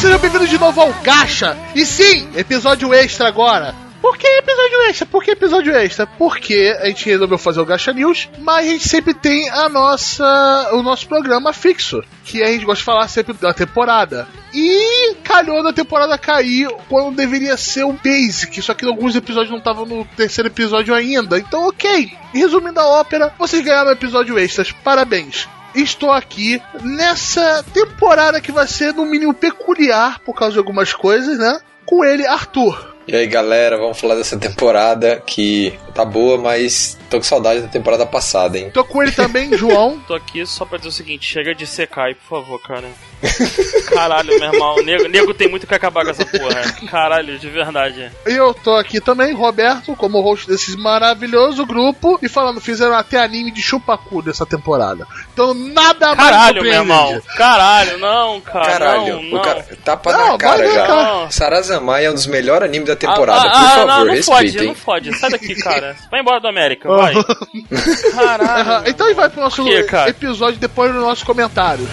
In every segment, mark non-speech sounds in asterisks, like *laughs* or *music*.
Sejam bem-vindos de novo ao Gacha. E sim, episódio extra agora. Por que episódio extra? Por que episódio extra? Porque a gente resolveu fazer o Gacha News, mas a gente sempre tem a nossa, o nosso programa fixo, que a gente gosta de falar sempre da temporada. E calhou da temporada cair quando deveria ser o Basic, só que alguns episódios não estavam no terceiro episódio ainda. Então, ok. Resumindo a ópera, vocês ganharam episódio extras. Parabéns estou aqui nessa temporada que vai ser no mínimo peculiar por causa de algumas coisas, né? Com ele, Arthur. E aí galera, vamos falar dessa temporada que tá boa, mas tô com saudade da temporada passada, hein? Tô com ele também, João. *laughs* Tô aqui só pra dizer o seguinte: chega de Sekai, por favor, cara. Caralho, meu irmão, nego, nego tem muito que acabar com essa porra. Caralho, de verdade. E eu tô aqui também, Roberto, como host desse maravilhoso grupo. E falando, fizeram até anime de chupacu dessa temporada. Então nada mais Caralho, meu irmão. Caralho, não, cara. Caralho, não, o cara não. tapa Não, na cara já. não. Sarazamai é um dos melhores animes da temporada, Ah, por ah, favor, não, não fode, não fode. Sai daqui, cara. Vai embora do América, vai. *laughs* Caralho. Então gente vai pro nosso cara? episódio depois dos nossos comentários.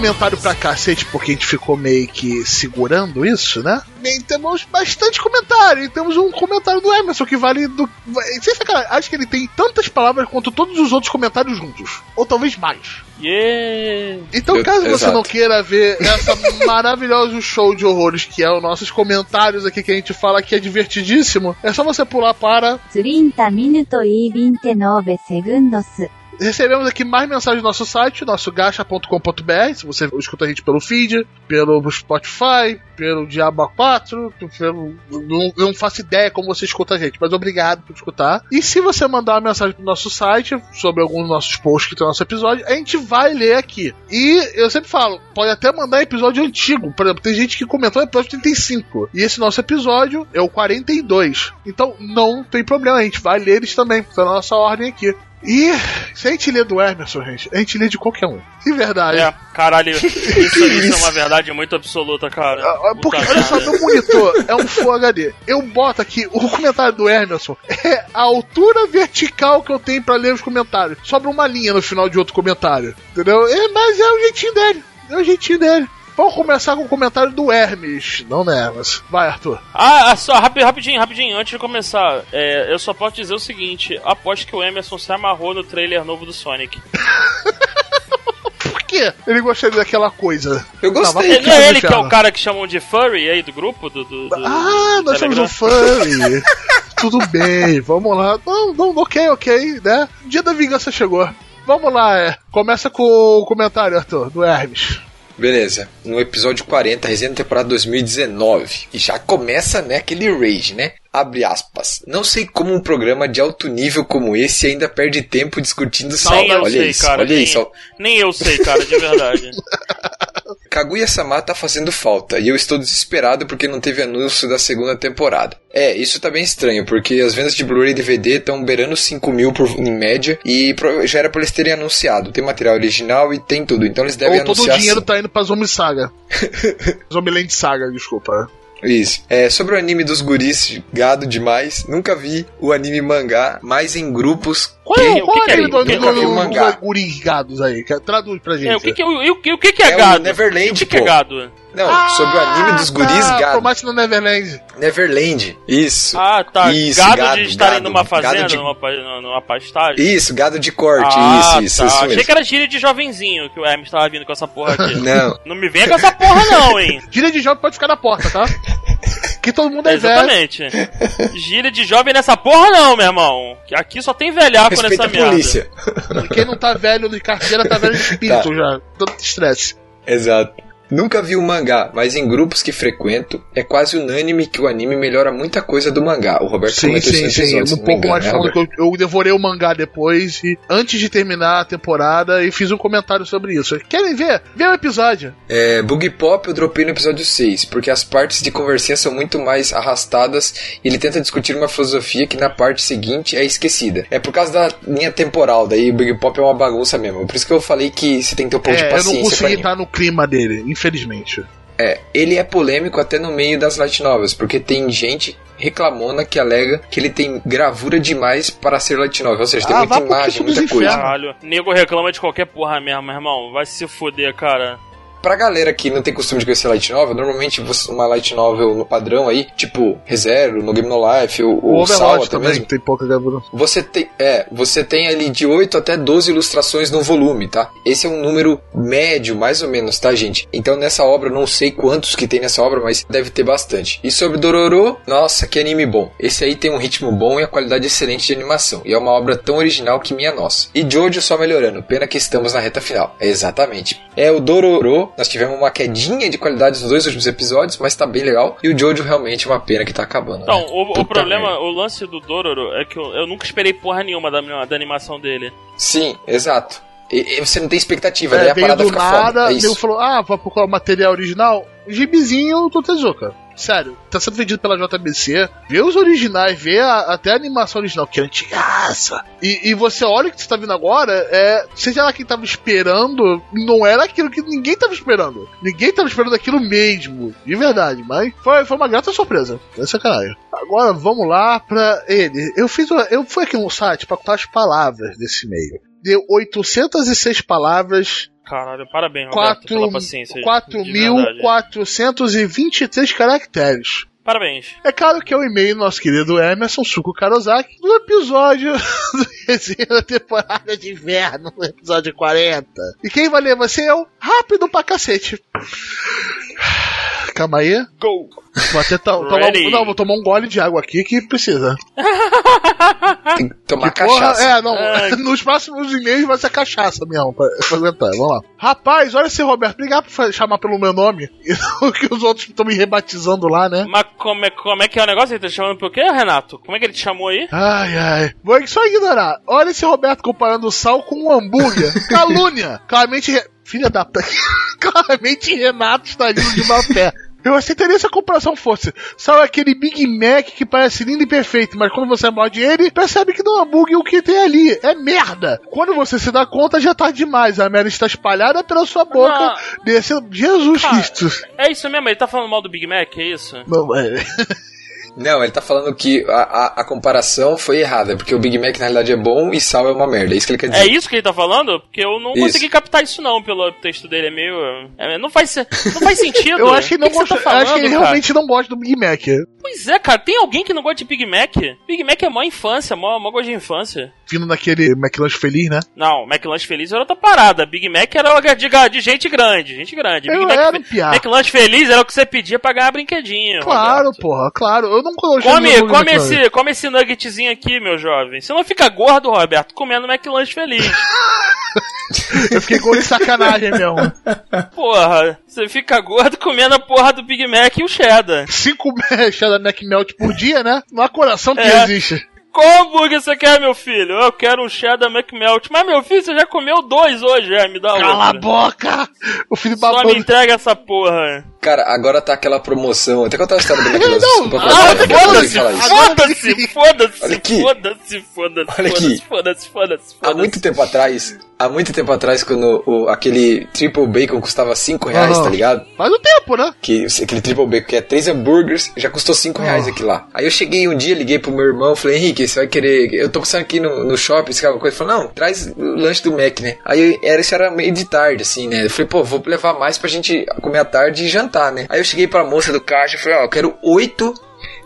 comentário pra cacete, porque a gente ficou meio que segurando isso, né? E temos bastante comentário. E temos um comentário do Emerson que vale do. Sem acho que ele tem tantas palavras quanto todos os outros comentários juntos. Ou talvez mais. Yeah. Então, caso Eu, você exato. não queira ver essa *laughs* maravilhoso show de horrores que é os nossos comentários aqui que a gente fala que é divertidíssimo, é só você pular para 30 minutos e 29 segundos. Recebemos aqui mais mensagens do nosso site, nosso gacha.com.br. Se você escuta a gente pelo feed, pelo Spotify, pelo Diabo 4, pelo... Não, não, faço ideia como você escuta a gente, mas obrigado por escutar. E se você mandar uma mensagem pro nosso site sobre alguns dos nossos posts que tem no nosso episódio, a gente vai ler aqui. E eu sempre falo, pode até mandar episódio antigo. Por exemplo, tem gente que comentou episódio 35. E esse nosso episódio é o 42. Então não tem problema, a gente vai ler eles também, tá na nossa ordem aqui. E se a gente lê do Emerson, gente, a gente lê de qualquer um. De verdade. É, caralho, *laughs* isso, isso é uma verdade muito absoluta, cara. Ah, Porque, Puta olha só, meu monitor é um Full HD. Eu boto aqui, o comentário do Emerson é a altura vertical que eu tenho pra ler os comentários. Sobra uma linha no final de outro comentário. Entendeu? É, mas é o jeitinho dele. É o jeitinho dele. Vamos começar com o comentário do Hermes. Não, Hermes? Vai, Arthur. Ah, ah, só, rapi- rapidinho, rapidinho, antes de começar, é, eu só posso dizer o seguinte: aposto que o Emerson se amarrou no trailer novo do Sonic. *laughs* Por quê? Ele gostaria daquela coisa. Eu gostei. Ele, não é ele que é o cara que chamam de Furry aí do grupo? Do, do, do- Ah, do nós somos um Telegram? furry. *laughs* Tudo bem, vamos lá. Não, não, ok, ok, né? Dia da vingança chegou. Vamos lá, é. Começa com o comentário, Arthur, do Hermes. Beleza, no episódio 40, resenha da temporada 2019. E já começa, né, aquele rage, né? Abre aspas. Não sei como um programa de alto nível como esse ainda perde tempo discutindo saudade. Olha sei, isso, cara. olha nem, isso. ó. nem eu sei, cara, de verdade. *laughs* Kaguya-sama tá fazendo falta e eu estou desesperado porque não teve anúncio da segunda temporada. É, isso tá bem estranho, porque as vendas de Blu-ray e DVD estão beirando 5 mil por, em média e já era pra eles terem anunciado. Tem material original e tem tudo, então eles devem Ou todo o anunciar dinheiro tá indo pra Zombie Saga. *laughs* Zombieland Saga, desculpa. Isso. É, sobre o anime dos guris, gado demais. Nunca vi o anime mangá, mais em grupos. Qual é, qual o que é que é- do, o que do, que é do, o mangá? guris gados aí? Que- Traduz pra gente. É, o que, que, o, e o, que- o que, que é, É o gado? Neverland, o que, que é pô. gado? Não, sobre o anime dos guris, ah, gado. Promete no Neverland. Neverland. Isso. Ah, tá. Isso, gado, gado, de estarem gado, numa fazenda, de- numa, numa pastagem. Isso, gado de corte. ah, isso, isso, tá. isso Achei mesmo. que era gíria de jovenzinho que o Hermes tava vindo com essa porra aqui. *laughs* Não. Não me venha com essa porra, não, hein? *laughs* Gíria de jovem pode ficar na porta, tá? *laughs* que todo mundo é velho. Exatamente. Gíria de jovem nessa porra, não, meu irmão. Que aqui só tem velhaco Respeita nessa a polícia. Quem não tá velho de carteira tá velho de espírito Tá. já. Tanto estresse. Exato. Nunca vi o mangá, mas em grupos que frequento, é quase unânime que o anime melhora muita coisa do mangá. O Roberto Sim, comentou sim, isso sim. episódio, Um pouco mais que eu, eu devorei o mangá depois e antes de terminar a temporada e fiz um comentário sobre isso. Querem ver? Vê o episódio. É, Bug Pop eu dropei no episódio 6, porque as partes de conversinha são muito mais arrastadas e ele tenta discutir uma filosofia que na parte seguinte é esquecida. É por causa da linha temporal, daí o Bug Pop é uma bagunça mesmo. Por isso que eu falei que você tem que ter um pouco de É, eu não paciência consegui estar no clima dele, infelizmente. É, ele é polêmico até no meio das light novels, porque tem gente reclamona que alega que ele tem gravura demais para ser light novel, ou seja, tem Ah, muita imagem, muita coisa. Caralho, nego reclama de qualquer porra mesmo, meu irmão. Vai se fuder, cara. Pra galera que não tem costume de conhecer light novel, normalmente você- uma light novel no padrão aí, tipo ReZero, No Game No Life, o, O o até também, mesmo, tem pouca gravura. você tem, é, você tem ali de 8 até 12 ilustrações no volume, tá? Esse é um número médio, mais ou menos, tá, gente? Então nessa obra, não sei quantos que tem nessa obra, mas deve ter bastante. E sobre Dororo, nossa, que anime bom. Esse aí tem um ritmo bom e a qualidade excelente de animação. E é uma obra tão original que minha nossa. E Jojo só melhorando, pena que estamos na reta final. É exatamente. É o Dororo, nós tivemos uma quedinha de qualidade nos dois últimos episódios, mas tá bem legal. E o Jojo realmente é uma pena que tá acabando. Então, né? o, o problema, merda. o lance do Dororo é que eu, eu nunca esperei porra nenhuma da, da animação dele. Sim, exato. E, e você não tem expectativa, daí É, a veio parada do fica nada, foda. É isso. falou, ah, vai procurar o material original. Gibizinho do Tezuka. Sério, tá sendo vendido pela JBC. Vê os originais, vê a- até a animação original, que é antigaça. E, e você olha o que você tá vendo agora, é. Seja lá quem tava esperando, não era aquilo que ninguém tava esperando. Ninguém tava esperando aquilo mesmo, de verdade. Mas foi, foi uma grata surpresa. É sacanagem. Agora vamos lá pra ele. Eu fiz. uma- Eu fui aqui no site pra contar as palavras desse e-mail. Deu 806 palavras Caralho, parabéns, Roberto, pela paciência. de verdade. 4.423 caracteres. Parabéns. É claro que é o e-mail do nosso querido Emerson Suco Karozaki do episódio *laughs* do resenha da temporada de inverno, no episódio 40. E quem vai ler vai ser eu, rápido pra cacete. Calma aí. Go! Vou até to- tomar, um, não, vou tomar um gole de água aqui que precisa. Tem que tomar Que porra, cachaça. é, não. Ai. *laughs* Nos próximos e-mails vai ser cachaça mesmo, pra, pra aguentar. Vamos lá. Rapaz, olha esse Roberto, obrigado por chamar pelo meu nome. *laughs* O que os outros estão me rebatizando lá, né? Mas como é, como é que é o negócio? Ele tá te chamando por quê, Renato? Como é que ele te chamou aí? Ai, ai. Vou só ignorar. Olha esse Roberto comparando o sal com um hambúrguer. *laughs* Calúnia. Claramente. Re... Filha da. p- Claramente Renato está indo de má fé. Eu aceitaria se a comparação fosse. Sal é aquele Big Mac que parece lindo e perfeito, mas quando você morde ele, percebe que não é hambúrguer o que tem ali. É merda. Quando você se dá conta, já tá demais. A merda está espalhada pela sua boca. Não. Desse Jesus Cristo. É isso mesmo, ele tá falando mal do Big Mac, é isso? Não, é. *laughs* Não, ele tá falando que a, a, a comparação foi errada, porque o Big Mac na realidade é bom e sal é uma merda. É isso que ele quer dizer. É isso que ele tá falando? Porque eu não Isso. consegui captar isso não, pelo texto dele, é meio... é, não, faz, não faz *laughs* sentido. Eu acho que ele não que gosta. tá eu acho que ele falando, cara? realmente não gosta do Big Mac. Pois é, cara, tem alguém que não gosta de Big Mac? Big Mac é mó infância, mó, mó gosto de infância. Vindo naquele McLanche feliz, né? Não, McLanche Feliz era outra parada. Big Mac era de, de gente grande, gente grande. Big Eu Mac, era um piá. McLanche Feliz era o que você pedia pra ganhar brinquedinho. Claro, Roberto. porra, claro. Eu não coloquei Come, come esse, come esse nuggetzinho aqui, meu jovem. Você não fica gordo, Roberto, comendo McLanche Feliz. *laughs* Eu fiquei com de sacanagem mesmo. Porra, você fica gordo comendo a porra do Big Mac e o cheddar. Cinco *laughs* cheddar neck melt por dia, né? Não há coração que É. existe. Qual hambúrguer você quer, meu filho? Eu quero um cheddar McMelt. Mas, meu filho, você já comeu dois hoje, é? Me dá Cala a outro. boca! O filho Só me babando. entrega essa porra. Cara, agora tá aquela promoção. Até contar a história do McDonald's. *laughs* Não, ah, foda-se, Foda-se, foda-se, foda-se, foda-se, Olha aqui. foda-se, foda-se, foda-se, Há muito tempo atrás, há muito tempo atrás, quando o, aquele triple bacon custava 5 reais, tá ligado? Faz o tempo, né? Que aquele triple bacon que é 3 hambúrgueres, já custou 5 reais aqui lá. Aí eu cheguei um dia, liguei pro meu irmão, falei, Henrique, você vai querer. Eu tô pensando aqui no, no shopping, se quer alguma coisa. Ele falou, não, traz o lanche do Mac, né? Aí era, isso era meio de tarde, assim, né? Eu falei, pô, vou levar mais pra gente comer à tarde e jantar, né? Aí eu cheguei pra moça do caixa e falei, ó, eu quero 8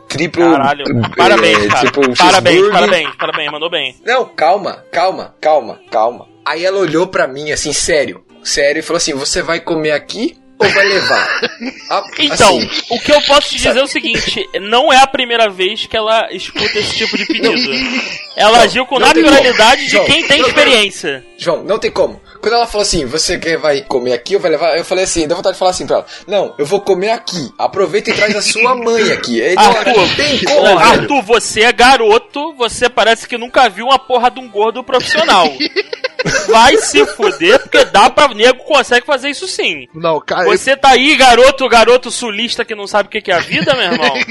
triple. Caralho, eh, parabéns, cara. triple Parabéns, parabéns, parabéns, mandou bem. Não, calma, calma, calma, calma. Aí ela olhou pra mim, assim, sério, sério, e falou assim: Você vai comer aqui ou vai levar? *laughs* Ah, Então, assim, o que eu posso te dizer é o seguinte: não é a primeira vez que ela escuta esse tipo de pedido. *laughs* Ela agiu com não naturalidade de João, quem tem não, experiência. João, não tem como. Quando ela falou assim, você quer, vai comer aqui ou vai levar? Eu falei assim, dá vontade de falar assim pra ela: Não, eu vou comer aqui. Aproveita e traz a sua *laughs* mãe aqui. Aí, Arthur, tem como. Arthur, você é garoto, você parece que nunca viu uma porra de um gordo profissional. *laughs* Vai se fuder, porque dá pra nego consegue fazer isso sim. Não, cara. Você tá aí, garoto, garoto sulista que não sabe o que é a vida, meu irmão. *laughs*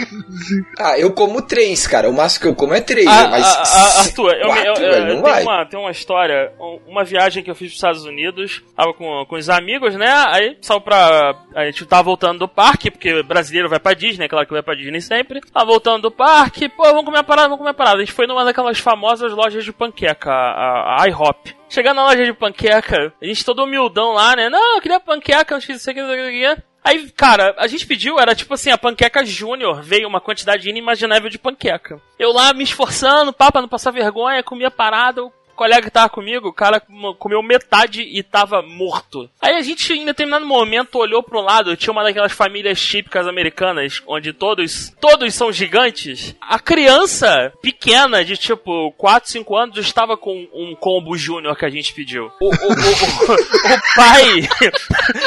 Ah, eu como três, cara. O máximo que eu como é três. Ah, mas ah, ah, Arthur, eu, eu- eu- eu tenho, uma, tenho uma história, um- uma viagem que eu fiz pros Estados Unidos, tava com, com os amigos, né? Aí saiu pra. A gente tava voltando do parque, porque brasileiro vai pra Disney, claro que vai pra Disney sempre. Tava voltando do parque, pô, vamos comer uma parada, vamos comer uma parada. A gente foi numa daquelas famosas lojas de panqueca, a, a IHOP. Chegando na loja de panqueca, a gente todo humildão lá, né? Não, eu queria panqueca, não sei o que, não sei o que. Aí, cara, a gente pediu, era tipo assim, a panqueca júnior, veio uma quantidade inimaginável de panqueca. Eu lá me esforçando, pá, não passar vergonha, comia parada, o colega que tava comigo, o cara com- comeu metade e tava morto. Aí a gente, em determinado momento, olhou pro lado, tinha uma daquelas famílias típicas americanas, onde todos, todos são gigantes. A criança pequena, de tipo 4, 5 anos, estava com um combo júnior que a gente pediu. O, o, o, o, o pai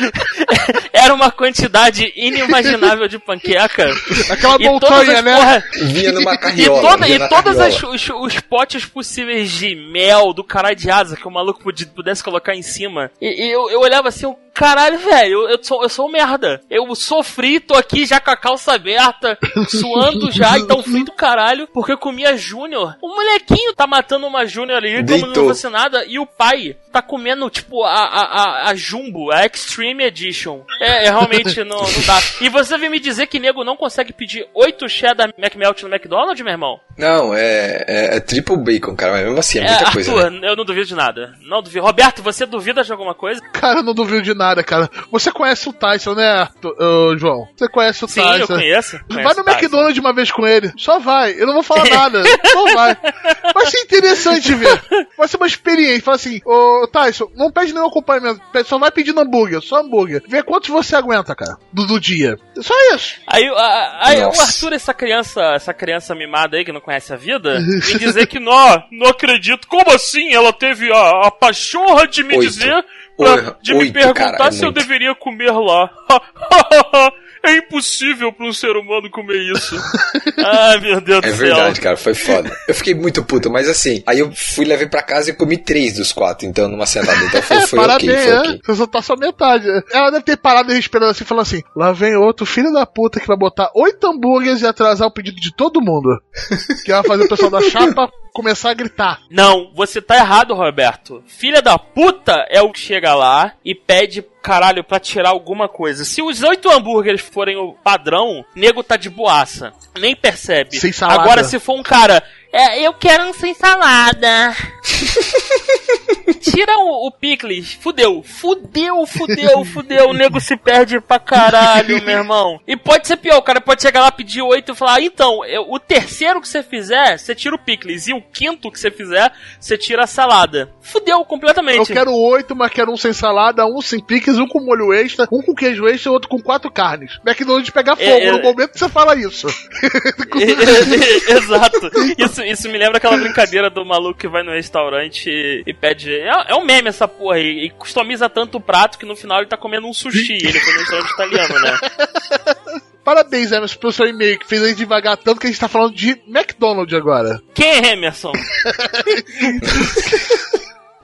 *laughs* era uma quantidade inimaginável de panqueca. Aquela E montanha, né? porra- Vinha numa *laughs* e, carriola. toda, vinha e todas carriola. as, os, os potes possíveis de mel do caralho de asa que o maluco pudesse colocar em cima. E, e eu, eu olhava assim, caralho, velho, eu, eu sou, eu sou um merda. Eu sofri, tô aqui já com a calça aberta, *laughs* suando já, e tão frio do caralho, porque eu comia Júnior. O molequinho tá matando uma Júnior ali, como não fosse nada, e o pai tá comendo, tipo, a, a, a, a Jumbo, a Extreme Edition. É, é, realmente não, não dá. *laughs* E você vem me dizer que nego não consegue pedir 8 cheddar McMelt no McDonald's, meu irmão? Não, é, é, é triple bacon, cara. Mas mesmo assim, é muita é, coisa. Arthur, né? eu não duvido de nada. Não duvido. Roberto, você duvida de alguma coisa? Cara, eu não duvido de nada, cara. Você conhece o Tyson, né, Arthur- ô, João? Você conhece o Sim, Tyson. eu conheço. Vai conheço no Tyson. McDonald's uma vez com ele. Só vai. Eu não vou falar *laughs* nada. Só vai. Vai ser interessante ver. Vai ser uma experiência. Fala assim, ô Tyson, não pede nenhum acompanhamento. Só vai pedindo hambúrguer. Só hambúrguer. Vê quantos você aguenta, cara. Do, do dia. Só isso. Aí, a- aí o. Arthur, essa criança, essa criança mimada aí que não conhece a vida, *laughs* me dizer que não, não acredito. Como assim? Ela teve a, a pachorra de me Oito. dizer, pra- Oito, de me oito, perguntar cara, é se eu muito. deveria comer lá. *laughs* é impossível pra um ser humano comer isso. *laughs* Ai, meu Deus É do verdade, céu. cara, foi foda. Eu fiquei muito puto, mas assim, aí eu fui, levei pra casa e comi três dos quatro, então, numa sentada. Então foi, foi Parabéns, ok, foi né? ok. Você só tá só metade. Ela deve ter parado e respirando assim, falando assim: lá vem outro filho da puta que vai botar oito hambúrgueres e atrasar o pedido de todo mundo. *laughs* que vai fazer o pessoal da chapa começar a gritar. Não, você tá errado, Roberto. Filha da puta é o que chega lá e pede, caralho, pra tirar alguma coisa. Se os oito hambúrgueres forem o padrão, nego tá de boaça. Nem percebe. Sem salada. Agora, se for um cara, é, eu quero um sem salada. *laughs* Tira o, o picles, fudeu, fudeu, fudeu, fudeu, o nego se perde pra caralho, meu irmão. E pode ser pior, o cara pode chegar lá, pedir oito e falar, ah, então, o terceiro que você fizer, você tira o picles, e o quinto que você fizer, você tira a salada. Fudeu completamente. Eu quero oito, mas quero um sem salada, um sem piques, um com molho extra, um com queijo extra e outro com quatro carnes. McDonald's pega fogo É, é- no momento que você fala isso. *laughs* Exato. Isso, isso me lembra aquela brincadeira do maluco que vai no restaurante e, e pede. É, é um meme essa porra aí. E customiza tanto o prato que no final ele tá comendo um sushi. *laughs* Ele foi no restaurante italiano, né? Parabéns, Emerson, pelo seu e-mail que fez a gente devagar tanto que a gente tá falando de McDonald's agora. Quem é Emerson? *laughs*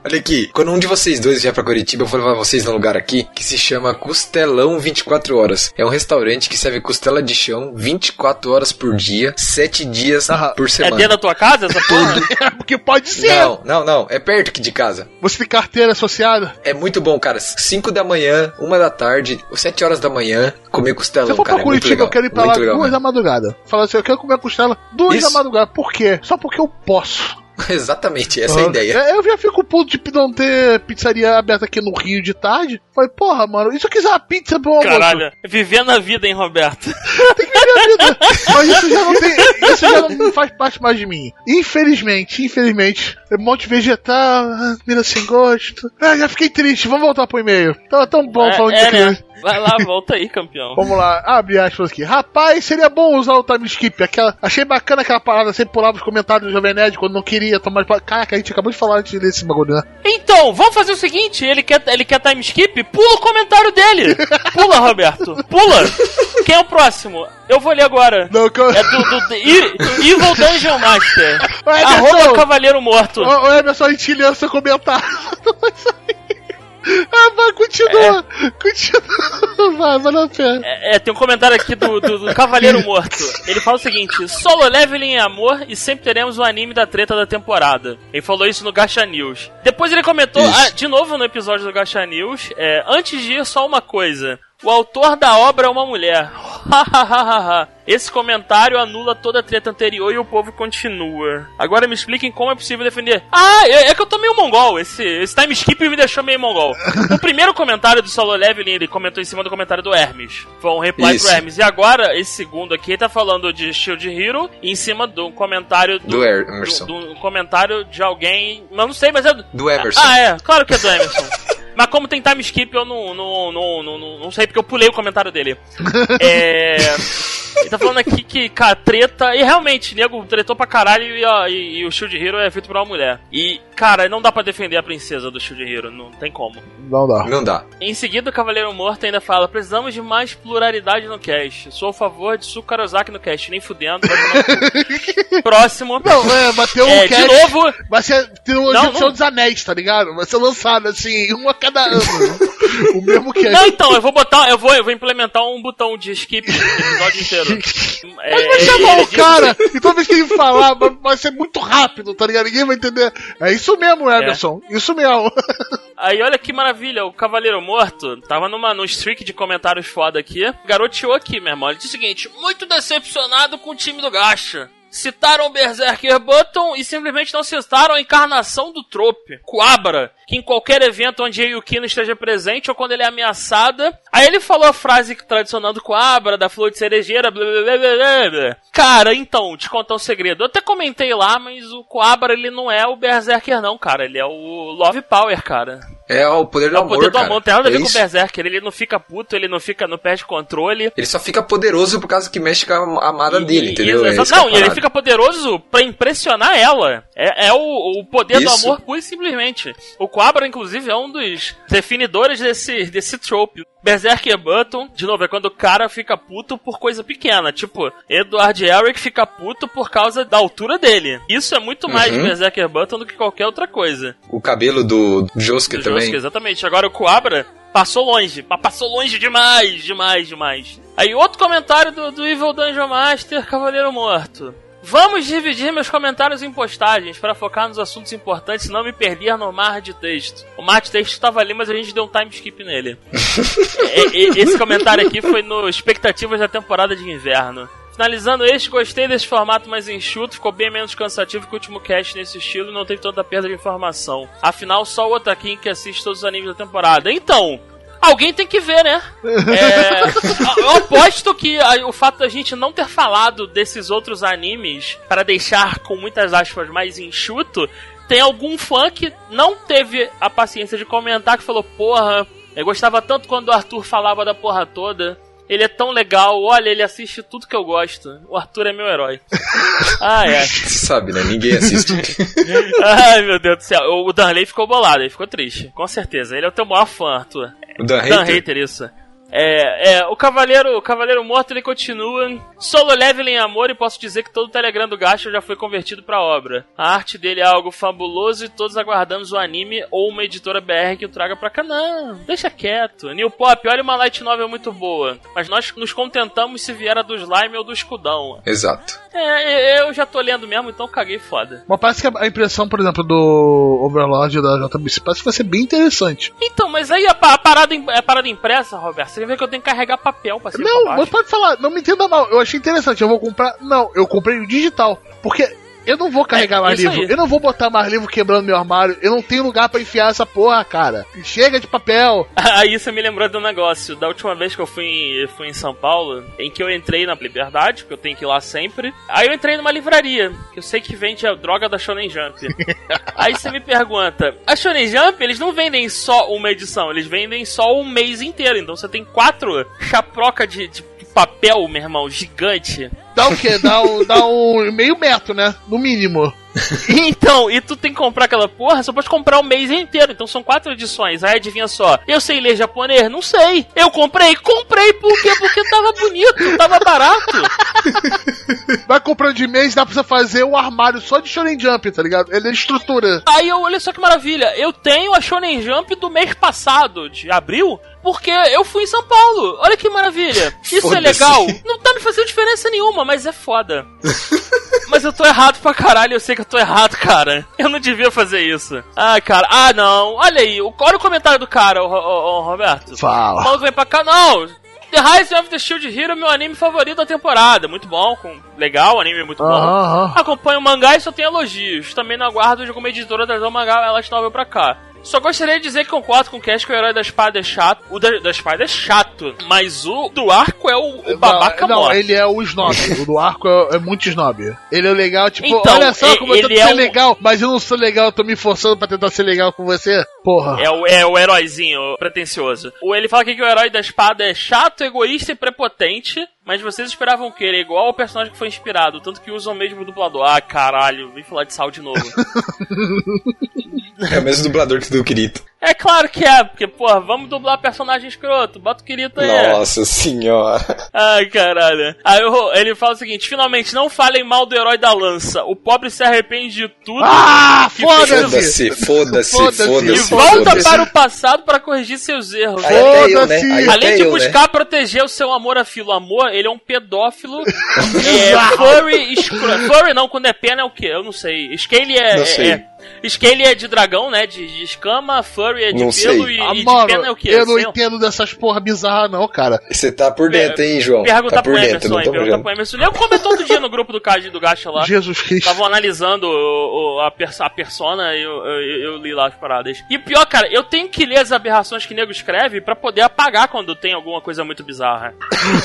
Olha aqui, quando um de vocês dois vier pra Curitiba, eu vou levar vocês num lugar aqui que se chama Costelão 24 Horas. É um restaurante que serve costela de chão 24 horas por dia, 7 dias Aham. por É semana. dentro da tua casa essa *laughs* porra? É, *laughs* porque pode ser. Não, não, não. É perto aqui de casa. Você tem carteira associada? É muito bom, cara. 5 da manhã, 1 da tarde, 7 horas da manhã, comer costelão, Se eu for pra é Curitiba, legal. eu quero ir pra lá legal, duas da madrugada. Falar assim, eu quero comer costela duas Isso. da madrugada. Por quê? Só porque eu posso. *laughs* Exatamente, essa é a ideia. É, Eu já fico puto de não ter pizzaria aberta aqui no Rio de tarde. Falei, porra, mano, se eu quiser uma pizza pro almoço? Caralho, vivendo a vida, hein, Roberto? *laughs* Tem que viver a vida. Mas isso já não tem. Isso já não faz parte mais de mim. Infelizmente, infelizmente, um monte de vegetal, ah, mina sem gosto. Ah, já fiquei triste, vamos voltar pro e-mail. Tava tão bom É, falando é, de né? Vai lá, volta aí, campeão. Vamos lá, abre aspas aqui. Rapaz, seria bom usar o time skip. Aquela, achei bacana aquela parada, sempre pulava os comentários do Jovem Nerd quando não queria tomar. Caraca, a gente acabou de falar antes desse bagulho, né? Então, vamos fazer o seguinte: ele quer, ele quer time skip? Pula o comentário dele! *laughs* Pula, Roberto! Pula! Quem é o próximo? Eu vou ler agora. Não, que. É do, do, do Evil Dungeon Master. Arroba Emerson. Cavaleiro Morto. Ô, ô, Emerson, a gente leu seu comentário. *laughs* ah, *laughs* vai, continua. Continua. Vai, vai na fé. É, é, tem um comentário aqui do, do, do Cavaleiro Morto. Ele fala o seguinte: Solo leveling em amor e sempre teremos o anime da treta da temporada. Ele falou isso no Gacha News. Depois ele comentou, ah, de novo no episódio do Gacha News: é, Antes de ir, só uma coisa. O autor da obra é uma mulher. Esse comentário anula toda a treta anterior e o povo continua. Agora me expliquem como é possível defender. Ah, é, é que eu tô meio mongol. Esse, esse time skip me deixou meio mongol. O primeiro comentário do Solo Leveling, ele comentou em cima do comentário do Hermes. Foi um reply Isso. pro Hermes. E agora, esse segundo aqui, ele tá falando de Shield Hero em cima do comentário do. Do Emerson. do, do comentário de alguém. Mas não sei, mas é. do- Do Emerson. Ah, é, claro que é do Emerson. *laughs* Mas como tem time skip, eu não, não, não, não, não, sei porque eu pulei o comentário dele. *laughs* É. Ele tá falando aqui que, cara, treta. E realmente, nego tretou pra caralho e, a- e- e o Shield Hero é feito por uma mulher. E, cara, não dá pra defender a princesa do Shield Hero, não tem como. Não dá. Não dá. Em seguida, o Cavaleiro Morto ainda fala: precisamos de mais pluralidade no cast. Sou a favor de Sukarozaki no cast, nem fudendo. *laughs* Próximo. Não, é, bateu um É, de cast. novo, Vai ser trilogia Não, do Senhor não. dos Anéis, tá ligado? Vai ser lançado assim, um a cada ano. *laughs* o mesmo cast. Não, então, eu vou botar, eu vou, eu vou implementar um botão de skip no episódio inteiro. *laughs* *laughs* É, Mas vai chamar ele o cara, *laughs* e toda vez que ele falar, vai- ser muito rápido, tá ligado? Ninguém vai entender. É isso mesmo, Emerson. Isso mesmo. *laughs* Aí olha que maravilha, o Cavaleiro Morto tava numa, num streak de comentários foda aqui. Garoteou aqui, meu irmão. Ele disse o seguinte: muito decepcionado com o time do Gacha. Citaram o Berserker Button e simplesmente não citaram a encarnação do Trope, Quabra, que em qualquer evento onde Yukino esteja presente ou quando ele é ameaçada. Aí ele falou a frase tradicional do Quabra, da flor de cerejeira, blá blá blá blá blá. Cara, então, te contar um segredo. Eu até comentei lá, mas o Quabra ele não é o Berserker, não, cara. Ele é o Love Power, cara. É o poder do É o amor, poder do cara. amor, não tem nada a ver É com o. Berserker. Ele não fica puto, ele não fica, não perde controle. Ele só fica poderoso por causa que mexe com a amada E- dele, entendeu? É não, e ele parada. Fica poderoso pra impressionar ela. É, é o, o poder Isso. do amor pura e simplesmente. O Quabra, inclusive, é um dos definidores desse, desse trope. Berserker Button, de novo, é quando o cara fica puto por coisa pequena. Tipo, Edward Eric fica puto por causa da altura dele. Isso é muito mais Uhum. Berserker Button do que qualquer outra coisa. O cabelo do Josuke também. Josuke, exatamente. Agora o Coabra passou longe. Passou longe demais, demais, demais. Aí outro comentário do, do Evil Dungeon Master, Cavaleiro Morto. Vamos dividir meus comentários em postagens para focar nos assuntos importantes e não me perder no mar de texto. O mar de texto estava ali, mas a gente deu um time skip nele. E- *laughs* e- esse comentário aqui foi no Expectativas da temporada de inverno. Finalizando este, gostei desse formato mais enxuto, ficou bem menos cansativo que o último cast nesse estilo e não teve tanta perda de informação. Afinal, só o Otakin que assiste todos os animes da temporada. Então, alguém tem que ver, né? *laughs* É, eu aposto que o fato da gente não ter falado desses outros animes, para deixar com muitas aspas mais enxuto, tem algum fã que não teve a paciência de comentar que falou, porra, eu gostava tanto quando o Arthur falava da porra toda. Ele é tão legal, olha, ele assiste tudo que eu gosto. O Arthur é meu herói. *laughs* Ah, é. Sabe, né? Ninguém assiste. *laughs* Ai, meu Deus do céu. O Danley ficou bolado, ele ficou triste. Com certeza. Ele é o teu maior fã, Arthur. o Dan Dan Hater. Hater, isso. É, é, o Cavaleiro, o Cavaleiro Morto, ele continua. Solo level em amor e posso dizer que todo o Telegram do Gacha já foi convertido pra obra. A arte dele é algo fabuloso e todos aguardamos o anime ou uma editora BR que o traga pra cá. Não, deixa quieto. New Pop, olha uma light novel muito boa. Mas nós nos contentamos se vier a do slime ou do escudão. Exato. É, eu já tô lendo mesmo, então caguei foda. Mas parece que a impressão, por exemplo, do Overlord da JBC parece que vai ser bem interessante. Então, mas aí a, pa- a parada, a parada impressa, Roberto, você vê que eu tenho que carregar papel pra e Não, pra mas pode falar, não me entenda mal. Eu achei interessante, eu vou comprar. Não, eu comprei o digital. Porque Eu não vou carregar É, mais isso livro. aí. Eu não vou botar mais livro quebrando meu armário. Eu não tenho lugar pra enfiar essa porra, cara. Chega de papel. *laughs* Aí você me lembrou do negócio. Da última vez que eu fui em, fui em São Paulo, em que eu entrei na Liberdade, porque eu tenho que ir lá sempre. Aí eu entrei numa livraria, que eu sei que vende a droga da Shonen Jump. *laughs* Aí você me pergunta, a Shonen Jump, eles não vendem só uma edição, eles vendem só um mês inteiro. Então você tem quatro chaproca de, de papel, meu irmão, gigante. Dá o quê? Dá um, dá um meio metro, né? No mínimo. *laughs* Então, e tu tem que comprar aquela porra, só pode comprar o mês inteiro. Então são quatro edições. Aí adivinha só, eu sei ler japonês? Não sei. Eu comprei? Comprei por quê? Porque tava bonito, tava barato. *laughs* Vai comprando de mês, dá pra você fazer um armário só de Shonen Jump, tá ligado? Ele é estrutura. Aí eu, olha só que maravilha, eu tenho a Shonen Jump do mês passado, de abril, porque eu fui em São Paulo. Olha que maravilha. Isso é legal. Não tá me fazendo diferença nenhuma, mas é foda. *laughs* mas eu tô errado pra caralho, eu sei que eu tô errado, cara. Eu não devia fazer isso. Ah, cara, ah não. Olha aí, o- olha o comentário do cara, o, o- o Roberto. O Fala. maluco vem pra cá, não. The Rise of the Shield Hero é meu anime favorito da temporada. Muito bom, com... legal, o anime é muito bom. Aham, aham. Acompanho o mangá e só tenho elogios. Também não aguardo de alguma editora trazer o mangá Light Novel pra cá. Só gostaria de dizer que concordo com o Cash que o herói da espada é chato. O da, da espada é chato, mas o do arco é o, o babaca não, não, ele é o snob. o do arco é, é muito snob. Ele é legal, tipo, Então, olha só e- como eu tento é ser um- legal, mas eu não sou legal, eu tô me forçando pra tentar ser legal com você. Porra. É o, é o heróizinho pretencioso. O, ele fala aqui que o herói da espada é chato, egoísta e prepotente. Mas vocês esperavam que ele é igual ao personagem que foi inspirado, tanto que usam o mesmo dublador. Ah, caralho, vem falar de sal de novo. *laughs* É o mesmo dublador que do Kirito. É claro que é, porque, porra, vamos dublar personagem escroto, bota o Kirito aí. Nossa senhora. Ai, caralho. Aí eu- ele fala o seguinte: finalmente, não falem mal do herói da lança. O pobre se arrepende de tudo. Ah, foda-se! Foda-se, foda-se, Foda-se, E volta foda-se. para o passado para corrigir seus erros. Né? Foda-se. Aí Além de eu, buscar proteger o seu amor a filo amor, ele é um pedófilo. *laughs* é, furry, escro... furry não, quando é pena é o quê? Eu não sei. Scale é. Não é- sei. é- Scale é de dragão, né? De, de escama, furry é de Não pelo sei. e, Ah, e de mano, pena é o quê? eu não Sei lá. entendo dessas porra bizarras, não, cara. Você tá por dentro, hein, João? Pergunta Tá pro por dentro, Emerson não aí, pergunta vendo. pro Emerson. Eu comentou outro dia no grupo do Card do Gacha lá. Jesus Cristo. Estavam analisando o- o- a, pers a persona e eu, eu, eu li lá as paradas. E pior, cara, eu tenho que ler as aberrações que o nego escreve pra poder apagar quando tem alguma coisa muito bizarra. *laughs*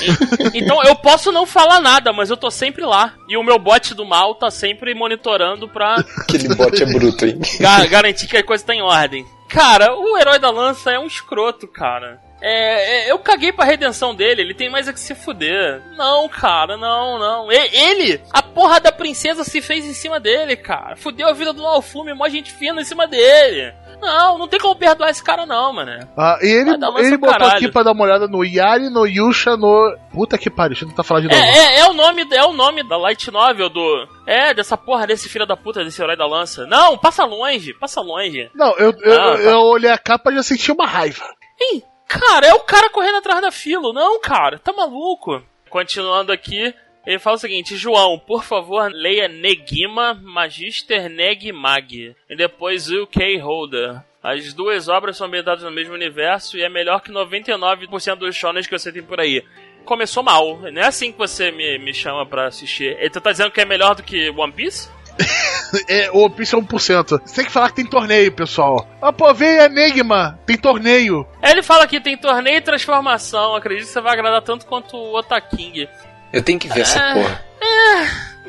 E- então eu posso não falar nada, mas eu tô sempre lá. E o meu bot do mal tá sempre monitorando pra Aquele bote é bruto, hein? ga- garantir que a coisa tá em ordem. Cara, o herói da lança é um escroto, cara. É, é, eu caguei pra redenção dele, ele tem mais é que se fuder. Não, cara, não, não. E- ele, a porra da princesa se fez em cima dele, cara. Fudeu a vida do Alfume, mó gente fina em cima dele. Não, não tem como perdoar esse cara, não, mano. Ah, e ele, ele botou caralho. aqui pra dar uma olhada no Yari, no Yusha, no. Puta que pariu, deixa eu tentar falar de novo. É, é, é o nome, é o nome da light novel do. É, dessa porra desse filho da puta, desse herói da lança. Não, passa longe, passa longe. Não, eu, eu, Ah, tá. eu olhei a capa e já senti uma raiva. Ih, cara, é o cara correndo atrás da fila. Não, cara, tá maluco. Continuando aqui, ele fala o seguinte: João, por favor, leia Negima, Magister Neg Mag. E depois UK Holder. As duas obras são ambientadas no mesmo universo e é melhor que 99% dos shonens que você tem por aí. Começou mal. Não é assim que você me, me chama pra assistir. Ele tá dizendo que é melhor do que One Piece? *laughs* É, o One Piece é 1%. Você tem que falar que tem torneio, pessoal. Ah, pô, vem Enigma, tem torneio. Ele fala que tem torneio e transformação. Acredito que você vai agradar tanto quanto o Otaking. Eu tenho que ver essa É. porra.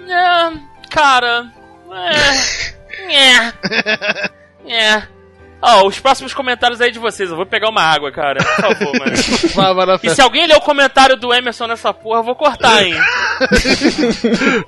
É, cara. *laughs* É. É. É. Ó, os próximos comentários aí de vocês. Eu vou pegar uma água, cara. Por favor, mano. *laughs* E se alguém ler o comentário do Emerson nessa porra, eu vou cortar, hein?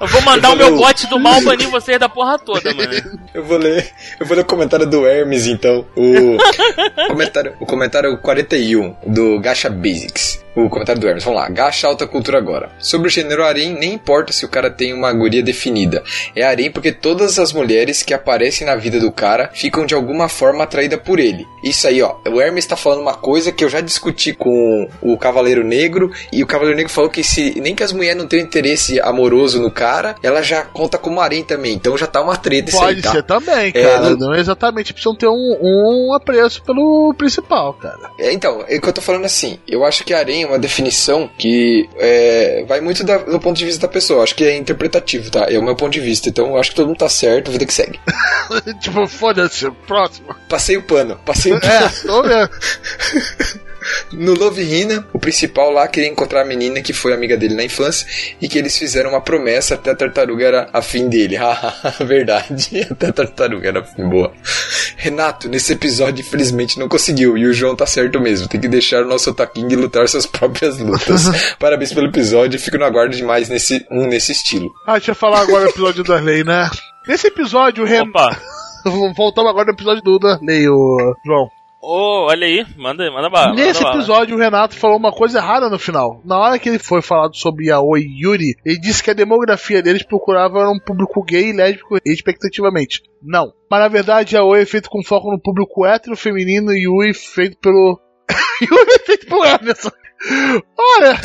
Eu vou mandar o meu bot do mal banir vocês da porra toda, mano. Eu vou ler, eu vou ler o comentário do Hermes, então. O *laughs* comentário, o comentário 41 do Gacha Basics. O comentário do Hermes, vamos lá. Gacha alta cultura agora. Sobre o gênero harem, nem importa se o cara tem uma guria definida. É harem porque todas as mulheres que aparecem na vida do cara ficam de alguma forma atraídas por ele. Isso aí, ó. O Hermes tá falando uma coisa que eu já discuti com o Cavaleiro Negro e o Cavaleiro Negro falou que se nem que as mulheres não tenham interesse amoroso no cara, ela já conta como harém também. Então já tá uma treta isso aí, Pode tá? ser também, É, cara. não- não... é exatamente, precisam ter um, um apreço pelo principal, cara. É, Então, é o que eu tô falando assim. Eu acho que harém é uma definição que é, vai muito da- do ponto de vista da pessoa. Acho que é interpretativo, tá? É o meu ponto de vista. Então acho que todo mundo tá certo, vida que segue. *laughs* tipo, foda-se, próximo. Passei o pano, passei o pano. É, tô vendo. *laughs* No Love Hina, o principal lá queria encontrar a menina que foi amiga dele na infância e que eles fizeram uma promessa até a tartaruga era afim dele. *laughs* Verdade, até a tartaruga era afim boa. Renato, nesse episódio infelizmente não conseguiu e o João tá certo mesmo. Tem que deixar o nosso Taquing lutar suas próprias lutas. *laughs* Parabéns pelo episódio, fico no aguardo demais nesse, um nesse estilo. Ah, deixa eu falar agora do episódio do Darley, né? Nesse episódio, o Ren... Opa! *laughs* voltamos agora no episódio do Darley, o João. Ô, olha aí, manda, aí, manda bala. Nesse manda bala. episódio, o Renato falou uma coisa errada no final. Na hora que ele foi falado sobre Yaoi e Yuri, ele disse que a demografia deles procurava um público gay e lésbico, respectivamente. Não. Mas na verdade, Yaoi é feito com foco no público hétero, feminino e Yuri feito pelo. *laughs* Yuri é feito pelo Emerson. Olha,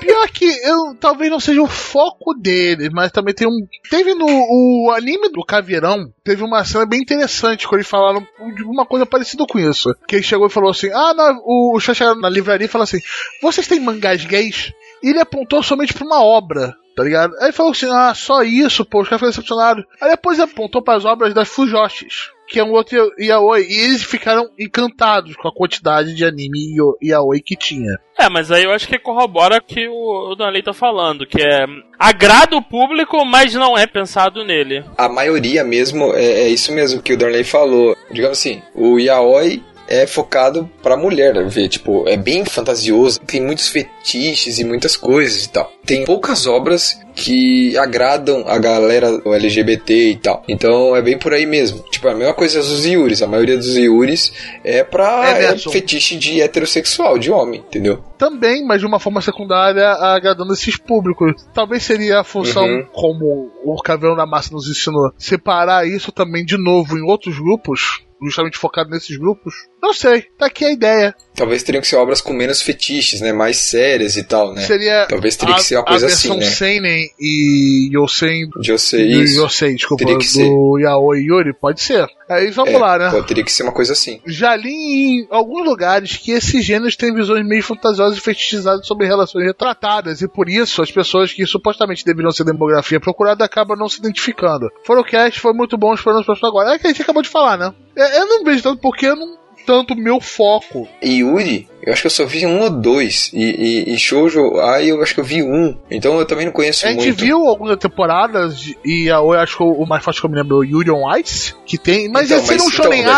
pior que eu talvez não seja o foco dele, mas também tem um. Teve no o anime do Caveirão, teve uma cena bem interessante quando eles falaram de uma coisa parecida com isso. Que ele chegou e falou assim: Ah, o, o chegou na livraria e falou assim: Vocês têm mangás gays? E ele apontou somente pra uma obra. Tá ligado? Aí falou assim: Ah, só isso, pô, os caras foram decepcionados. Aí depois apontou para as obras das Fujoshis, que é um outro yaoi, e eles ficaram encantados com a quantidade de anime e yaoi que tinha. É, mas aí eu acho que corrobora o que o, o Danley tá falando, que é agrada o público, mas não é pensado nele. A maioria mesmo é, é isso mesmo que o Darley falou. Digamos assim, o yaoi é focado pra mulher ver, tipo, é bem fantasioso, tem muitos fetiches e muitas coisas e tal. Tem poucas obras que agradam a galera do LGBT e tal. Então é bem por aí mesmo. Tipo, a mesma coisa dos Yuris. A maioria dos Yuris é pra É, é fetiche de heterossexual, de homem, entendeu? Também, mas de uma forma secundária, agradando esses públicos. Talvez seria a função, Uhum. como o Caveirão da Massa nos ensinou, separar isso também de novo em outros grupos, justamente focado nesses grupos. Não sei, tá aqui a ideia. Talvez teriam que ser obras com menos fetiches, né? Mais sérias e tal, né? Seria Talvez teria a, que ser uma coisa a versão assim, né? Seinen e Yosen De eu ser do isso. Yosei, desculpa, Teria que ser. do Yaoi e Yuri, pode ser. Aí vamos É, lá, né? pô, teria que ser uma coisa assim. Já li em alguns lugares que esses gêneros têm visões meio fantasiosas e fetichizadas sobre relações retratadas, e por isso as pessoas que supostamente deveriam ser demografia procurada acabam não se identificando. Forecast foi muito bom, esperando os próximos agora. É que a gente acabou de falar, né? É, Eu não vejo tanto porque eu não tanto meu foco. E Yuri, eu acho que eu só vi um ou dois. E, e, e Shoujo, aí eu acho que eu vi um. Então eu também não conheço A gente muito. viu algumas temporadas de- e a- eu acho que o mais forte que eu me lembro é o Yuri on Ice, que tem. Mas Então, seria um então, Shonen Roberto,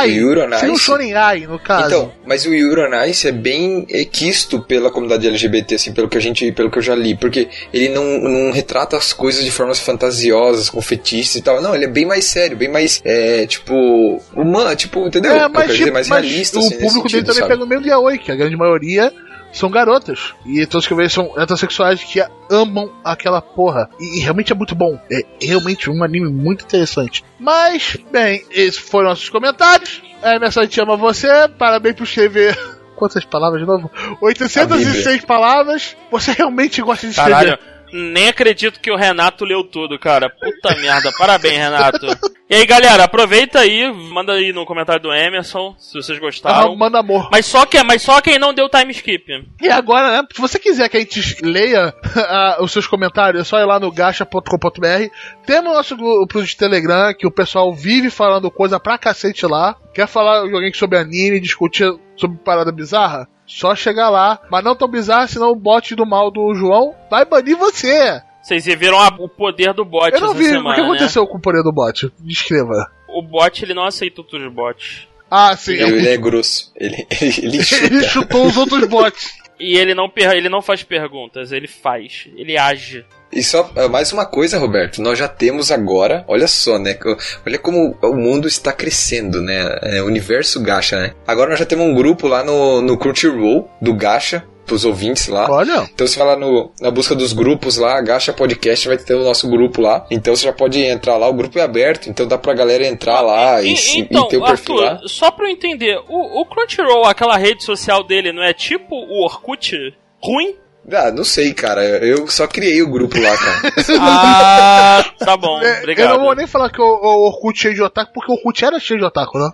Ai. Seria um Shonen Ai, no caso. Então, mas o Yuri on Ice é bem é, quisto pela comunidade LGBT, assim, pelo que a gente, pelo que eu já li, porque ele não, não retrata as coisas de formas fantasiosas, com fetiches e tal. Não, ele é bem mais sério, bem mais, é, tipo, humano, tipo, entendeu? É, Eu mas, quero dizer, tipo, mais mas realista, o assim, público dele sentido, também sabe? pega o meio de yaoi, que a grande maioria são garotas. E todos que eu vejo são heterossexuais que amam aquela porra. E, e realmente é muito bom. É realmente um anime muito interessante. Mas, bem, esses foram nossos comentários. A Emerson te ama você. Parabéns por escrever. *laughs* Quantas palavras de novo? 806 palavras. Você realmente gosta de escrever. Caralho, nem acredito que o Renato leu tudo, cara. Puta merda. Parabéns, Renato. E aí, galera, aproveita aí, manda aí no comentário do Emerson, se vocês Ah, gostaram. manda amor. Mas só, que, mas só quem não deu time skip. E agora, né? Se você quiser que a gente leia *laughs* ah, os seus comentários, é só ir lá no gacha.com.br. Temos o nosso grupo de Telegram, que o pessoal vive falando coisa pra cacete lá. Quer falar de alguém sobre anime, discutir sobre parada bizarra? Só chegar lá. Mas não tão bizarra, senão o bot do mal do João vai banir você. Vocês viram a- o poder do bot Eu não essa vi semana, o que né? aconteceu com o poder do bot. Descreva. O bot, ele não aceita outros bots. Ah, sim. Ele é grosso. *laughs* Ele, ele, ele chutou os outros bots. E ele não, ele não faz perguntas, ele faz. Ele age. E só ah, mais uma coisa, Roberto, nós já temos agora, olha só, né? Olha como o mundo está crescendo, né? É, o universo Gacha, né? Agora nós já temos um grupo lá no, no Crunchyroll do Gacha, pros ouvintes lá. Olha. Então você vai lá no, na busca dos grupos lá, Gacha Podcast, vai ter o nosso grupo lá. Então você já pode entrar lá, o grupo é aberto, então dá pra galera entrar lá e, E- se- então, e ter o perfil Arthur, lá. só pra eu entender, o, o Crunchyroll, aquela rede social dele, não é tipo o Orkut ruim? Ah, não sei, cara. Eu só criei o grupo lá, cara. *laughs* Ah, tá bom, É, obrigado. Eu não vou nem falar que o, o Orkut cheio de otaku, porque o Orkut era cheio de otaku, né?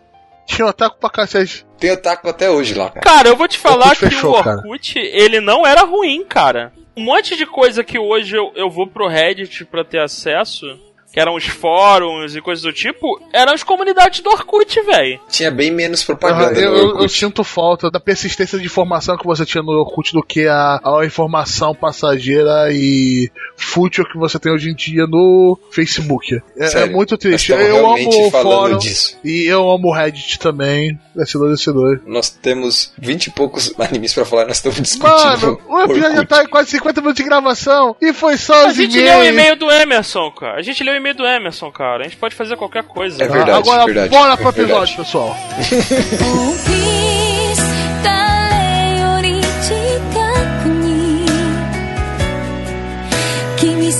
Tinha otaku pra cacete. Tem otaku até hoje lá, cara. Cara, eu vou te falar Orkut que fechou, o Orkut, ele não era ruim, cara. Um monte de coisa que hoje eu, eu vou pro Reddit pra ter acesso, que eram os fóruns e coisas do tipo, eram as comunidades do Orkut, velho. Tinha bem menos propaganda eu, eu- eu sinto falta da persistência de informação que você tinha no Orkut do que a, a informação passageira e fútil que você tem hoje em dia no Facebook. É, é muito triste. Eu realmente amo o falando fórum disso. e eu amo o Reddit também. S2, S2. Nós temos 20 e poucos animes pra falar, nós estamos discutindo. Mano, o episódio já tá em quase 50 minutos de gravação e foi só A os gente leu o e-mail do Emerson, cara. A gente leu o e-mail do Emerson, cara. A gente pode fazer qualquer coisa. É verdade. Agora verdade, bora pro é verdade. episódio, pessoal. *laughs*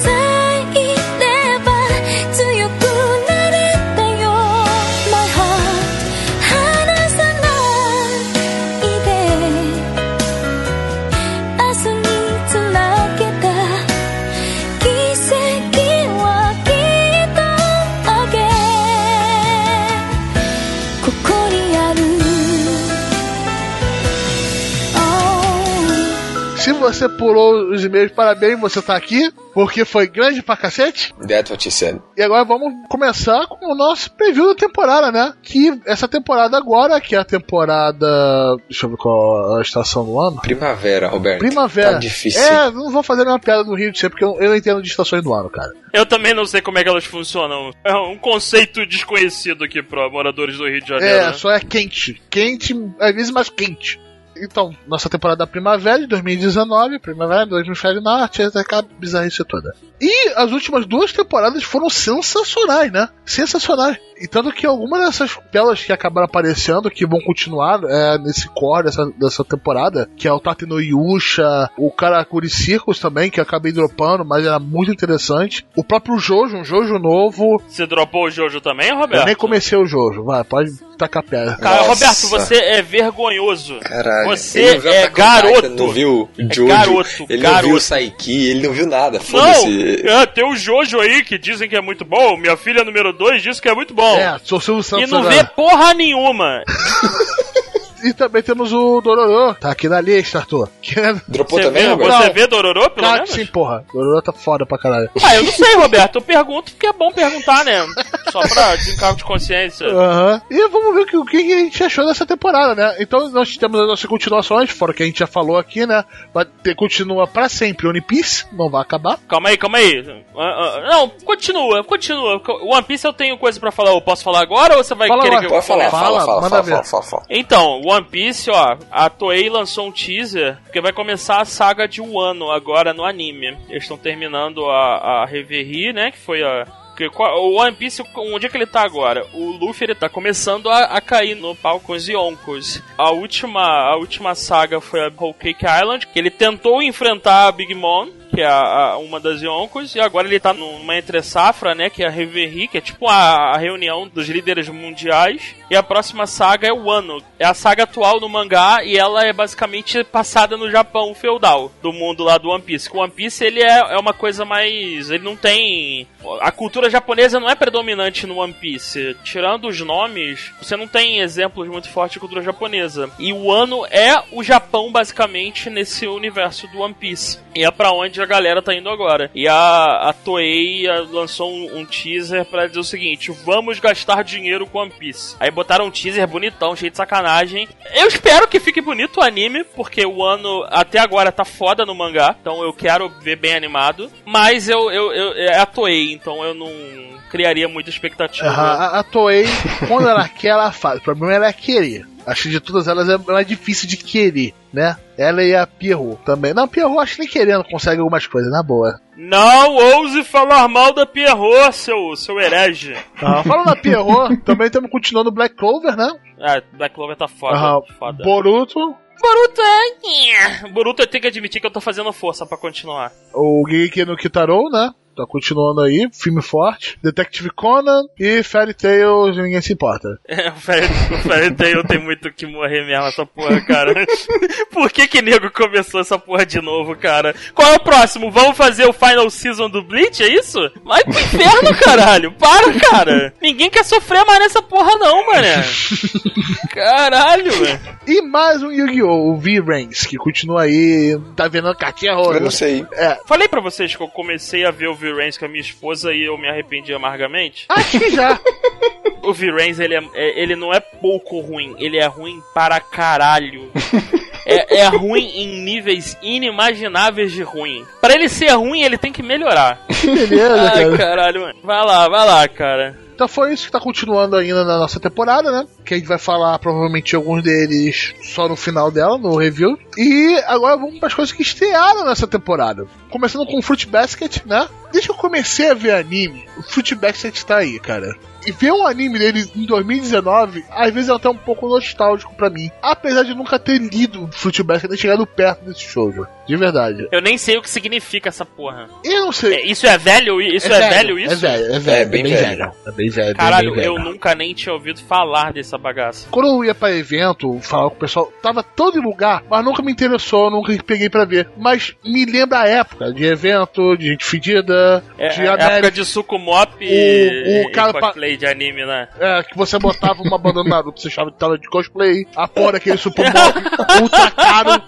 One você pulou os e-mails, parabéns, você tá aqui, porque foi grande pra cacete. That's what she said. E agora vamos começar com o nosso preview da temporada, né? Que essa temporada agora, que é a temporada. Deixa eu ver qual a estação do ano. Primavera, Roberto. Primavera. Tá difícil. É, não vou fazer nenhuma piada do Rio de Janeiro, porque eu, eu não entendo de estações do ano, cara. Eu também não sei como é que elas funcionam. É um conceito desconhecido aqui para moradores do Rio de Janeiro. É, né? só é quente. Quente, às vezes mais quente. Então, nossa temporada da primavera de 2019, primavera do hemisfério norte, aquela bizarrice toda. E as últimas duas temporadas foram sensacionais, né? Sensacionais. E tanto que algumas dessas telas que acabaram aparecendo, que vão continuar é, nesse core dessa, dessa temporada, que é o Tate no Yusha, o Karakuri Circus também, que eu acabei dropando, mas era muito interessante. O próprio Jojo, um Jojo novo. Você dropou o Jojo também, Roberto? Eu nem comecei o Jojo, vai, pode tacar pedra. Cara, Nossa. Roberto, você é vergonhoso. Caralho. Você não viu é garoto. não viu É Jojo. garoto, ele não garoto. viu o Saiki, ele não viu nada. Não, Foda-se. é, tem o Jojo aí que dizem que é muito bom. Minha filha número 2 disse que é muito bom. É, sou o Silvio e Santos não agora. vê porra nenhuma. *laughs* E também temos o Dororô. Tá aqui na lista, Arthur. Que é... Dropou Você também, Roberto? você vê Dororô, pelo Claro menos? sim, porra. Dororô tá foda pra caralho. Ah, eu não sei, Roberto. Eu pergunto porque é bom perguntar, né? Só pra desencargo de consciência. Aham. E vamos ver o que, o que a gente achou dessa temporada, né? Então nós temos as nossas continuações, fora o que a gente já falou aqui, né? Vai ter, continua pra sempre One Piece, não vai acabar. Calma aí, calma aí. Ah, ah, Não, continua, continua. One Piece eu tenho coisa pra falar. Eu posso falar agora ou você vai Fala querer lá, que eu Pode falar, Fala, fala, fala, fala, fala, fala, fala. Então, One Piece, ó, a Toei lançou um teaser porque vai começar a saga de Wano agora no anime. Eles estão terminando a, a Reverie, né, que foi a... O One Piece, onde é que ele tá agora? O Luffy, ele tá começando a, a cair no pau com os Yonkos. A última, a última saga foi a Whole Cake Island, que ele tentou enfrentar a Big Mom, que é a, a- uma das Yonkos, e agora ele tá numa entre-safra, né, que é a Reverie, que é tipo a, a reunião dos líderes mundiais, e a próxima saga é o Wano. É a saga atual no mangá, e ela é basicamente passada no Japão feudal, do mundo lá do One Piece. O One Piece, ele é, é uma coisa mais... ele não tem... A cultura japonesa não é predominante no One Piece. Tirando os nomes, você não tem exemplos muito fortes de cultura japonesa. E o Wano é o Japão, basicamente, nesse universo do One Piece. E é pra onde a galera tá indo agora. E a, a Toei ah, lançou um, um teaser pra dizer o seguinte: vamos gastar dinheiro com One Piece. Aí botaram um teaser bonitão, cheio de sacanagem. Eu espero que fique bonito o anime, porque o ano até agora tá foda no mangá. Então eu quero ver bem animado. Mas eu, eu, eu é a Toei, então eu não criaria muita expectativa. A, a Toei, *laughs* quando ela quer, ela faz. O problema é ela querer. Acho que de todas elas é mais difícil de querer, né? Ela e a Pierrot também. Não, a Pierrot acho que nem querendo consegue algumas coisas, na boa. Não ouse falar mal da Pierrot, seu, seu herege. Ah, falando da Pierrot, *laughs* também estamos continuando Black Clover, né? Ah, Black Clover tá foda. Ah, foda. Boruto, Boruto é. Boruto eu tenho que admitir que eu tô fazendo força pra continuar. o Geki no Kitaro, né? Tá continuando aí, filme forte. Detective Conan e Fairy Tail, ninguém se importa. É, o Fairy, o Fairy Tail tem muito que morrer mesmo, essa porra, cara. *laughs* Por que que nego começou essa porra de novo, cara? Qual é o próximo? Vamos fazer o Final Season do Bleach, é isso? Vai pro inferno, *laughs* caralho! Para, cara! Ninguém quer sofrer mais nessa porra não, mané. Caralho, velho. E mais um Yu-Gi-Oh! o V-Rings, que continua aí, tá vendo a cartinha rosa. Eu não sei. É, Falei pra vocês que eu comecei a ver o V-Rains com a minha esposa e eu me arrependi amargamente. *laughs* acho que já. O V-Rains, ele, é, é- ele não é pouco ruim, ele é ruim para caralho. É, é ruim em níveis inimagináveis de ruim. Pra ele ser ruim, ele tem que melhorar. Beleza, Ai, cara. caralho, mano. Vai lá, vai lá, cara. Então foi isso que tá continuando ainda na nossa temporada, né? Que a gente vai falar provavelmente alguns deles só no final dela, no review. E agora vamos para as coisas que estrearam nessa temporada. Começando com o Fruit Basket, né? Desde que eu comecei a ver anime, o Fruit Basket tá aí, cara. E ver um anime dele em 2019, às vezes é até um pouco nostálgico pra mim. Apesar de nunca ter lido Fruit Basket nem chegado perto desse shoujo. De verdade. Eu nem sei o que significa essa porra. Eu não sei. É, isso é velho? Isso é, velho, isso? É velho, é velho. É bem velho. É bem velho. Caralho, bem eu velho. nunca nem tinha ouvido falar dessa bagaça. Quando eu ia pra evento, falar com o pessoal, tava todo em lugar, mas nunca me interessou, nunca peguei pra ver. Mas me lembra a época de evento, de gente fedida, É, de é a época de Sukumop e, O- o cara e cosplay de anime, né? É, que você botava uma banda Naruto, você achava que tava de cosplay, a porra daquele super mob, *laughs* ultra caro.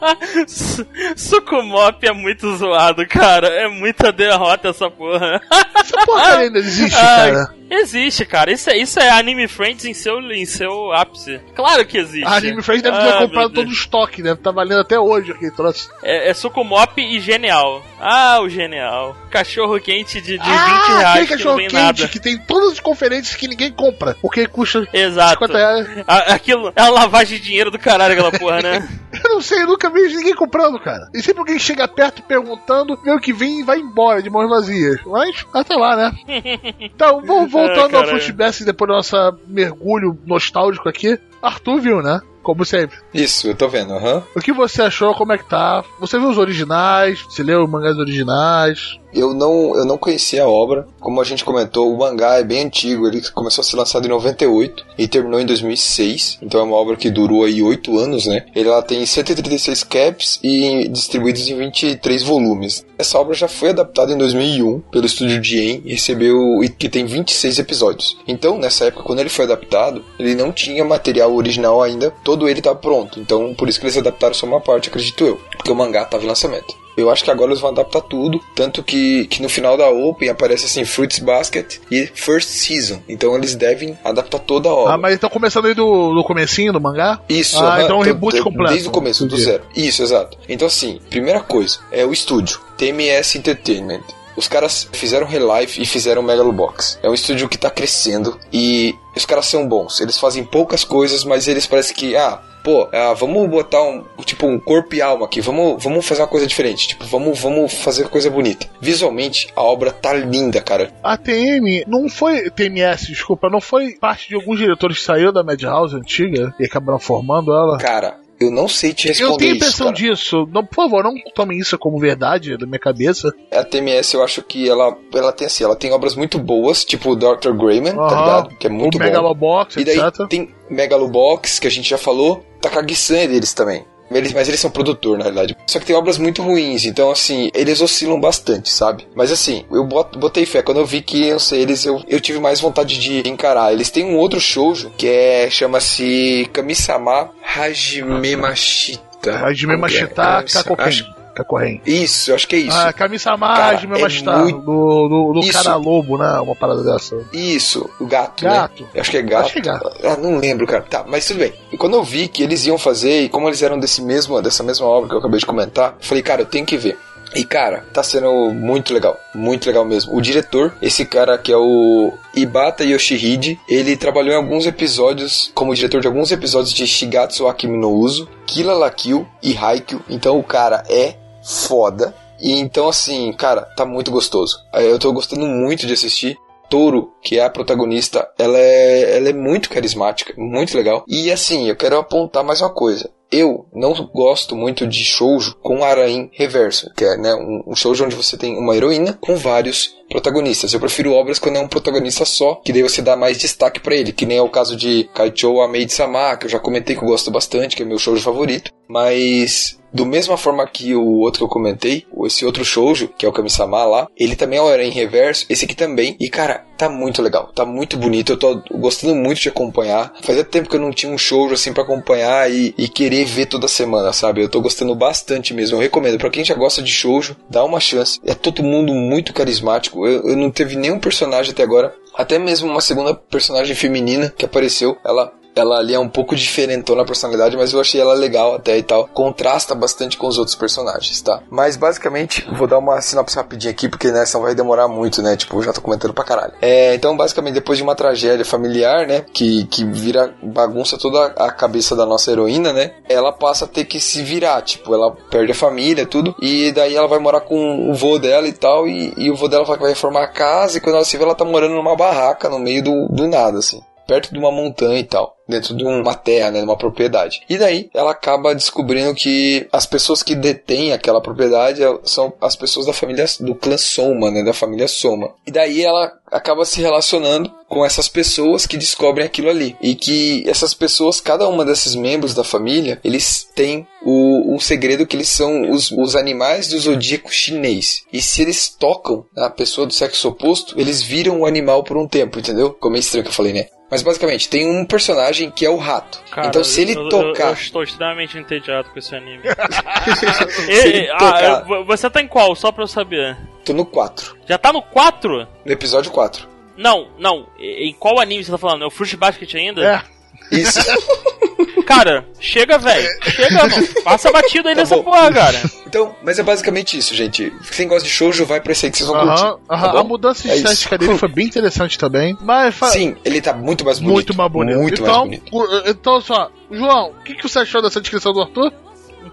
Su- Sukumop é muito zoado, cara. É muita derrota essa porra. Essa porra *laughs* ainda existe, cara. Existe, cara. Isso é, isso é Anime Friends em seu, em seu ápice. Claro que existe. A Anime Friends deve ter Ah, comprado todo o estoque, deve estar valendo até hoje aquele troço. É, é Sukumop e Genial. Ah, o Genial. Cachorro quente de, de 20 ah, reais aquele que não quente nada. que tem todas as conferências que ninguém compra, porque custa Exato. 50 reais. A- aquilo é uma lavagem de dinheiro do caralho, aquela porra, né? *laughs* Eu não sei, eu nunca vejo ninguém comprando, cara. E sempre alguém chega perto perguntando, vê o que vem e vai embora de mãos vazias. Mas, até lá, né? *laughs* Então, vamos voltando Ah, ao Basket depois do nosso mergulho nostálgico aqui. Arthur viu, né? Como sempre. Isso, eu tô vendo, aham. O que você achou? Como é que tá? Você viu os originais? Você leu os mangás originais? Eu não, eu não conhecia a obra. Como a gente comentou, o mangá é bem antigo. Ele começou a ser lançado em 98 e terminou em 2006. Então é uma obra que durou aí 8 anos, né? Ela tem 136 caps e distribuídos em 23 volumes. Essa obra já foi adaptada em 2001 pelo estúdio Dien e recebeu e que tem 26 episódios. Então, nessa época, quando ele foi adaptado, ele não tinha material original ainda. Todo ele tá pronto. Então, por isso que eles adaptaram só uma parte, acredito eu. Porque o mangá tava em lançamento. Eu acho que agora eles vão adaptar tudo, tanto que, que no final da Open aparece assim Fruits Basket e First Season. Então eles devem adaptar toda a obra. Ah, mas estão começando aí do, do comecinho do mangá? Isso, Ah, então um tô- reboot completo. Desde o começo, do zero. Isso, exato. Então, assim, primeira coisa, é o estúdio, TMS Entertainment. Os caras fizeram Relife e fizeram Megalobox. É um estúdio que tá crescendo e os caras são bons. Eles fazem poucas coisas, mas eles parecem que, ah, pô, ah, vamos botar um, tipo, um corpo e alma aqui. Vamos, vamos fazer uma coisa diferente. Tipo, vamos, vamos fazer coisa bonita. Visualmente, a obra tá linda, cara. A TM não foi. TMS, desculpa, não foi parte de alguns diretores que saiu da Madhouse antiga e acabaram formando ela? Cara, eu não sei te responder Eu tenho a isso, impressão cara. disso. Não, por favor, não tomem isso como verdade da minha cabeça. A TMS eu acho que ela, ela tem assim, ela tem obras muito boas, tipo o Dr. Grayman, tá ligado? Que é muito o bom. Megalobox, E daí etc. tem Megalobox, que a gente já falou, Takagi-san é deles também. Eles, mas eles são produtor, na realidade. Só que tem obras muito ruins, então assim, eles oscilam bastante, sabe? Mas assim, eu bot- botei fé. Quando eu vi que iam ser eles, eu, eu tive mais vontade de encarar. Eles têm um outro shoujo, que é, chama-se Kamisama Hajime Mashita. Hajime é? Mashita Acho- Kakoken. Kakoren. Isso, eu acho que é isso. Ah, Kami-sama Cara, Hajime é muito- Do, do, do Isso. cara lobo, né? Uma parada dessa. Isso, o gato, Gato. né? Eu acho que é gato. Acho que é gato. Ah, não lembro, cara. Tá, mas tudo bem. E quando eu vi que eles iam fazer, e como eles eram desse mesmo, dessa mesma obra que eu acabei de comentar, eu falei, cara, eu tenho que ver. E cara, tá sendo muito legal, muito legal mesmo. O diretor, esse cara que é o Ibata Yoshihide, ele trabalhou em alguns episódios como diretor de alguns episódios de Shigatsu Akimi no Uso, Killa la Kill e Haikyuu. Então o cara é foda. E então assim, cara, tá muito gostoso. É, Eu tô gostando muito de assistir. Toro, que é a protagonista, ela é, ela é muito carismática, muito legal. E assim, eu quero apontar mais uma coisa. Eu não gosto muito de shoujo com Arain reverso, que é né, um, um shoujo onde você tem uma heroína com vários protagonistas. Eu prefiro obras quando é um protagonista só, que daí você dá mais destaque para ele, que nem é o caso de Kaichou Ameide-sama, que eu já comentei que eu gosto bastante, que é meu shoujo favorito. Mas do mesma forma que o outro que eu comentei, esse outro shoujo, que é o Kami-sama lá, ele também é em reverso, esse aqui também. E cara, tá muito legal, tá muito bonito, eu tô gostando muito de acompanhar. Fazia tempo que eu não tinha um shoujo assim para acompanhar e, e, querer ver toda semana, sabe? Eu tô gostando bastante mesmo. Eu recomendo para quem já gosta de shoujo, dá uma chance. É todo mundo muito carismático. Eu, eu não teve nenhum personagem até agora até mesmo uma segunda personagem feminina que apareceu, ela ela ali é um pouco diferentona na personalidade, mas eu achei ela legal até e tal. Contrasta bastante com os outros personagens, tá? Mas basicamente, vou dar uma sinopse rapidinha aqui, porque né, senão vai demorar muito, né? Tipo, eu já tô comentando pra caralho. É, então, basicamente, depois de uma tragédia familiar, né? Que, que vira bagunça toda a cabeça da nossa heroína, né? Ela passa a ter que se virar, tipo, ela perde a família, tudo, e daí ela vai morar com o vô dela e tal, e, e o vô dela vai reformar a casa, e quando ela se vê, ela tá morando numa barraca no meio do, do nada, assim perto de uma montanha e tal, dentro de uma terra, né, de uma propriedade. E daí ela acaba descobrindo que as pessoas que detêm aquela propriedade são as pessoas da família do clã Soma, né, da família Soma. E daí ela acaba se relacionando com essas pessoas que descobrem aquilo ali. E que essas pessoas, cada uma desses membros da família, eles têm o, um segredo que eles são os, os animais do zodíaco chinês. E se eles tocam a pessoa do sexo oposto, eles viram o animal por um tempo, entendeu? Como é estranho que eu falei, né? Mas basicamente, tem um personagem que é o rato. Cara, então se ele eu, tocar. Eu, eu, estou extremamente entediado com esse anime. *laughs* se ele ah, tocar... eu, você tá em qual? Só pra eu saber. Tô no 4. Já tá no 4? No episódio 4. Não, não. Em qual anime você tá falando? É o Fruit Basket ainda? É. Isso. *laughs* Cara, chega, velho. Chega, mano. Passa batido aí Tá nessa bom. porra, cara. Então, mas é basicamente isso, gente. Quem gosta de shoujo vai pra esse aí que vocês vão Aham, curtir. aham. tá a mudança É estética dele foi bem interessante também. Mas fa- Sim, ele tá muito mais bonito. muito mais bonito. Muito então, mais bonito. então, só, João, o que, que você achou dessa descrição do Arthur?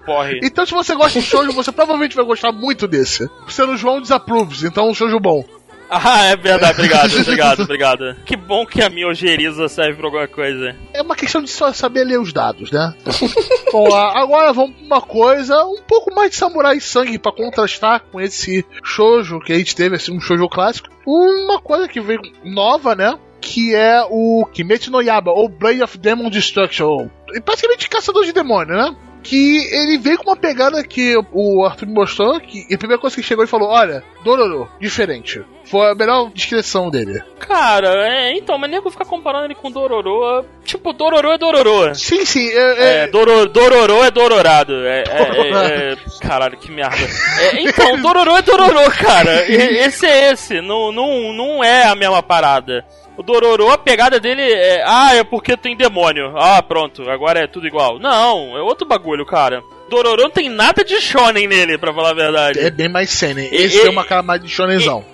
Porre. Então, se você gosta de shoujo, você provavelmente vai gostar muito desse. Sendo João Disapproves, então um shoujo bom. *laughs* Ah, é verdade. Obrigado, obrigado, obrigado. Que bom que a minha ojeriza serve pra alguma coisa. É uma questão de só saber ler os dados, né? *laughs* Bom, agora vamos pra uma coisa um pouco mais de samurai sangue pra contrastar com esse shoujo que a gente teve, assim, um shoujo clássico. Uma coisa que veio nova, né? Que é o Kimetsu no Yaba, ou Blade of Demon Destruction. Basicamente caçador de demônio, né? Que ele veio com uma pegada que o Arthur me mostrou, que a primeira coisa que chegou e falou, olha, Dororo, diferente. Foi a melhor descrição dele. Cara, é, então, mas nego ficar comparando ele com Dororo. Tipo, Dororo é Dororo. Sim, sim, é, É, Doro, Dororo é Dororado. É, é, é- *laughs* é- caralho, que merda. É, então, Dororo é Dororo, cara. Esse é esse. Não, não, não é a mesma parada. O Dororo, a pegada dele é. Ah, é porque tem demônio. Ah, pronto, agora é tudo igual. Não, é outro bagulho, cara. Dororo não tem nada de shonen nele, pra falar a verdade. é bem mais seinen. Esse e- tem uma cara mais de shonenzão.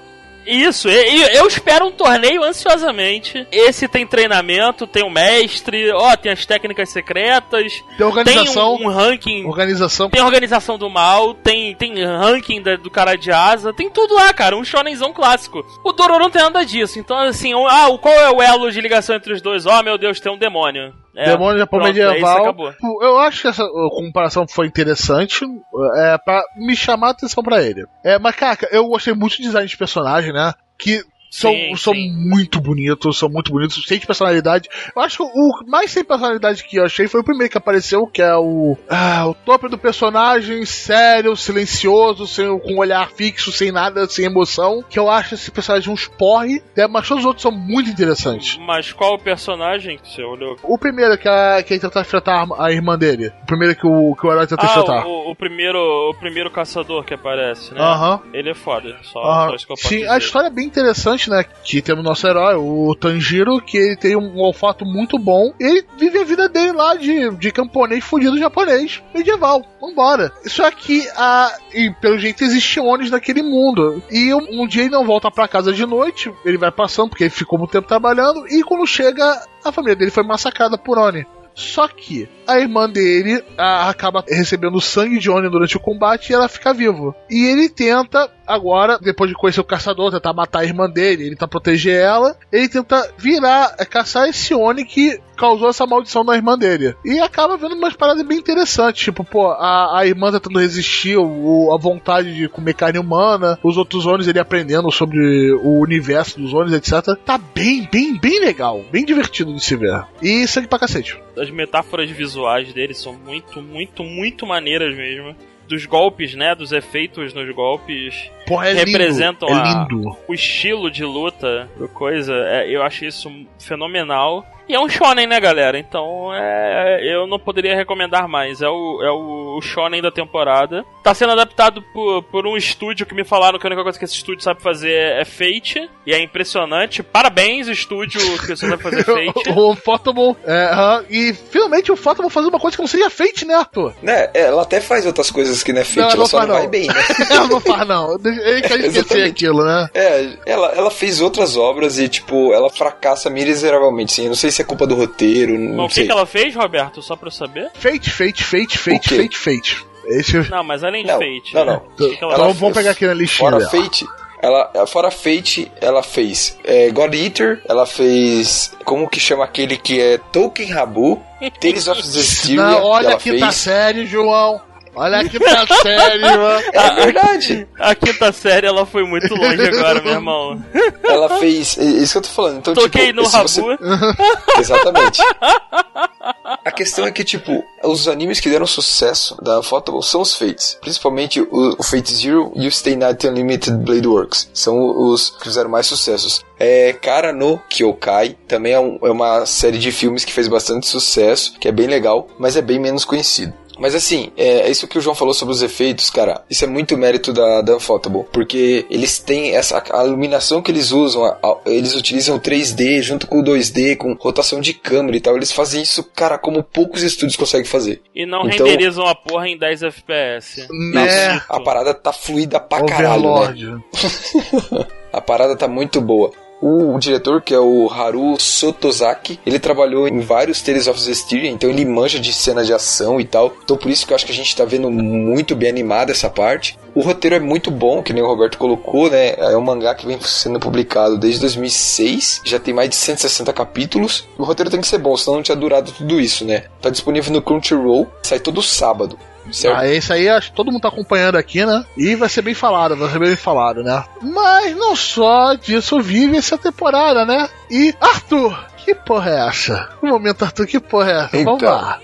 Isso, e- e eu espero um torneio ansiosamente. Esse tem treinamento, tem o mestre, ó, tem as técnicas secretas, Tem tem organização, um, um ranking, organização tem organização do mal, tem, tem ranking da- do cara de asa, tem tudo lá, cara, um shonenzão clássico. O Dororo não tem nada disso, então assim, ah, qual é o elo de ligação entre os dois? Ó, meu Deus, tem um demônio. É, Demônio Japão pronto, é medieval. Eu acho que essa comparação foi interessante. É, pra me chamar a atenção pra ele. É, mas, cara, eu gostei muito do design de personagem, né? Que são, Sim, são sim. muito bonitos, são muito bonitos, sem personalidade. Eu acho que o mais sem personalidade que eu achei foi o primeiro que apareceu, que é o. Ah, o topo do personagem, sério, silencioso, sem, com um olhar fixo, sem nada, sem emoção. Que eu acho esse personagem um esporre, né? mas todos os outros são muito interessantes. Mas qual o personagem que você olhou? O primeiro que, a, que ele tenta enfrentar a, irmã dele. O primeiro que o, que o herói tenta enfrentar. Ah, o, o primeiro, o primeiro caçador que aparece, né? Aham. Ele é foda, só, Aham. só isso que eu posso Sim, dizer. a história é bem interessante, né? Que temos nosso herói, o Tanjiro, que ele tem um olfato muito bom. Ele vive a vida dele lá de, de camponês fudido japonês medieval. Vambora. Só que, a, e pelo jeito, existe Onis naquele mundo. E um, um dia ele não volta pra casa de noite, ele vai passando, porque ele ficou muito tempo trabalhando. E quando chega, a família dele foi massacrada por Oni. Só que a irmã dele a- acaba recebendo sangue de Oni durante o combate e ela fica viva. E ele tenta agora, depois de conhecer o caçador, tentar matar a irmã dele, ele tenta proteger ela, ele tenta virar, é, caçar esse Oni que causou essa maldição na irmã dele. E acaba vendo umas paradas bem interessantes, tipo, pô, a, a irmã tentando resistir o, a vontade de comer carne humana, os outros Onis ele aprendendo sobre o universo dos Onis, etc. Tá bem, bem, bem legal, bem divertido de se ver. E sangue pra cacete. As metáforas visuais dele são muito, muito, muito maneiras mesmo. Dos golpes, né? Dos efeitos nos golpes. Porra, é representam lindo. É a- lindo. o estilo de luta do coisa, é, eu acho isso fenomenal. E é um shonen, né, galera? Então, é, eu não poderia recomendar mais. É o, é o shonen da temporada. Tá sendo adaptado por, por um estúdio que me falaram que a única coisa que esse estúdio sabe fazer é Fate. E é impressionante. Parabéns, estúdio que você sabe fazer *laughs* Fate. O Fotable, é, aham, e finalmente o Fotable fazer uma coisa que não seria feita, né, Arthur? Né, é, ela até faz outras coisas que não é feito, Não, ela, não só faz não vai não. bem, né? *laughs* Ela não faz, não. Ele quer esquecer Exatamente. aquilo, né? É, ela, ela fez outras obras e, tipo, ela fracassa miseravelmente, sim. Eu não sei se é culpa do roteiro, Mas não o que, sei. que ela fez, Roberto? Só pra eu saber? Fate, Fate, Fate, Fate? Fate, Fate. Esse... Não, mas além de Não, Fate. não, né? não. O que que ela Então Ela vamos fez- pegar aqui na listinha. Fora dela. Fate, ela, fora Fate, ela fez é, God Eater, ela fez. Como que chama aquele que é Tolkien Rabu, *laughs* Tales of Zestiria, Não, olha que fez. tá sério, João. Olha que tá sério, mano. É verdade. A quinta série ela foi muito longe *laughs* agora, meu irmão. Ela fez. é Isso que eu tô falando. Então, Toquei tipo, no se você- Rabu. *laughs* Exatamente. A *laughs* questão é que, tipo, os animes que deram sucesso da Photable são os Fates. Principalmente o, o Fate Zero e o Stay Night Unlimited Blade Works. São os que fizeram mais sucessos. É, Kara no Kyokai também é, um- é uma série de filmes que fez bastante sucesso, que é bem legal, mas é bem menos conhecido. Mas assim, é isso que o João falou sobre os efeitos, cara. Isso é muito mérito da, da Unfotable. Porque eles têm essa a iluminação que eles usam, a- a- eles utilizam o 3D junto com o 2D, com rotação de câmera e tal. Eles fazem isso, cara, como poucos estúdios conseguem fazer. E não Então- renderizam a porra em 10 FPS. Né? A parada tá fluida pra caralho, né? Overlord. *laughs* A parada tá muito boa. O, diretor, que é o Haru Sotozaki, ele trabalhou em vários Tales of Zestiria, então ele manja de cena de ação e tal. Então por isso que eu acho que a gente tá vendo muito bem animada essa parte. O roteiro é muito bom, que nem o Roberto colocou, né? É um mangá que vem sendo publicado desde 2006, já tem mais de 160 capítulos. O roteiro tem que ser bom, senão não tinha durado tudo isso, né? Tá disponível no Crunchyroll, sai todo sábado. Certo? Ah, esse aí acho que todo mundo tá acompanhando aqui, né? E vai ser bem falado, vai ser bem falado, né? Mas não só disso vive essa temporada, né? E Arthur, que porra é essa? No momento, Arthur, que porra é essa? Vamos Então. lá.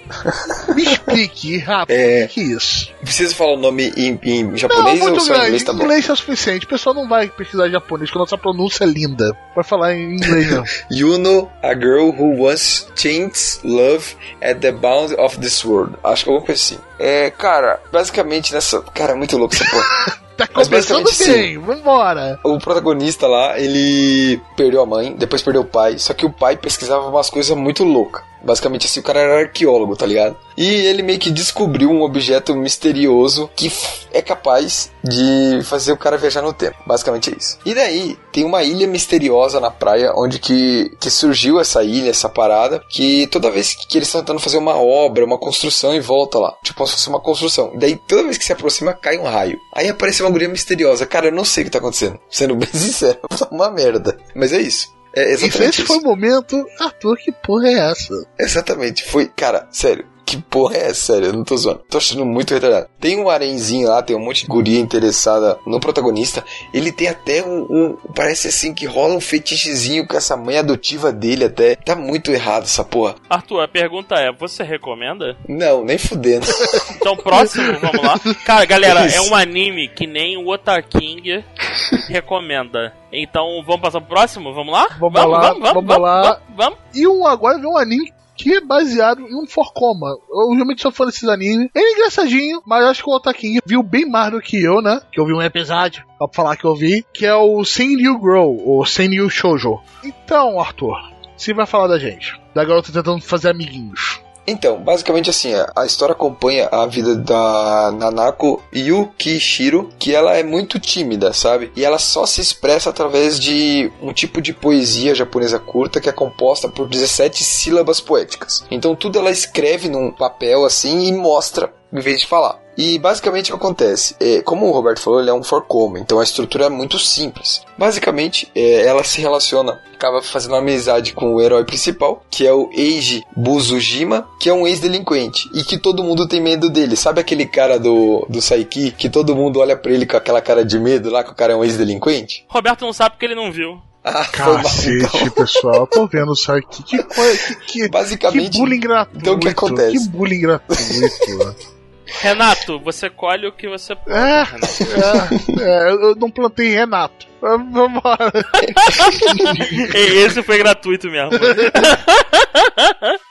Me explique rápido É. o que é isso. Precisa falar o nome em, em Não, japonês ou muito só em grande. inglês tá bom? inglês é o suficiente. O pessoal não vai pesquisar japonês, porque a nossa pronúncia é linda. Vai falar em inglês, não. You know a girl who once changed love at the bound of this world. Acho que alguma coisa assim. É, cara, basicamente nessa. Cara, é muito louco essa porra. *laughs* Tá começando basicamente, bem, vambora. o protagonista lá, ele perdeu a mãe, depois perdeu o pai, só que o pai pesquisava umas coisas muito loucas. Basicamente assim, o cara era arqueólogo, tá ligado? E ele meio que descobriu um objeto misterioso que é capaz de fazer o cara viajar no tempo. Basicamente é isso. E daí, tem uma ilha misteriosa na praia, onde que, que surgiu essa ilha, essa parada, que toda vez que eles estão tentando fazer uma obra, uma construção e volta lá. Tipo, como se fosse uma construção. E daí, toda vez que se aproxima, cai um raio. Aí aparece uma guria misteriosa. Cara, eu não sei o que tá acontecendo. Sendo bem *laughs* sincero, *laughs* uma merda. Mas é isso. É E esse isso. foi o momento. Arthur, que porra é essa? Exatamente, foi, cara, sério. Que porra é essa? Sério, eu não tô zoando. Tô achando muito retardado. Tem um arenzinho lá, tem um monte de guria interessada no protagonista. Ele tem até um, um- Parece assim que rola um fetichezinho com essa mãe adotiva dele até. Tá muito errado essa porra. Arthur, a pergunta é: você recomenda? Não, nem fudendo. *laughs* Então, próximo, vamos lá. Cara, galera, é Isso. um anime que nem o Otaking recomenda. Então, vamos passar pro próximo? Vamos lá? Vamos lá, vamos, vamos, vamos vamos, lá. vamos, vamos. E um, agora vem um anime que é baseado em um Forcoma. Eu realmente sou fã desses animes. Ele é engraçadinho, mas acho que o Otaking viu bem mais do que eu, né? Que eu vi um episódio, só pra falar que eu vi, que é o Senryu Grow, ou Senryu Shoujo. Então, Arthur, você vai falar da gente. Da garota tentando fazer amiguinhos. Então, basicamente assim, a- história acompanha a vida da Nanako Yukishiro, que ela é muito tímida, sabe? E ela só se expressa através de um tipo de poesia japonesa curta que é composta por 17 sílabas poéticas. Então tudo ela escreve num papel assim e mostra, em vez de falar. E basicamente o que acontece? É, como o Roberto falou, ele é um forcoma, então a estrutura é muito simples. Basicamente, é, ela se relaciona, acaba fazendo uma amizade com o herói principal, que é o Eiji Buzujima, que é um ex-delinquente e que todo mundo tem medo dele. Sabe aquele cara do, do Saiki que todo mundo olha pra ele com aquela cara de medo lá, que o cara é um ex-delinquente? Roberto não sabe porque ele não viu. *laughs* Ah, mal, Cacete, então. pessoal. Tô vendo isso aqui. Que, coisa- que, que, Basicamente, que bullying gratuito. então o que acontece? Que bullying gratuito. Renato, você colhe o que você pode. É, Renato. é, é, eu não plantei Renato. *laughs* Vambora. *laughs* Esse foi gratuito mesmo. *laughs*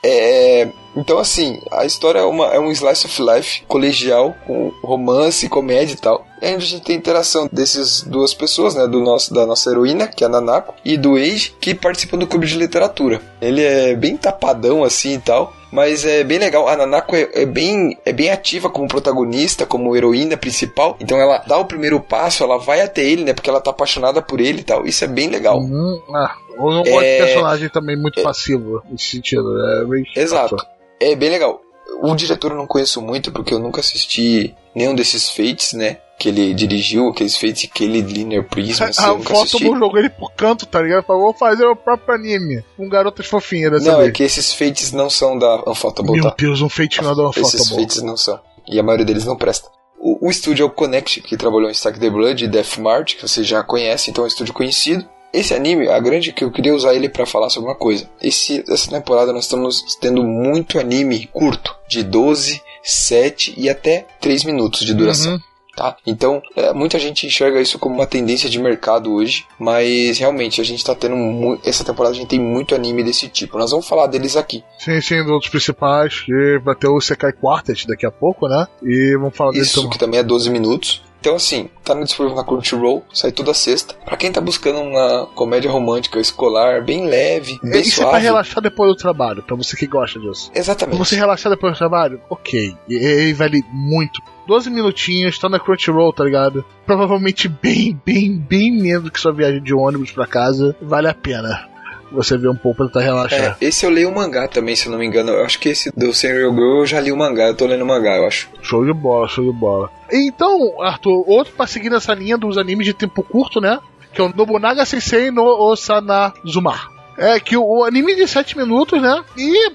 É, então, assim, a história é, uma, é um slice of life colegial, com romance, comédia e tal. E a gente tem interação dessas duas pessoas, né? Do nosso, da nossa heroína, que é a Nanako, e do Eiji, que participam do clube de literatura. Ele é bem tapadão assim e tal. Mas é bem legal. A Nanako é, é bem, é bem ativa como protagonista, como heroína principal. Então ela dá o primeiro passo, ela vai até ele, né? Porque ela tá apaixonada por ele e tal. Isso é bem legal. Hum, ah, eu não gosto É- de personagem também muito passivo nesse sentido. É bem chato. Exato. É bem legal. O diretor eu não conheço muito porque eu nunca assisti nenhum desses Fates, né? Que ele dirigiu, aqueles Fates que ele Linear Prism, *laughs* assim, A eu nunca foto assisti. jogou ele pro canto, tá ligado? Falou, vou fazer o próprio anime. Com garotas fofinhas dessa Não, é vez. que esses Fates não são da Unfaltable, Meu tá? Deus, um feitinho da uma foto Esses boa. Fates não são. E a maioria deles não presta. O, o estúdio é o Connect, que trabalhou em Stack the Blood e Death March, que você já conhece, então é um estúdio conhecido. Esse anime, a grande que eu queria usar ele pra falar sobre uma coisa. Esse, essa temporada nós estamos tendo muito anime curto, de 12, 7 e até 3 minutos de duração. Uhum. Tá? Então, é, muita gente enxerga isso como uma tendência de mercado hoje, mas realmente a gente tá tendo essa temporada a gente tem muito anime desse tipo. Nós vamos falar deles aqui. Sim, sim, dos outros principais, que vai ter o Sekai Quartet daqui a pouco, né? E vamos falar Isso que também é 12 minutos. Então, assim, tá no disponível na Crunchyroll, sai toda sexta. Pra quem tá buscando uma comédia romântica escolar, bem leve, bem Isso é pra suave. relaxar depois do trabalho, pra você que gosta disso. Pra Exatamente. você relaxar depois do trabalho, ok. E ele vale muito. 12 minutinhos, tá na Crunchyroll, tá ligado? Provavelmente bem, bem, bem menos que sua viagem de ônibus pra casa. Vale a pena. Você ver um pouco pra tentar relaxar. É, esse eu leio o mangá também, se eu não me engano. Eu acho que esse do Senrio Girl eu já li o mangá, eu tô lendo o mangá, eu acho. Show de bola, show de bola. Então, Arthur, outro pra seguir nessa linha dos animes de tempo curto, né? Que é o Nobunaga Sensei no Osanazuma. É que o, o anime de 7 minutos, né? E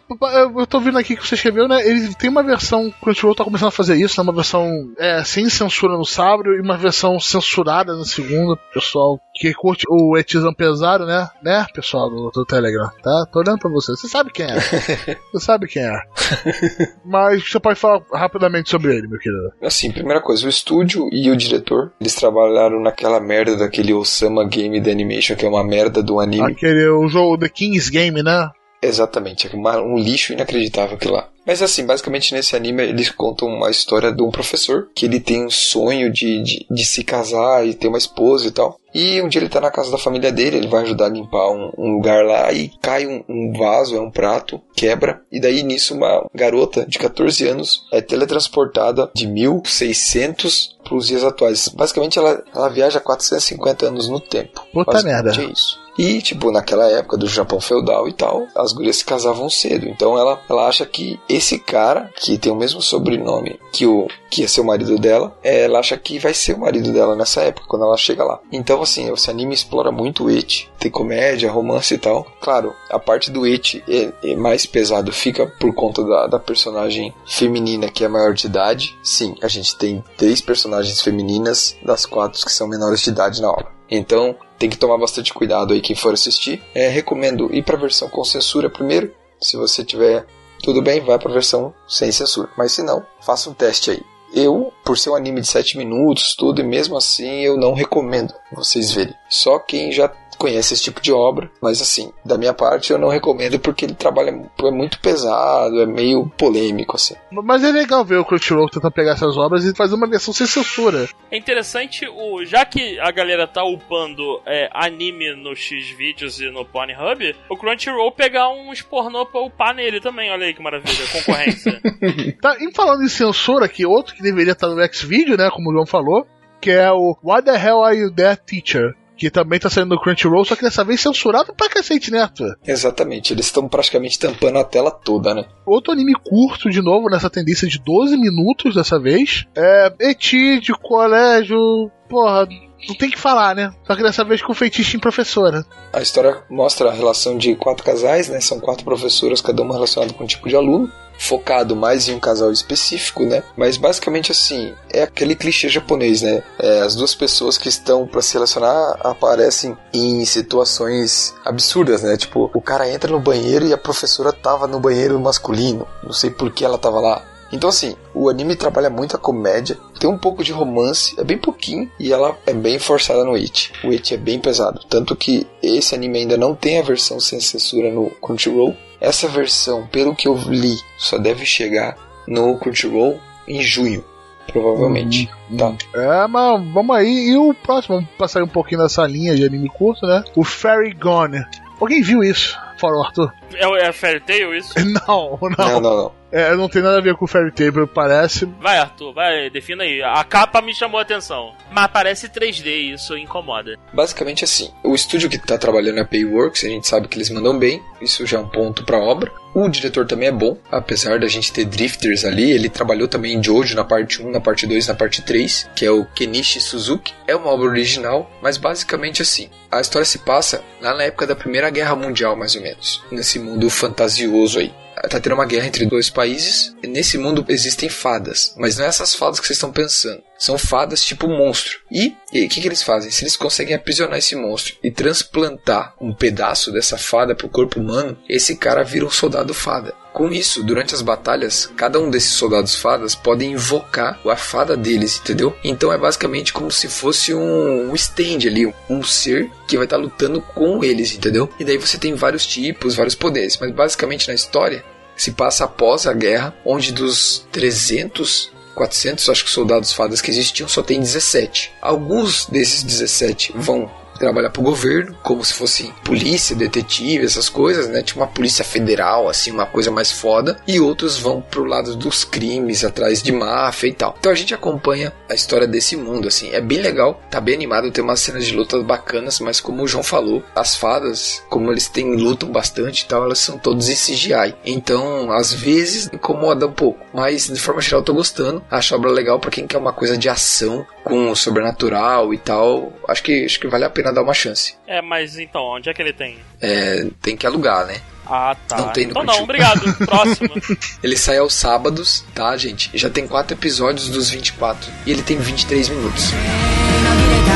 eu tô vendo aqui que você escreveu, né? Ele tem uma versão. Crunchyroll tá começando a fazer isso, né? Uma versão é, sem censura no sábado e uma versão censurada na segunda. Pessoal que curte o etizão pesado, né? Né, pessoal do, do Telegram, tá? Tô olhando pra você. Você sabe quem é. *laughs* você sabe quem é. Mas você pode falar rapidamente sobre ele, meu querido. Assim, primeira coisa, o estúdio e o diretor, eles trabalharam naquela merda daquele Osama Game The Animation, que é uma merda do anime. Aquele, o jogo The King's Game, né? Exatamente, é um lixo inacreditável aquilo lá. Mas assim, basicamente nesse anime eles contam uma história de um professor que ele tem um sonho de, de, de se casar e ter uma esposa e tal. E um dia ele tá na casa da família dele, ele vai ajudar a limpar um, um lugar lá e cai um, um vaso, é um prato, quebra. E daí nisso uma garota de 14 anos é teletransportada de 1600 para os dias atuais. Basicamente ela, ela viaja 450 anos no tempo. Puta merda. É isso. E, tipo, naquela época do Japão feudal e tal, as gurias se casavam cedo. Então ela, ela acha que esse cara, que tem o mesmo sobrenome que o que ia ser o marido dela, ela acha que vai ser o marido dela nessa época, quando ela chega lá. Então, assim, esse anime explora muito eti. Tem comédia, romance e tal. Claro, a parte do eti é, é mais pesado, fica por conta da, da personagem feminina que é maior de idade. Sim, a gente tem três personagens femininas, das quatro que são menores de idade na obra. Então, tem que tomar bastante cuidado aí quem for assistir. É, recomendo ir para a versão com censura primeiro. Se você tiver tudo bem, vai para a versão sem censura. Mas se não, faça um teste aí. Eu, por ser um anime de 7 minutos, tudo, e mesmo assim eu não recomendo vocês verem. Só quem já conhece esse tipo de obra, mas assim, da minha parte eu não recomendo porque ele trabalha é muito pesado, é meio polêmico assim. Mas é legal ver o Crunchyroll tentando pegar essas obras e fazer uma versão sem censura. É interessante, o, já que a galera tá upando é, anime no X-Videos e no Pornhub, o Crunchyroll pegar uns pornô pra upar nele também, olha aí que maravilha, concorrência. *laughs* Tá, e falando em censura aqui, outro que deveria estar no X-Video, né, como o João falou, que é o Why the Hell Are You There Teacher? Que também tá saindo no Crunchyroll, só que dessa vez censurado pra cacete, né, Arthur? Exatamente, eles estão praticamente tampando a tela toda, né? Outro anime curto, de novo, nessa tendência de 12 minutos dessa vez. É Eti de colégio. Porra, não tem que falar, né? Só que dessa vez com feitiço em professora. A história mostra a relação de quatro casais, né? São quatro professoras, cada uma relacionada com um tipo de aluno. Focado mais em um casal específico, né? Mas basicamente assim, é aquele clichê japonês, né? É, as duas pessoas que estão para se relacionar aparecem em situações absurdas, né? Tipo, o cara entra no banheiro e a professora tava no banheiro masculino. Não sei por que ela tava lá. Então, assim, o anime trabalha muito a comédia, tem um pouco de romance, é bem pouquinho, e ela é bem forçada no It. O It é bem pesado. Tanto que esse anime ainda não tem a versão sem censura no Crunchyroll. Essa versão, pelo que eu li, só deve chegar no Crunchyroll em junho. Provavelmente. Tá. É, mas vamos aí. E o próximo, vamos passar um pouquinho nessa linha de anime curto, né? O Fairy Gone. Alguém viu isso? Fora o Arthur? É, é Fairy Tail isso? *laughs* Não, não. Não, não, não. É, não tem nada a ver com o Fairy Tail, parece. Vai, Arthur, vai, defina aí. A capa me chamou a atenção. Mas parece 3D, isso incomoda. Basicamente assim, o estúdio que tá trabalhando é a Payworks, a gente sabe que eles mandam bem, isso já é um ponto pra obra. O diretor também é bom, apesar da gente ter drifters ali, ele trabalhou também em Jojo na parte 1, na parte 2, na parte 3, que é o Kenichi Suzuki. É uma obra original, mas basicamente assim, a história se passa lá na época da Primeira Guerra Mundial, mais ou menos, nesse mundo fantasioso aí tá tendo uma guerra entre dois países. Nesse mundo existem fadas, mas não é essas fadas que vocês estão pensando. São fadas tipo monstro. E o que, que eles fazem? Se eles conseguem aprisionar esse monstro e transplantar um pedaço dessa fada pro corpo humano, esse cara vira um soldado fada. Com isso, durante as batalhas, cada um desses soldados fadas pode invocar a fada deles, entendeu? Então é basicamente como se fosse um, um stand ali, um ser que vai estar lutando com eles, entendeu? E daí você tem vários tipos, vários poderes, mas basicamente na história se passa após a guerra, onde dos 300 400, acho que soldados fadas que existiam, só tem 17. Alguns desses 17 vão trabalhar pro governo, como se fosse polícia, detetive, essas coisas, né? Tipo uma polícia federal, assim, uma coisa mais foda. E outros vão pro lado dos crimes, atrás de máfia e tal. Então a gente acompanha a história desse mundo, assim. É bem legal, tá bem animado, tem umas cenas de luta bacanas, mas como o João falou, as fadas, como eles têm lutam bastante e tal, elas são todas em CGI. Então, às vezes, incomoda um pouco. Mas, de forma geral, eu tô gostando. Acho a obra legal para quem quer uma coisa de ação, com o sobrenatural e tal. Acho que, acho que vale a pena dar uma chance. É, mas então, onde é que ele tem? É, tem que alugar, né? Ah, tá. Não tem no então não, obrigado. *laughs* Próximo. Ele sai aos sábados, tá, gente? Já tem quatro episódios dos 24. E ele tem 23 minutos.「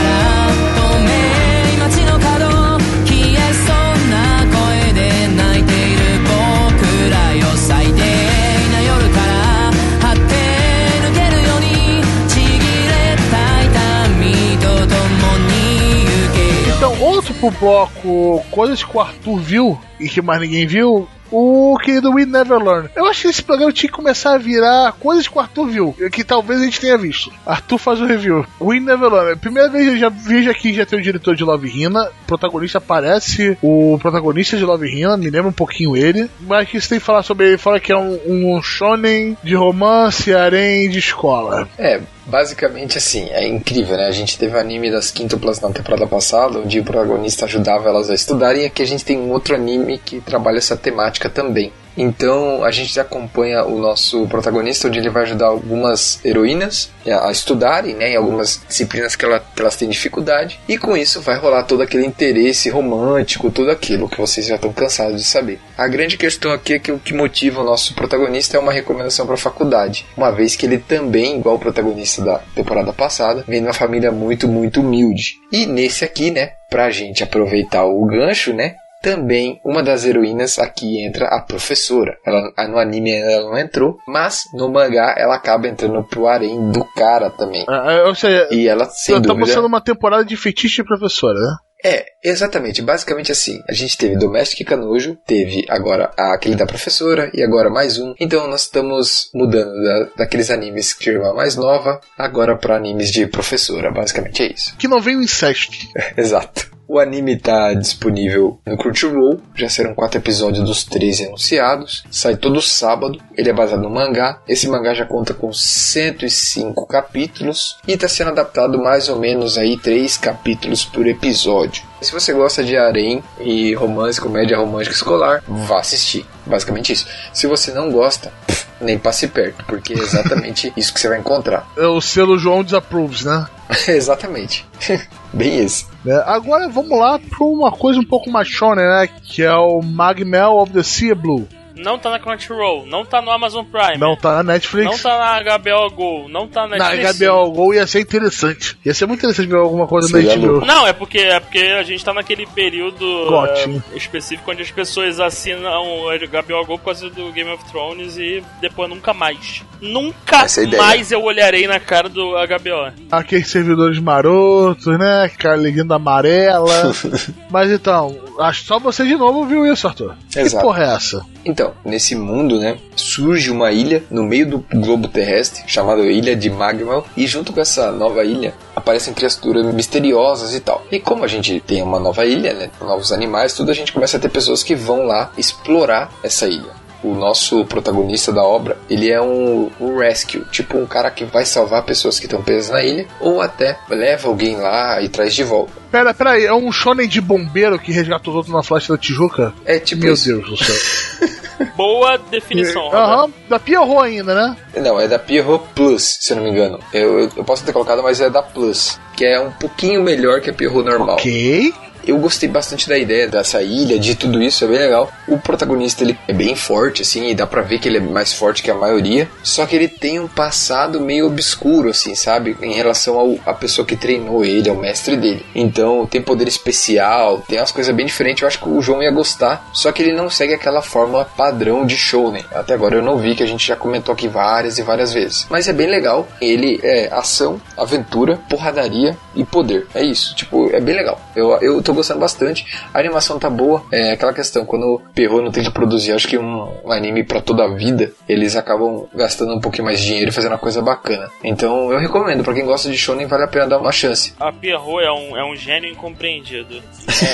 pro bloco, coisas que o Arthur viu e que mais ninguém viu. O querido We Never Learn. Eu acho que esse programa tinha que começar a virar coisas que o Arthur viu, que talvez a gente tenha visto. Arthur faz o review. We Never Learn. Primeira vez eu já vejo aqui já tem o diretor de Love Hina. O protagonista aparece o protagonista de Love Hina, me lembra um pouquinho ele. Mas que você tem que falar sobre ele, fala que é um, um shonen de romance, harém de escola. É, basicamente assim, é incrível, né? A gente teve o anime das quíntuplas na temporada passada, onde o protagonista ajudava elas a estudarem, e aqui a gente tem um outro anime que trabalha essa temática também. Então a gente acompanha o nosso protagonista, onde ele vai ajudar algumas heroínas a estudarem, né, em algumas disciplinas que, ela, que elas têm dificuldade, e com isso vai rolar todo aquele interesse romântico, tudo aquilo que vocês já estão cansados de saber. A grande questão aqui é que o que motiva o nosso protagonista é uma recomendação para a faculdade, uma vez que ele também, igual o protagonista da temporada passada, vem de uma família muito, muito humilde. E nesse aqui, né, pra gente aproveitar o gancho, né, também uma das heroínas aqui entra a professora. Ela no anime ela não entrou, mas no mangá ela acaba entrando pro harém do cara também. Ah, ou seja, E ela sem tá dúvida mostrando uma temporada de fetiche professora, né? é, exatamente, basicamente assim. A gente teve Domestic Canojo, teve agora aquele da professora e agora mais um. Então nós estamos mudando da, daqueles animes de irmã mais nova agora para animes de professora, basicamente é isso. Que não vem o incesto. *laughs* Exato. O anime tá disponível no Crunchyroll, já serão quatro episódios dos 13 anunciados. Sai todo sábado, ele é baseado no mangá. Esse mangá já conta com 105 capítulos e está sendo adaptado mais ou menos aí três capítulos por episódio. Se você gosta de harem e romance, comédia romântica escolar, vá assistir. Basicamente isso. Se você não gosta, pff, nem passe perto, porque é exatamente *laughs* isso que você vai encontrar. É o selo João Disapproves, né? *laughs* exatamente. *laughs* Bem esse. É, agora vamos lá pra uma coisa um pouco mais shonen, né? Que é o Magmel of the Sea Blue. Não tá na Crunchyroll, não tá no Amazon Prime. Não tá na Netflix. Não tá na HBO Go, não tá na Na Netflix. HBO Go ia ser interessante. Ia ser muito interessante ver alguma coisa Seria na HBO. louco. Não, é porque, é porque a gente tá naquele período é, específico onde as pessoas assinam o HBO Go por causa do Game of Thrones e depois nunca mais. Nunca é mais eu olharei na cara do HBO. Aqueles servidores marotos, né? Aquela legenda amarela. *laughs* Mas então, acho que só você de novo viu isso, Arthur. Que Exato. porra é essa? Então, nesse mundo, né, surge uma ilha no meio do globo terrestre, chamada Ilha de Magmal, e junto com essa nova ilha aparecem criaturas misteriosas e tal. E como a gente tem uma nova ilha, né, novos animais, tudo, a gente começa a ter pessoas que vão lá explorar essa ilha. O nosso protagonista da obra, ele é um, um rescue, tipo um cara que vai salvar pessoas que estão presas na ilha, ou até leva alguém lá e traz de volta. Pera, pera aí, é um shonen de bombeiro que resgata os outros na flecha da Tijuca? É tipo Meu isso. Deus do céu. *laughs* Boa definição. Aham, da Pierrot ainda, né? Não, é da Pierrot Plus, se eu não me engano. Eu, eu, eu posso ter colocado, mas é da Plus, que é um pouquinho melhor que a Pierrot normal. Ok. Eu gostei bastante da ideia dessa ilha, de tudo isso, é bem legal. O protagonista ele é bem forte, assim, e dá pra ver que ele é mais forte que a maioria. Só que ele tem um passado meio obscuro, assim, sabe? Em relação ao, à pessoa que treinou ele, ao mestre dele. Então tem poder especial, tem umas coisas bem diferentes. Eu acho que o João ia gostar. Só que ele não segue aquela fórmula padrão de shounen. Até agora eu não vi, que a gente já comentou aqui várias e várias vezes. Mas é bem legal. Ele é ação, aventura, porradaria e poder. É isso. Tipo, é bem legal. Eu, eu tô gostando bastante. A animação tá boa. É aquela questão, quando o Perro não tem que produzir, acho que um, anime pra toda a vida, eles acabam gastando um pouquinho mais de dinheiro e fazendo uma coisa bacana. Então eu recomendo, pra quem gosta de shonen, vale a pena dar uma chance. A Pierrot é um, é um gênio incompreendido.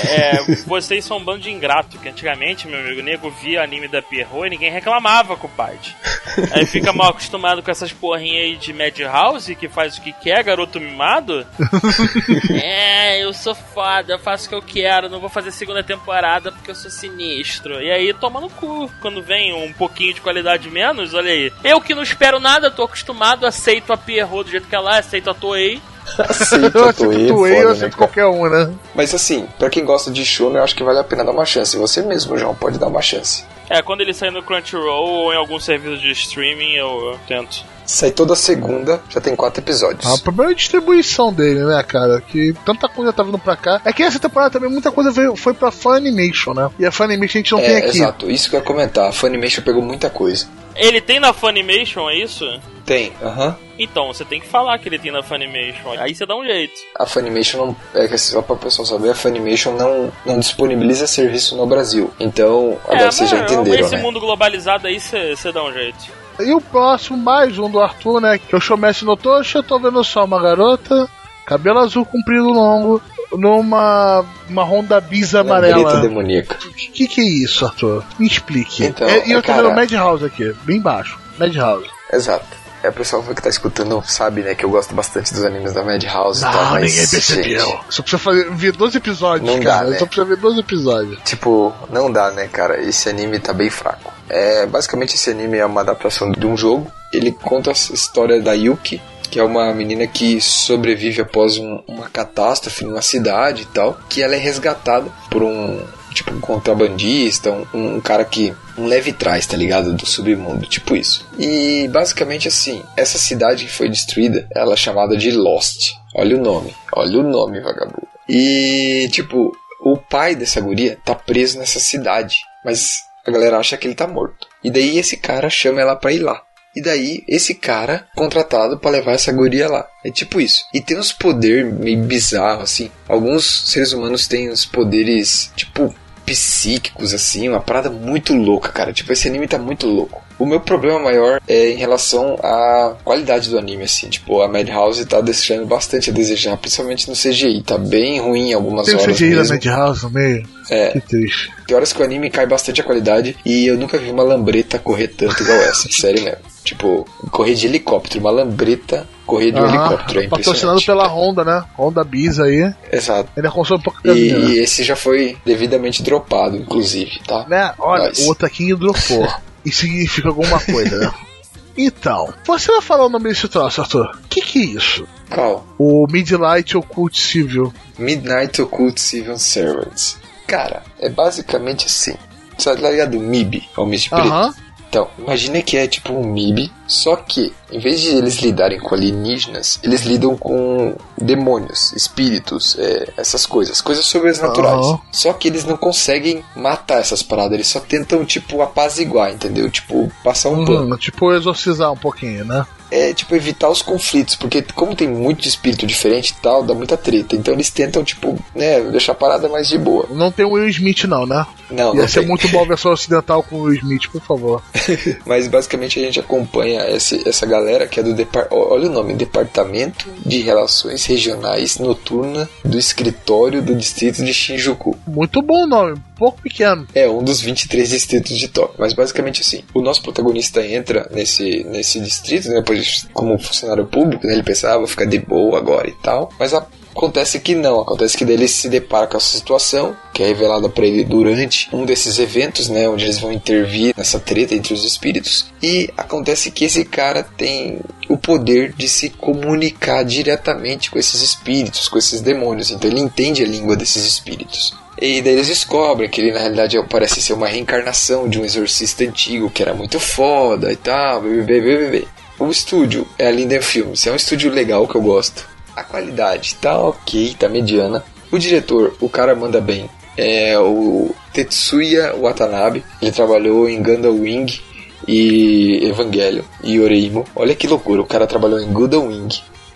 É, é, *laughs* vocês são um bando de ingrato, que antigamente, meu amigo, o nego via anime da Pierrot e ninguém reclamava, compadre. Aí fica mal acostumado com essas porrinhas aí de Madhouse, que faz o que quer, garoto mimado. *laughs* é, eu sou foda, eu faço o que eu quero, não vou fazer segunda temporada porque eu sou sinistro. E aí toma no cu. Quando vem um pouquinho de qualidade menos, olha aí. Eu que não espero nada, tô acostumado, aceito a Pierrot do jeito que ela é, aceito a Toei. *laughs* Aceito *laughs* Eu a aceito Toei, Toei, eu né, aceito cara? qualquer um, né? Mas assim, pra quem gosta de shonen, eu acho que vale a pena dar uma chance. Você mesmo, João, pode dar uma chance. É, quando ele sair no Crunchyroll ou em algum serviço de streaming, eu, eu tento. Sai toda segunda, já tem quatro episódios. Ah, o problema é a distribuição dele, né, cara? Que tanta coisa tá vindo pra cá. É que essa temporada também muita coisa veio, foi pra Funimation, né? E a Funimation a gente não tem é, aqui. exato. Isso que eu ia comentar. A Funimation pegou muita coisa. Ele tem na Funimation, é isso? Tem, aham. Então, você tem que falar que ele tem na Funimation. Aí você dá um jeito. A Funimation não. É que só pra pessoal saber, a Funimation não, não disponibiliza serviço no Brasil. Então, agora é, vocês já entenderam, esse né? mundo globalizado aí você dá um jeito. E o próximo, mais um do Arthur, né? Que é o Shomessi no Toshi, eu tô vendo só uma garota, cabelo azul comprido longo, numa uma Honda Bis Lambreta amarela. demoníaca. O que, que é isso, Arthur? Me explique. Então, É, e eu tô cara- vendo Madhouse aqui, bem embaixo. Madhouse. Exato. É, o pessoal que tá escutando sabe, né, que eu gosto bastante dos animes da Madhouse e tal, Não, mas. ninguém percebeu. gente, Só precisa fazer, ver 12 episódios, Não dá, cara. né? Só precisa ver 12 episódios. Tipo, não dá, né, cara? Esse anime tá bem fraco. É, basicamente esse anime é uma adaptação de um jogo. Ele conta a história da Yuki, que é uma menina que sobrevive após um- uma catástrofe numa cidade e tal, que ela é resgatada por um tipo um contrabandista, um, um cara que um leve trás, tá ligado, do submundo, tipo isso. E basicamente assim, essa cidade que foi destruída, ela é chamada de Lost. Olha o nome, olha o nome, vagabundo. E tipo, o pai dessa guria tá preso nessa cidade, mas a galera acha que ele tá morto. E daí esse cara chama ela pra ir lá. E daí, esse cara contratado pra levar essa guria lá. É tipo isso. E tem uns poderes meio bizarros, assim. Alguns seres humanos têm uns poderes, tipo, psíquicos, assim. Uma parada muito louca, cara. Tipo, esse anime tá muito louco. O meu problema maior é em relação à qualidade do anime, assim. Tipo, a Madhouse tá deixando bastante a desejar, principalmente no CGI. Tá bem ruim em algumas Tem o horas CGI da mesmo. Madhouse no meio. É. Que triste. Tem horas que o anime cai bastante a qualidade e eu nunca vi uma lambreta correr tanto igual essa, *laughs* sério mesmo. Tipo, correr de helicóptero, uma lambreta correr de um Aham, helicóptero, é Patrocinado pela Honda, né? Honda Bis aí. Exato. Ainda consome um pouco de gasolina. E esse já foi devidamente dropado, inclusive, tá? Né? Olha, Nice. o outro aqui dropou. *laughs* Isso significa alguma coisa, né? *laughs* Então, você vai falar o nome desse troço, Arthur? O que, que é isso? Qual? O Midlight Occult Civil. Midnight Occult Civil Servants. Cara, é basicamente assim. Você tá ligado? O MIB, o Mist Preto. Aham. Então, imagina que é tipo um MIB, só que em vez de eles lidarem com alienígenas, eles lidam com demônios, espíritos, é, essas coisas, coisas sobrenaturais. Aham. Só que eles não conseguem matar essas paradas, eles só tentam, tipo, apaziguar, entendeu? Tipo, passar um pano. Hum, tipo, exorcizar um pouquinho, né? É, tipo, evitar os conflitos, porque como tem muito espírito diferente e tal, dá muita treta. Então eles tentam, tipo, né, deixar a parada mais de boa. Não tem o Will Smith, não, né? Não, Ia não ser tem. muito bom a versão ocidental com o Will Smith, por favor. *laughs* Mas basicamente a gente acompanha esse, essa galera que é do depar ó, olha o nome, Departamento de Relações Regionais Noturna do Escritório do Distrito de Shinjuku. Muito bom o nome, pouco pequeno. É um dos 23 distritos de Tóquio. Mas basicamente assim, o nosso protagonista entra nesse, nesse distrito, né, depois como funcionário público, né, ele pensa, ah, vou ficar de boa agora e tal. Mas a- Acontece que não, acontece que ele se depara com essa situação, que é revelada para ele durante um desses eventos, né, onde eles vão intervir nessa treta entre os espíritos, e acontece que esse cara tem o poder de se comunicar diretamente com esses espíritos, com esses demônios, então ele entende a língua desses espíritos. E daí eles descobrem que ele na realidade parece ser uma reencarnação de um exorcista antigo que era muito foda e tal. O estúdio é a Linden Films, é um estúdio legal que eu gosto. A qualidade tá ok, tá mediana. O diretor, o cara manda bem. É o Tetsuya Watanabe. Ele trabalhou em Gundam Wing e Evangelion e Oreimo. Olha que loucura, o cara trabalhou em Gundam Wing,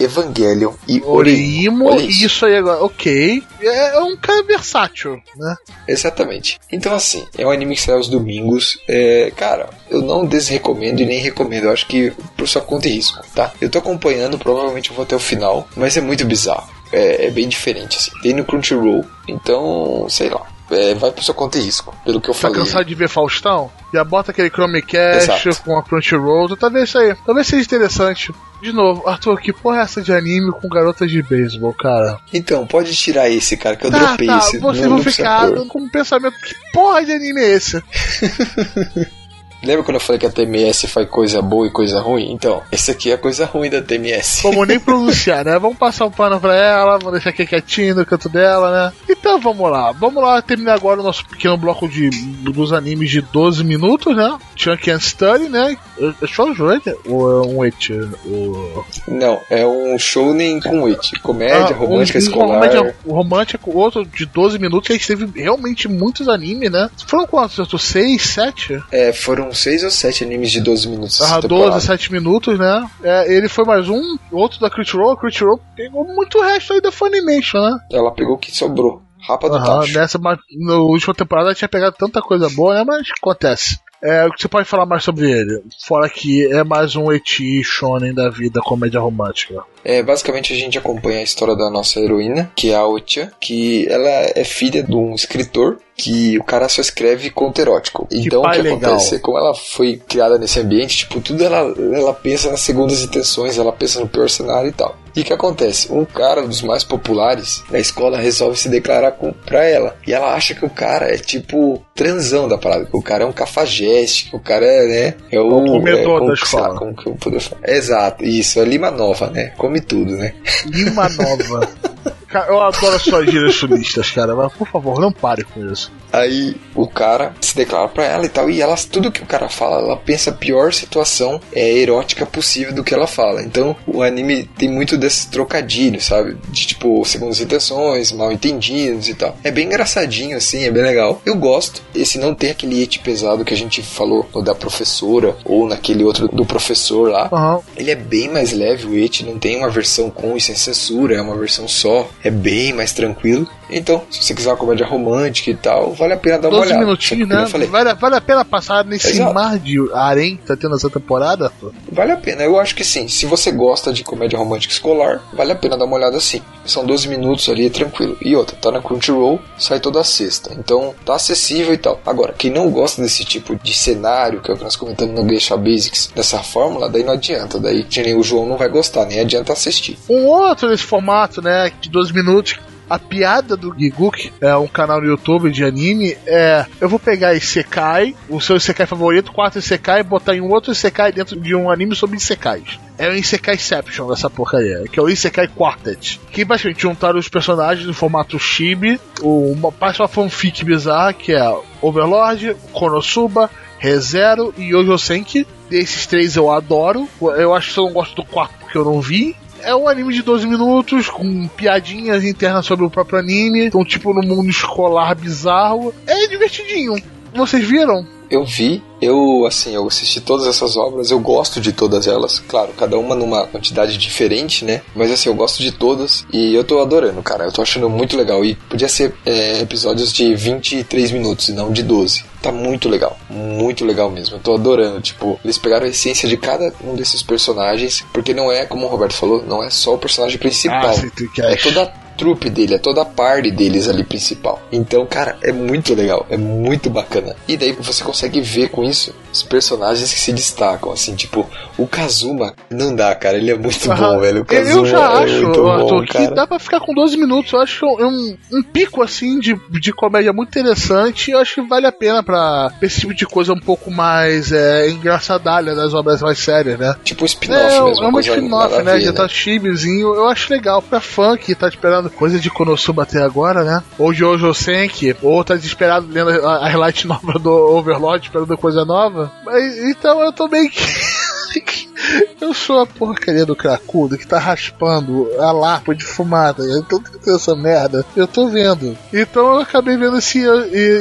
Evangelion e Oreimo. Oreimo, isso aí agora, ok. É, é um cara versátil, né? Exatamente. Então, assim, é um anime que sai aos domingos. É, cara, eu não desrecomendo e nem recomendo. Eu acho que por sua conta e risco, tá? Eu tô acompanhando, provavelmente eu vou até o final, mas é muito bizarro. É, é bem diferente, assim. Tem no Crunchyroll, então, sei lá. É, vai por sua conta e risco, pelo que eu Tá falei. cansado de ver Faustão? Já bota aquele Chromecast Exato. com a Crunchyroll, talvez isso aí. Talvez seja interessante. De novo, Arthur, que porra é essa de anime com garotas de beisebol, cara? Então, pode tirar esse, cara, que eu tá, dropei tá, esse. vocês não- vão ficar com um pensamento, que porra de anime é esse? *laughs* Lembra quando eu falei que a TMS faz coisa boa e coisa ruim? Então, esse aqui é a coisa ruim da TMS. Vamos nem pronunciar, né? Vamos passar um pano pra ela, vamos deixar aqui quietinho no canto dela, né? Então vamos lá, vamos lá terminar agora o nosso pequeno bloco de, dos animes de 12 minutos, né? Chunk and Study, né? É Shoujo, né? Ou é um et? O... Não, é um shounen com it. Comédia, Ah, romântica, um, um escolar. comédia romântico, outro de 12 minutos, que a gente teve realmente muitos animes, né? Foram quantos? Eu tô 6, 7? É, foram seis ou sete animes de 12 minutos. Ah, temporada. 12, 7 minutos, né? É, ele foi mais um, outro da Crunchyroll. A Crunchyroll pegou muito resto aí da Funimation, né? Ela pegou o que sobrou. Rapa do tacho. nessa na última temporada tinha pegado tanta coisa boa, né? Mas acontece. É, o que você pode falar mais sobre ele? Fora que é mais um eti shonen da vida, comédia romântica. É, basicamente a gente acompanha a história da nossa heroína, que é a Otia, que ela é filha de um escritor que o cara só escreve conto erótico. então o que legal. acontece? Como ela foi criada nesse ambiente, tipo, tudo ela, ela pensa nas segundas intenções, ela pensa no pior cenário e tal. E o que acontece? Um cara dos mais populares da escola resolve se declarar com, pra ela. E ela acha que o cara é tipo transão da parada, que o cara é um cafajeste, que o cara é, né? É o, O comedor é, da escola. como que eu falar? Exato, isso, é Lima Nova, né? Come tudo, né? Lima Nova. *laughs* Cara, eu adoro suas chulistas, cara, mas por favor, não pare com isso. Aí o cara se declara pra ela e tal, e ela, tudo que o cara fala, ela pensa a pior situação é, erótica possível do que ela fala. Então o anime tem muito desses trocadilhos, sabe? De tipo, segundas intenções, mal entendidos e tal. É bem engraçadinho, assim, é bem legal. Eu gosto. Esse não tem aquele it pesado que a gente falou no da professora, ou naquele outro do professor lá. Aham. Ele é bem mais leve, o It não tem uma versão com e sem censura, é uma versão só. É bem mais tranquilo. Então, se você quiser uma comédia romântica e tal, vale a pena dar uma 12 olhada. minutinhos, né? Vale, vale a pena passar nesse Exato. mar de harém que tá tendo essa temporada, Arthur? Vale a pena, eu acho que sim. Se você gosta de comédia romântica escolar, vale a pena dar uma olhada sim. São 12 minutos ali, tranquilo. E outra, tá na Crunchyroll, sai toda sexta. Então tá acessível e tal. Agora, quem não gosta desse tipo de cenário, que é o que nós comentamos no Geisha Basics, dessa fórmula, daí não adianta. Daí o João não vai gostar, nem adianta assistir. Um outro nesse formato, né, de 12 minutos. A piada do Giguk, é um canal no YouTube de anime, é eu vou pegar Isekai, o seu Isekai favorito, quatro Isekai, botar em um outro Isekai dentro de um anime sobre Isekais. É o Isekaiception dessa porcaria, que é o Isekai Quartet. Que basicamente juntaram os personagens no formato chibi, uma parte uma fanfic bizarra, que é Overlord, Konosuba, ReZero e Yojo Senki. Desses três eu adoro. Eu acho que eu não gosto do quarto porque eu não vi. É um anime de 12 minutos, com piadinhas internas sobre o próprio anime. Então, tipo, no mundo escolar bizarro. É divertidinho. Vocês viram? Eu vi, eu assim, eu assisti todas essas obras, eu gosto de todas elas, claro, cada uma numa quantidade diferente, né? Mas assim, eu gosto de todas e eu tô adorando, cara, eu tô achando muito legal. E podia ser é, episódios de 23 minutos e não de 12. Tá muito legal, muito legal mesmo. Eu tô adorando, tipo, eles pegaram a essência de cada um desses personagens, porque não é, como o Roberto falou, não é só o personagem principal. Ah, é toda a trupe dele, é toda a party deles ali principal. Então, cara, é muito legal, é muito bacana. E daí você consegue ver com isso os personagens que se destacam, assim, tipo, o Kazuma não dá, cara, ele é muito bom, Aham. velho. O Eu- Kazuma eu já é acho, muito Arthur, bom, que cara. dá pra ficar com 12 minutos. Eu acho é um, um pico assim de, de comédia muito interessante. Eu acho que vale a pena pra esse tipo de coisa um pouco mais é, engraçadalha das obras mais sérias, né? Tipo um spin-off É, mesmo, é coisa spin-off, né? Já tá chibizinho. Eu acho legal. Pra fã que tá esperando coisa de Konosuba até agora, né? Ou de Ojo Senki, ou tá desesperado lendo a, a *laughs* nova do Overlord, esperando coisa nova. Mas, então eu tô meio *laughs* que. Eu sou a porcaria do cracudo que tá raspando a lapa de fumada. Eu tô tentando essa merda. Eu tô vendo. Então eu acabei vendo esse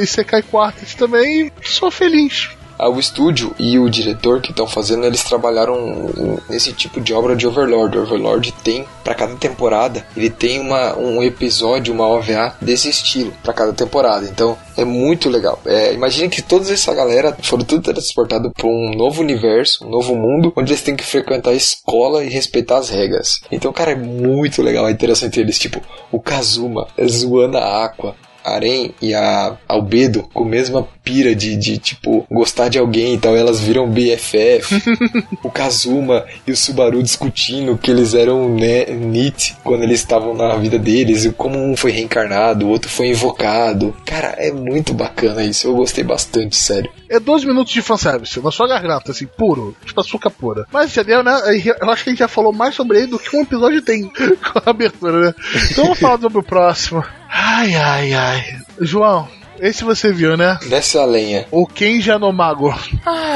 Isekai Quartet também e sou feliz. Ah, O estúdio e o diretor que estão fazendo, eles trabalharam nesse tipo de obra de Overlord. Overlord tem, para cada temporada, ele tem uma, um episódio, uma OVA desse estilo para cada temporada. Então é muito legal. É, imagine que toda essa galera foram tudo transportado para um novo universo, um novo mundo, onde eles têm que frequentar a escola e respeitar as regras. Então, cara, é muito legal a interação entre eles. Tipo, o Kazuma zoando a Aqua. A Aren e a Albedo com a mesma pira de, de, tipo, gostar de alguém e tal, elas viram BFF. *laughs* o Kazuma e o Subaru discutindo que eles eram né, NIT quando eles estavam na vida deles, e como um foi reencarnado, o outro foi invocado. Cara, é muito bacana isso, eu gostei bastante, sério. É 12 minutos de fanservice, na sua garganta, assim, puro, tipo açúcar pura. Mas já deu, né? Eu acho que a gente já falou mais sobre ele do que um episódio tem *laughs* com a abertura, né? Então vamos falar sobre o próximo. Ai, ai, ai. João, esse você viu, né? Desce a lenha. O Kenji Anomago.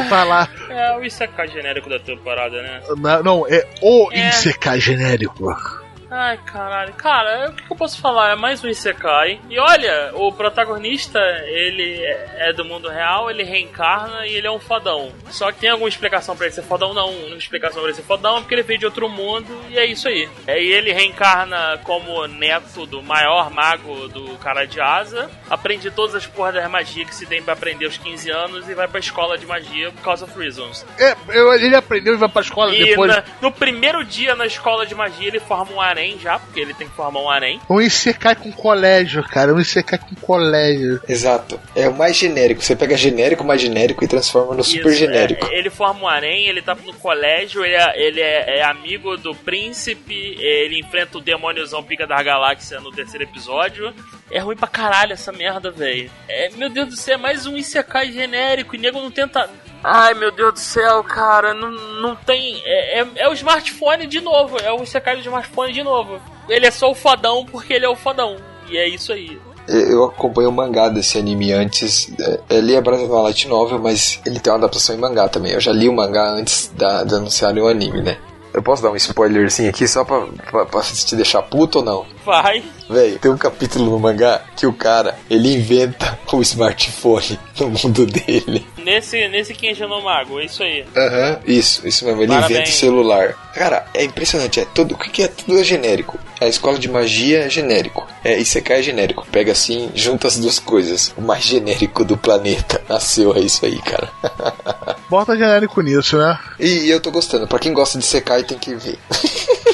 Tá lá. É o Isekai genérico da temporada, né? Na- não, é o É. Isekai genérico. Ai, caralho. Cara, o que eu posso falar? É mais um Isekai. E olha, o protagonista, ele é do mundo real, ele reencarna e ele é um fodão. Só que tem alguma explicação pra ele ser fodão? Não, uma explicação pra ele ser fodão é porque ele veio de outro mundo e é isso aí. É, E ele reencarna como neto do maior mago do cara de asa, aprende todas as porras das magias que se tem pra aprender aos 15 anos e vai pra escola de magia por causa of reasons. É, ele aprendeu e vai pra escola E depois. na- no primeiro dia na escola de magia ele forma um harém já, porque ele tem que formar um harém. Um Isekai com colégio, cara. Um Isekai com colégio. Exato. É o mais genérico. Você pega genérico, mais genérico e transforma no super Isso, genérico. é, ele forma um harém, ele tá no colégio, ele, é, ele é, é amigo do príncipe, ele enfrenta o demôniozão Pica da Galáxia no terceiro episódio. É ruim pra caralho essa merda, velho. É, meu Deus do céu, é mais um Isekai genérico e nego não tenta. Ai, meu Deus do céu, cara, não, não tem. É, é, é o smartphone de novo, é o Isekai do smartphone de novo. Ele é só o fodão porque ele é o fodão. E é isso aí. Eu acompanho o mangá desse anime antes. é, Ele é baseado na light novel, mas ele tem uma adaptação em mangá também. Eu já li o mangá antes da, de anunciarem o anime, né? Eu posso dar um spoilerzinho aqui só pra, pra, pra te deixar puto ou não? Vai. Véi, tem um capítulo no mangá que o cara, ele inventa o smartphone no mundo dele. Nesse, nesse Kenji no Mago, é isso aí. Aham, isso, isso mesmo, ele Parabéns. inventa o celular. Cara, é impressionante, é tudo, o que que é? Tudo é genérico. A escola de magia é genérico. É, Isekai é genérico. Pega assim, junta as duas coisas. O mais genérico do planeta nasceu, é isso aí, cara. *laughs* Bota genérico nisso, né? E eu tô gostando, pra quem gosta de Isekai tem que ver. *laughs*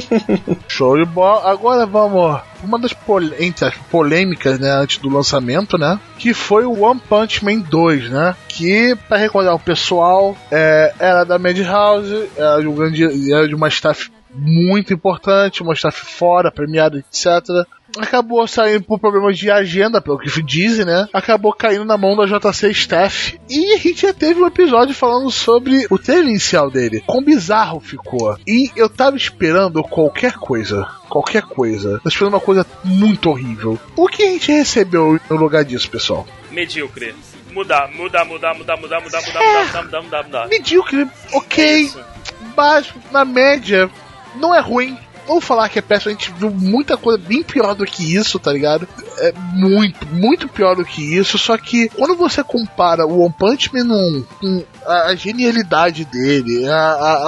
*laughs* Show de bola. Agora vamos. Uma das entre as polêmicas, né, antes do lançamento, né? Que foi o One Punch Man 2, né? Que, pra recordar o pessoal, é, era da Madhouse, era de, um grande, era de uma staff muito importante, uma staff fora, premiada, etc acabou saindo por problemas de agenda, pelo que dizem, né? Acabou caindo na mão da JC Staff. E a gente já teve um episódio falando sobre o trailer inicial dele. Quão bizarro ficou. E eu tava esperando qualquer coisa. Qualquer coisa. Tava esperando uma coisa muito horrível. O que a gente recebeu no lugar disso, pessoal? Medíocre. Mudar, mudar, mudar, mudar, mudar, mudar, mudar, é. mudar, mudar, mudar, mudar. Medíocre, ok. É Baixo, na média, não é ruim. Vou falar que é péssimo, a gente viu muita coisa bem pior do que isso, tá ligado? É muito, muito pior do que isso. Só que quando você compara o One Punch Man 1 com a, genialidade dele, a,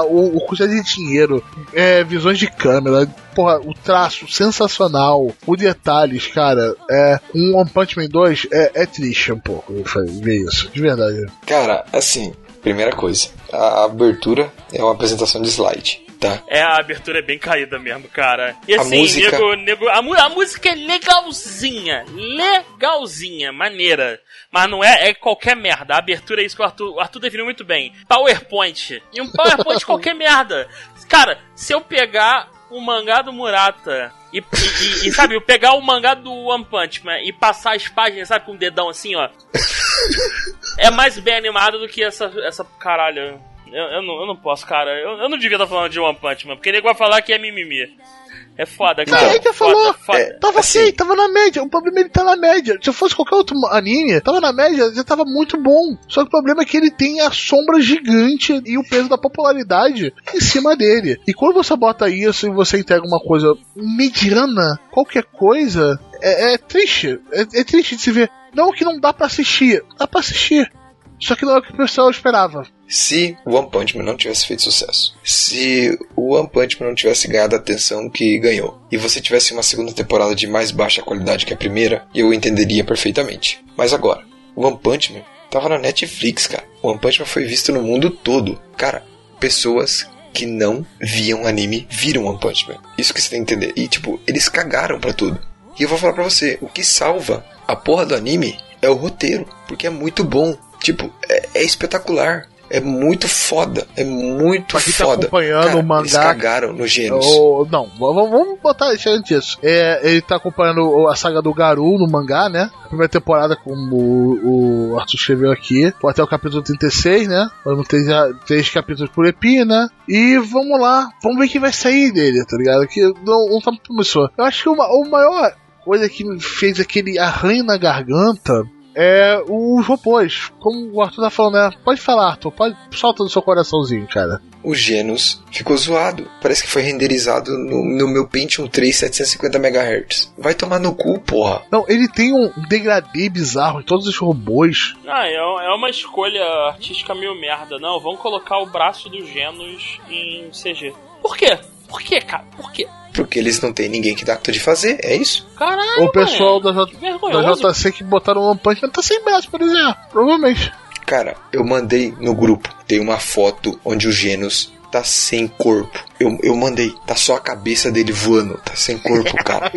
a- o, o custo de dinheiro, é, visões de câmera, porra, o traço sensacional, os detalhes, cara, é, um One Punch Man 2 é, é triste um pouco ver isso, de verdade. Cara, assim, primeira coisa, a abertura é uma apresentação de slide, tá? É, a abertura é bem caída mesmo, cara. E A assim, música- nego, nego, a, a música é legalzinha. Legalzinha, maneira. Mas não é, é qualquer merda. A abertura é isso que o Arthur, o Arthur definiu muito bem. PowerPoint. E um PowerPoint qualquer merda. Cara, se eu pegar o mangá do Murata e, e- e- e, sabe, eu pegar o mangá do One Punch Man e passar as páginas, sabe, com o dedão assim, ó. *laughs* É mais bem animado do que essa, essa caralho. Eu, eu, não, eu não posso, cara. Eu, eu não devia estar falando de One Punch Man, porque nego vai falar que é mimimi. É foda, cara. Gente já foda, falou. foda. É, Tava Assim. ok, tava na média. O problema é ele tá na média. Se fosse qualquer outro anime, tava na média, já tava muito bom. Só que o problema é que ele tem a sombra gigante e o peso da popularidade em cima dele. E quando você bota isso e você entrega uma coisa mediana, qualquer coisa, é, é triste. É, é triste de se ver. Não que não dá pra assistir, dá pra assistir. Só que não é o que o pessoal esperava. Se o One Punch Man não tivesse feito sucesso, se o One Punch Man não tivesse ganhado a atenção que ganhou, e você tivesse uma segunda temporada de mais baixa qualidade que a primeira, eu entenderia perfeitamente. Mas agora, o One Punch Man tava na Netflix, cara. O One Punch Man foi visto no mundo todo. Cara, pessoas que não viam anime viram One Punch Man. Isso que você tem que entender. E, tipo, eles cagaram pra tudo. E eu vou falar pra você, o que salva a porra do anime é o roteiro, porque é muito bom. Tipo, é, é espetacular. É muito foda. É muito quem tá foda. acompanhando Cara, o mangá- Eles cagaram no Genos. Ou- não, vamos, vamos botar isso antes disso. É, ele tá acompanhando a saga do Garu no mangá, né? A primeira temporada, como o, o Arthur escreveu aqui, foi até o capítulo 36, né? Vamos ter já três capítulos por epi, né? E vamos lá, vamos ver o que vai sair dele, tá ligado? Que não, não tá muito promissor. Eu acho que uma, o maior coisa que me fez aquele arranho na garganta é os robôs. Como o Arthur tá falando, né? Pode falar, Arthur, pode, solta no seu coraçãozinho, cara. O Genos ficou zoado. Parece que foi renderizado no, no meu Pentium 3 750 MHz. Vai tomar no cu, porra. Não, ele tem um degradê bizarro em todos os robôs. Ah, é, é uma escolha artística meio merda. Não, vamos colocar o braço do Genos em CG. Por quê? Por quê, cara? Por quê? Porque eles não têm ninguém que dá conta de fazer, é isso? Caralho, o pessoal da, J- que da. JC que botaram o One Punch Man tá sem braço, por exemplo. Provavelmente. Cara, eu mandei no grupo. Tem uma foto onde o Genos tá sem corpo. Eu, eu mandei. Tá só a cabeça dele voando. Tá sem corpo, *laughs* cara.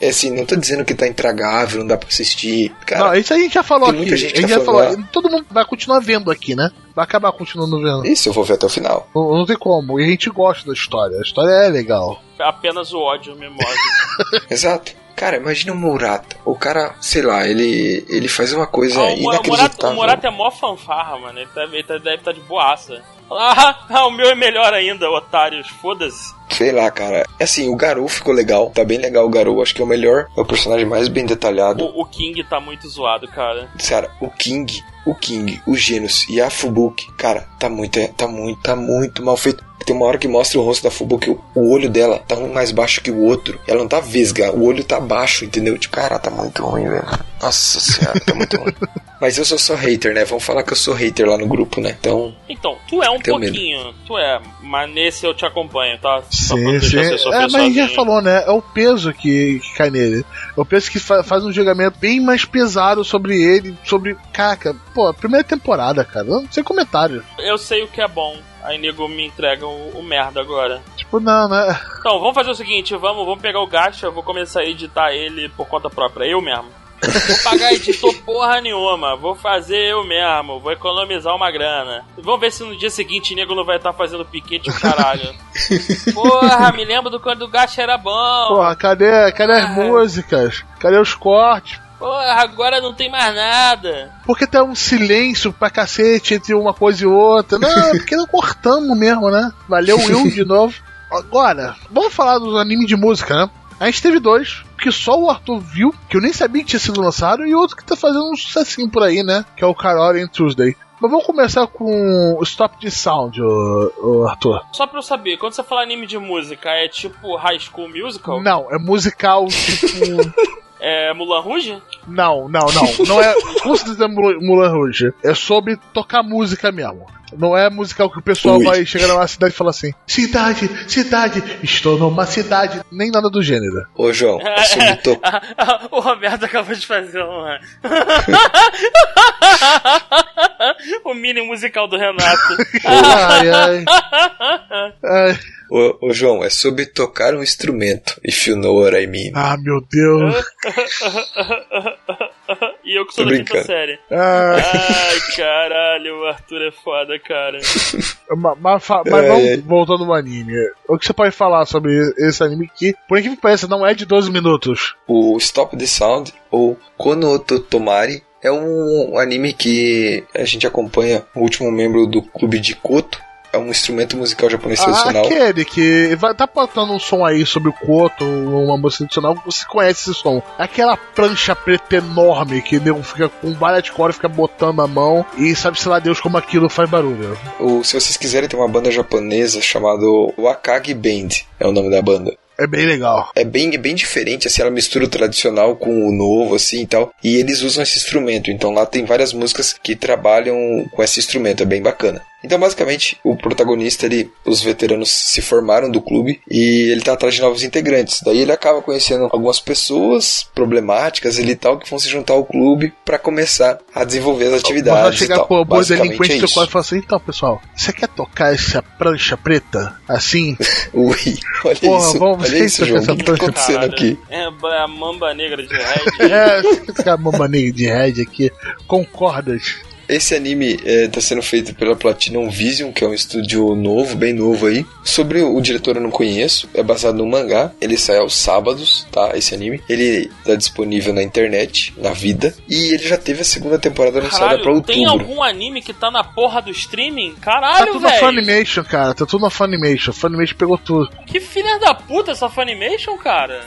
É assim, não tô dizendo que tá intragável, não dá pra assistir. Cara, não, isso a gente já falou aqui. muita A gente gente que já tá falou. falando, Todo mundo vai continuar vendo aqui, né? Vai acabar continuando vendo. isso eu vou ver até o final. Não, não tem como. E a gente gosta da história. A história é legal. Apenas o ódio me move. *laughs* Exato. Cara, imagina o Murata. O cara, sei lá, ele, ele faz uma coisa Ah, inacreditável. o Morata é mó fanfarra, mano. Ele, tá, ele tá- deve estar de boaça. Ah, *laughs* ah, o meu é melhor ainda, otários. Foda-se. Sei lá, cara. É assim, o Garou ficou legal. Tá bem legal o Garou. Acho que é o melhor. É o personagem mais bem detalhado. O, o King tá muito zoado, cara. Cara, o King, o King, o Genos e a Fubuki, cara, tá muito, tá muito, tá muito mal feito. Tem uma hora que mostra o rosto da Fubuki, o, o olho dela tá um mais baixo que o outro. Ela não tá vesga, o olho tá baixo, entendeu? Tipo, cara, tá muito ruim, velho. Nossa senhora, tá muito ruim. *laughs* Mas eu sou só hater, né? Vamos falar que eu sou hater lá no grupo, né? Então, Então, tu é um pouquinho. Tu é, mas nesse eu te acompanho, tá? Sim, sim. você É, mas a gente já sozinho. falou, né? É o peso que, que cai nele. É o peso que fa- faz um julgamento bem mais pesado sobre ele, sobre. Caraca, pô, primeira temporada, cara. não- Sem comentário. Eu sei o que é bom. Aí nego me entrega o, o merda agora. Tipo, não, né? Então, vamos fazer o seguinte, vamos, vamos pegar o gacha, eu vou começar a editar ele por conta própria, eu mesmo. Vou pagar *laughs* editor porra nenhuma, vou fazer eu mesmo, vou economizar uma grana. Vamos ver se no dia seguinte o nego não vai estar fazendo piquete o caralho. *laughs* Porra, me lembro do quando o gacha era bom. Porra, cadê, cadê as Ah. músicas? Cadê os cortes? Porra, agora não tem mais nada. Porque tá um silêncio pra cacete entre uma coisa e outra. Não, é porque não cortamos mesmo, né? Valeu *laughs* Will de novo. Agora, vamos falar dos animes de música, né? A gente teve dois, que só o Arthur viu, que eu nem sabia que tinha sido lançado, e outro que tá fazendo um sucessinho por aí, né? Que é o Carol em Tuesday. Mas vamos começar com o Stop the Sound, ô, ô Arthur. Só pra eu saber, quando você fala anime de música, é tipo High School Musical? Não, é musical, tipo. *laughs* É Mulan Rouge? Não, não, não. Não é. É Mul- Mulan Rouge. É sobre tocar música mesmo. Não é musical que o pessoal Ui. vai chegar numa cidade e falar assim: Cidade, cidade, estou numa cidade. Nem nada do gênero. ô João, é sobre to- *laughs* o Roberto acabou de fazer uma. *laughs* o mini musical do Renato. *laughs* Ai, ai. ai. ô, ô, João, é sobre tocar um instrumento. If you know what I mean. Ah, meu Deus. *laughs* e eu que sou Tô da quinta série. Ah, Ai, caralho, o Arthur é foda, cara. *laughs* ma- mas fa- mas Ai, vamos ai. voltando no anime. O que você pode falar sobre esse anime que, por incrível que pareça, não é de 12 minutos? O Stop the Sound, ou Kono Totomari, é um anime que a gente acompanha o último membro do clube de Koto. É um instrumento musical japonês Ah, tradicional. aquele que vai tá botando um som aí sobre o Koto, uma música tradicional, você conhece esse som. Aquela prancha preta enorme que nego fica com várias cordas, fica botando a mão e sabe se lá Deus como aquilo faz barulho. O- se vocês quiserem, tem uma banda japonesa chamada Wakagi Band, é o nome da banda. É bem legal. É bem, é bem diferente, assim, ela mistura o tradicional com o novo, assim, e tal. E eles usam esse instrumento, então lá tem várias músicas que trabalham com esse instrumento, é bem bacana. Então, basicamente, o protagonista, ele, os veteranos se formaram do clube e ele tá atrás de novos integrantes. Daí ele acaba conhecendo algumas pessoas problemáticas e tal que vão se juntar ao clube pra começar a desenvolver as Vai atividades e chegar tal. com o boi Basicamente delinquente é do isso. e falar assim: então, pessoal, você quer tocar essa prancha preta assim? *laughs* Ui, olha Porra, isso, vamos olha isso, João. O essa *laughs* que, que tá prancha. acontecendo Caralho. aqui? É a mamba negra de Red. é, esse cara mambaninho de red aqui, com cordas. Esse anime está sendo feito pela Platinum Vision, que é um estúdio novo, bem novo aí. Sobre o diretor eu não conheço, é baseado no mangá. Ele sai aos sábados, tá? Esse anime. Ele está disponível na internet, na vida. E ele já teve a segunda temporada anunciada para Caralho, outubro. tem algum anime que tá na porra do streaming? Tá Caralho, tudo na velho. Funimation, cara. Tá tudo na Funimation. Funimation pegou tudo. Que filha da puta essa Funimation, cara.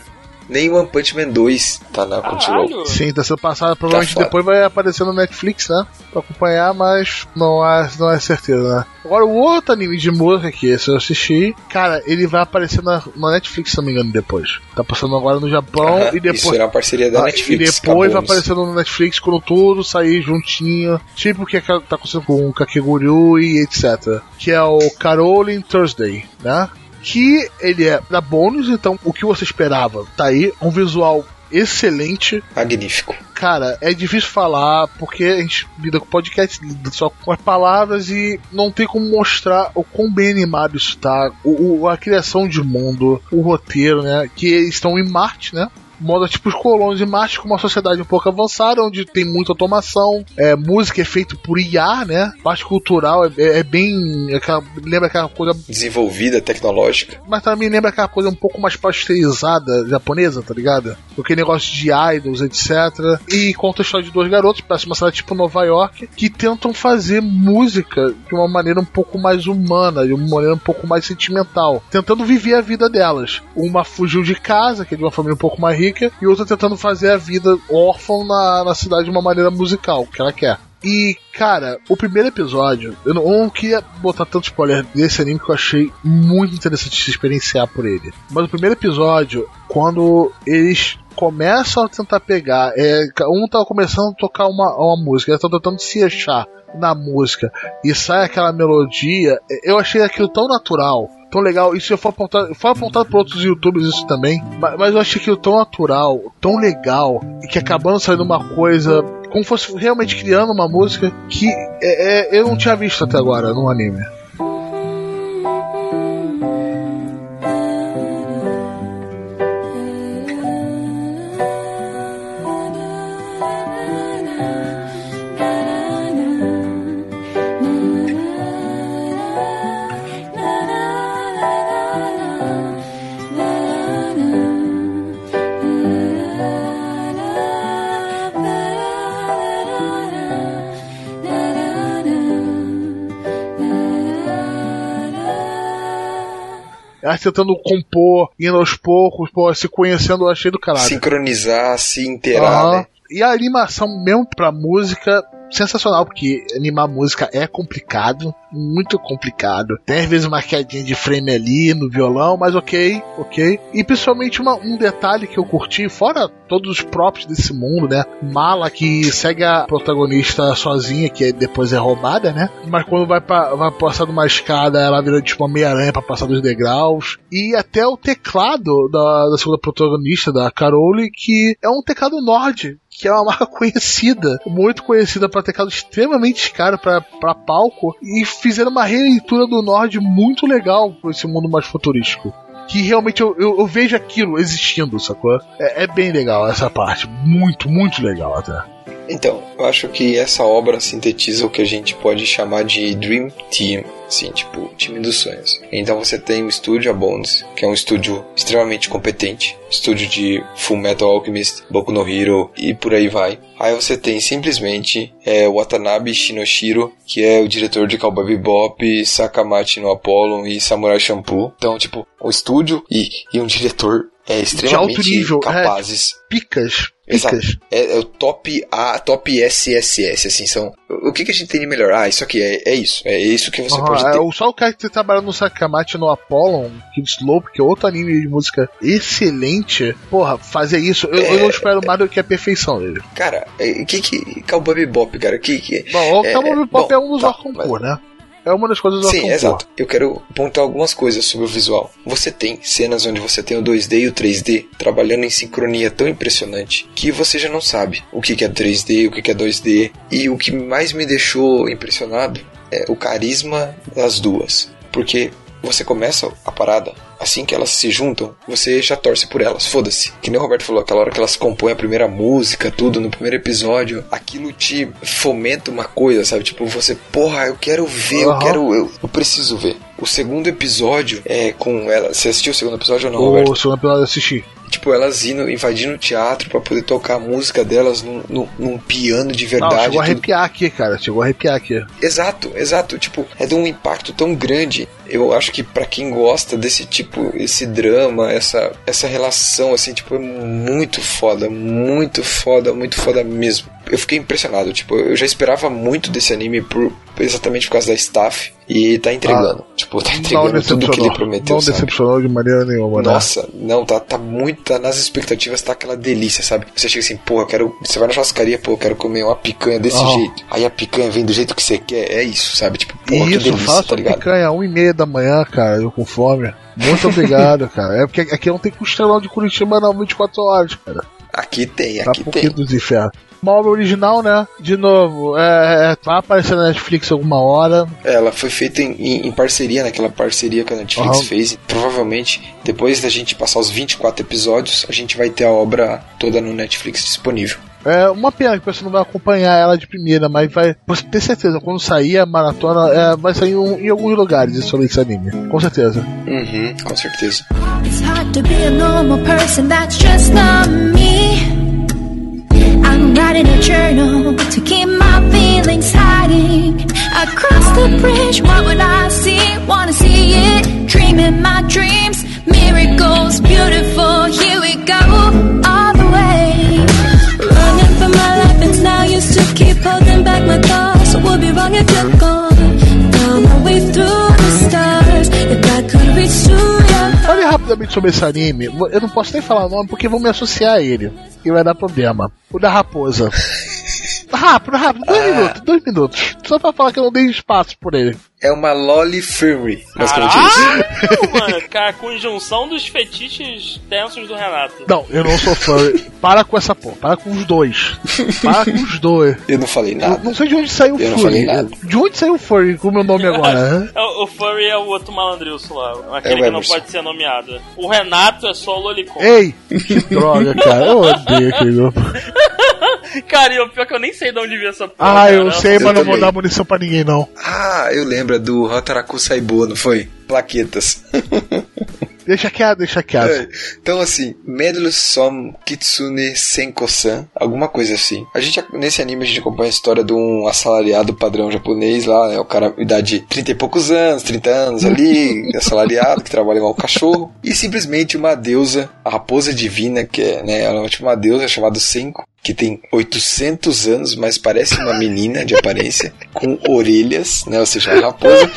Nem One Punch Man 2 tá na Crunchyroll. Sim, tá sendo passado. Provavelmente foda. depois vai aparecer no Netflix, né? Pra acompanhar, mas não é, não é certeza, né? Agora, o outro anime de música que esse eu assisti, cara, ele vai aparecer na, na Netflix, se não me engano, depois. Tá passando agora no Japão Aham, e depois. Isso era uma parceria da Ah, Netflix. E depois vai aparecer no Netflix quando tudo sair juntinho. Tipo o que tá acontecendo com o Kakeguryu e etc. Que é o Caroline Thursday, né? Que ele é da bônus, então o que você esperava tá aí. Um visual excelente. Magnífico. Cara, é difícil falar porque a gente lida com podcast lida só com as palavras e não tem como mostrar o quão bem animado isso tá. O, o- a criação de mundo, o roteiro, né? Que eles estão em Marte, né? Moda tipo os colonos de Marte com uma sociedade um pouco avançada, onde tem muita automação, é, música é feita por IA, né? Parte cultural é, é- é bem. é aquela- lembra aquela coisa. Desenvolvida, tecnológica. Mas também lembra aquela coisa um pouco mais pasteurizada japonesa, tá ligado? Aquele negócio de idols, etc. E conta a história de dois garotos, parece uma cidade tipo Nova York, que tentam fazer música de uma maneira um pouco mais humana, de uma maneira um pouco mais sentimental, tentando viver a vida delas. Uma fugiu de casa, que é de uma família um pouco mais rica, e outra tentando fazer a vida órfã na, na cidade de uma maneira musical, que ela quer. E, cara, o primeiro episódio, eu não, eu não queria botar tanto spoiler desse anime que eu achei muito interessante se experienciar por ele. Mas o primeiro episódio, quando eles começam a tentar pegar, é, um tá começando a tocar uma, uma música, eles estão tentando se achar na música e sai aquela melodia, eu achei aquilo tão natural, tão legal. Isso eu for apontar, foi apontado por outros youtubers isso também, mas, mas eu achei aquilo tão natural, tão legal, e que acabando saindo uma coisa como fosse realmente criando uma música que é, é, eu não tinha visto até agora no anime. Ela tentando compor, indo aos poucos, pô, se conhecendo, eu achei do caralho. Sincronizar, se inteirar, Aham. né? E a animação mesmo pra música, sensacional, porque animar música é complicado, muito complicado. Tem às vezes uma quedinha de frame ali no violão, mas ok, ok. E principalmente uma- um detalhe que eu curti, fora todos os próprios desse mundo, né? Mala que segue a protagonista sozinha, que depois é roubada, né? Mas quando vai, pra, vai passar de uma escada, ela vira tipo uma meia-aranha pra passar dos degraus. E até o teclado da, da segunda protagonista, da Carole, que é um teclado Nord, que é uma *laughs* marca conhecida, muito conhecida para teclado extremamente caro para palco, e fizeram uma releitura do Nord muito legal para esse mundo mais futurístico. Que realmente eu, eu, eu vejo aquilo existindo, sacou? É, é bem legal essa parte. Muito, muito legal até. Então, eu acho que essa obra sintetiza o que a gente pode chamar de Dream Team, assim, tipo, time dos sonhos. Então você tem o estúdio A Bones, que é um estúdio extremamente competente, estúdio de Full Metal Alchemist, Boku no Hero e por aí vai. Aí você tem simplesmente é, Watanabe Shinoshiro, que é o diretor de Cowboy Bebop, Sakamachi no Apollo e Samurai Champloo. Então, tipo, o estúdio e, e um diretor é, extremamente alto nível, é. capazes. Picas, Exato. picas. É, é o top A, top SSS, assim, são. O que, que a gente tem de melhor? Ah, isso aqui, é, é isso. É isso que você Aham, pode é, ter. só o cara que tá trabalhando no Sakamachi no Apollon, Kid Slope, que é outro anime de música excelente, porra, fazer isso, eu, eu não espero mais do que a perfeição dele. Cara, o que que. Cowboy Bebop, cara, que que. Bom, o É, Cowboy Bebop é um dos tá, Orconcourt, né? É uma das coisas Sim, exato. Eu quero pontuar algumas coisas sobre o visual. Você tem cenas onde você tem o 2D e o 3D trabalhando em sincronia tão impressionante que você já não sabe o que é 3D, o que é 2D. E o que mais me deixou impressionado é o carisma das duas. Porque você começa a parada, assim que elas se juntam, você já torce por elas, foda-se. Que nem o Roberto falou, aquela hora que elas compõem a primeira música, tudo, no primeiro episódio, aquilo te fomenta uma coisa, sabe? Tipo, você, porra, eu quero ver, eu Aham. quero, eu, eu preciso ver. O segundo episódio é com ela. Você assistiu o segundo episódio ou não, Roberto? O segundo episódio eu assisti. Tipo, elas indo, invadindo o teatro pra poder tocar a música delas num, num, num piano de Não, verdade. chegou a arrepiar aqui, cara. Chegou a arrepiar aqui. Exato, exato. Tipo, é de um impacto tão grande. Eu acho que pra quem gosta desse tipo, esse drama, essa, essa relação, assim, tipo, é muito foda, muito foda, muito foda mesmo. Eu fiquei impressionado, tipo, eu já esperava muito desse anime por, exatamente por causa da staff e tá entregando. tipo, tá Não entregando tudo que ele prometeu, Não sabe? decepcionou de maneira nenhuma, né? Nossa, não, tá, tá muito, tá nas expectativas, tá aquela delícia, sabe? Você chega assim, pô, eu quero. Você vai na churrascaria, pô, eu quero comer uma picanha desse jeito. Aí a picanha vem do jeito que você quer, é isso, sabe? Tipo, pô, que Isso, delícia, faça tá ligado? picanha, um e meia da manhã, cara, eu com fome. Muito obrigado, *laughs* cara. É porque aqui não tem costelão de Curitiba não, 24 horas, cara. Aqui tem, Tá aqui por tem. que dos infernos? Uma obra original, né? De novo, é, é, vai aparecer na Netflix alguma hora. Ela foi feita em, em- em parceria, naquela parceria que a Netflix Aham. fez. Provavelmente, depois da gente passar os 24 episódios, a gente vai ter a obra toda no Netflix disponível. É uma pena que você não vai acompanhar ela de primeira, mas vai. Você ter certeza, quando sair a maratona, é, vai sair em, em alguns lugares sobre esse anime. Com certeza. Uhum, com certeza. It's hard to be a normal person, that's just not me. I'm writing a journal to keep my feelings hiding. Across the bridge, what would I see? Wanna see it, dreaming my dreams. Miracles, beautiful, here we go, all the way. Running for my life, and now used to keep holding back my thoughts. Would be wrong if you're gone. Rapidamente sobre esse anime. Eu não posso nem falar o nome porque vão me associar a ele. E vai dar problema. O da raposa. *laughs* Rápido, rápido, dois minutos, dois minutos. Só pra falar que eu não dei espaço por ele. É uma Lolly Fury, basicamente isso. Mano, cara, a conjunção dos fetiches tensos do Renato. Não, eu não sou fã. Para com essa porra, para com os dois. Para com os dois. Eu não falei Eu nada. não sei de onde saiu o Eu não Furry. falei nada. De onde saiu o Furry com o meu nome agora? *laughs* É, o o Furry é o outro malandrilso lá, aquele É que não pode ser nomeado. O Renato é só o Lolicon. Ei, que droga, cara. Eu odeio aquele grupo. *laughs* *laughs* Cara, e o pior é que eu nem sei de onde veio essa porra. Ah, eu cara. sei, Eu mas não vou também. dar munição pra ninguém, não. Ah, eu lembro do Hataraku Saibo, não foi? Plaquetas. *laughs* Deixa quieto, deixa quieto. É, Então, assim, Medlo Som Kitsune Senko-san, alguma coisa assim. A gente, nesse anime, a gente acompanha a história de um assalariado padrão japonês lá, né? O cara, idade de 30 e poucos anos, 30 anos ali, *laughs* assalariado, que trabalha igual um cachorro. E simplesmente uma deusa, a raposa divina, que é, né? Ela é tipo uma deusa chamada Senko. Que tem 800 anos, mas parece uma menina de aparência, *laughs* com orelhas, né? Ou seja, a raposa.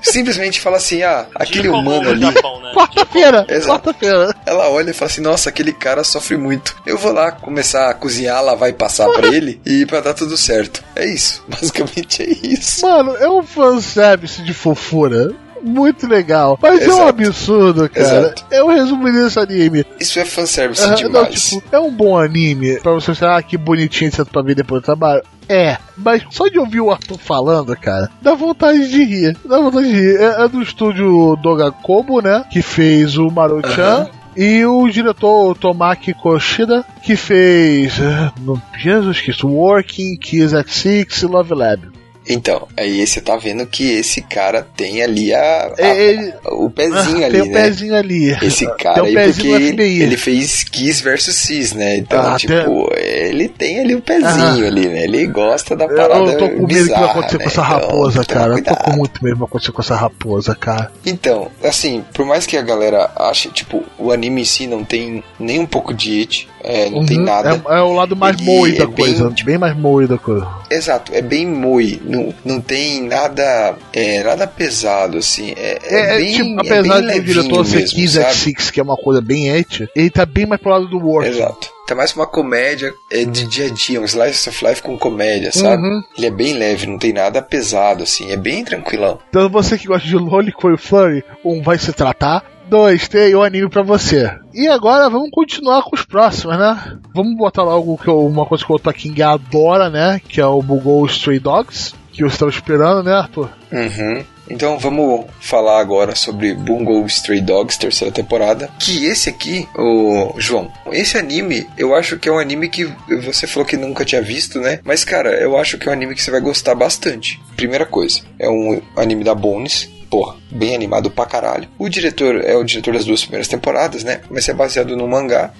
Simplesmente fala assim: ah, aquele Tipo humano o ali. Japão, né? Quarta-feira, Exato. quarta-feira. Ela olha e fala assim: Nossa, aquele cara sofre muito. Eu vou lá começar a cozinhar, lavar e passar pra ele *laughs* e pra dar tudo certo. É isso. *laughs* Basicamente é isso. Mano, é um fanservice de fofura. Muito legal. Mas é um Exato. absurdo, cara. Exato. Eu resumiria esse anime. Isso é fanservice Ah, não, demais. tipo, é um bom anime pra você pensar, ah, que bonitinho você pra ver depois do trabalho. É, mas só de ouvir o Arthur falando, cara, dá vontade de rir. Dá vontade de rir. É, é do estúdio Dogakobo, né? Que fez o Maruchan. E o diretor Tomaki Koshida, que fez. ah, Jesus Cristo, Working, Kiss at Six e Love Lab. Então, aí você tá vendo que esse cara tem ali a, a- É, ele- o pezinho Ah, ali, tem o né? pezinho ali. Esse cara tem aí, porque FBI. ele fez Kiss versus Cis, né? Então, Ah, tipo, ele tem ali o pezinho Ah. ali, né? Ele gosta da parada Eu tô com medo bizarra, que vai acontecer com né? essa Então, raposa, toma cara. Eu tô com muito medo que vai acontecer com essa raposa, cara. Então, assim, por mais que a galera ache, tipo, o anime em si não tem nem um pouco de it, é, não tem Uhum, nada. É, é o lado mais Ele moe da é bem, coisa. Bem, mais moe da coisa. Exato, é bem moi, não, não tem nada, é, nada pesado, assim, é, é É, é, bem, tipo, é apesar de o diretor ser mesmo, 15 sabe? X6, que é uma coisa bem et, ele tá bem mais pro lado do work. Exato. Tá mais uma comédia é, de dia a dia, um slice of life com comédia, sabe? Uhum. Ele é bem leve, não tem nada pesado, assim, é bem tranquilão. Então você que gosta de Lolicon e Flurry, um vai se tratar. Dois, tem o anime pra você. E agora vamos continuar com os próximos, né? Vamos botar logo que eu- uma coisa que o Otaking adora, né? Que é o Bugou Stray Dogs. Que eu estava esperando, né, Arthur? Uhum. Então vamos falar agora sobre Bungo Stray Dogs, terceira temporada. Que esse aqui, o João, esse anime, eu acho que é um anime que você falou que nunca tinha visto, né? Mas cara, eu acho que é um anime que você vai gostar bastante. Primeira coisa, é um anime da Bones. Porra, bem animado pra caralho. O diretor é o diretor das duas primeiras temporadas, né? Mas é baseado no mangá.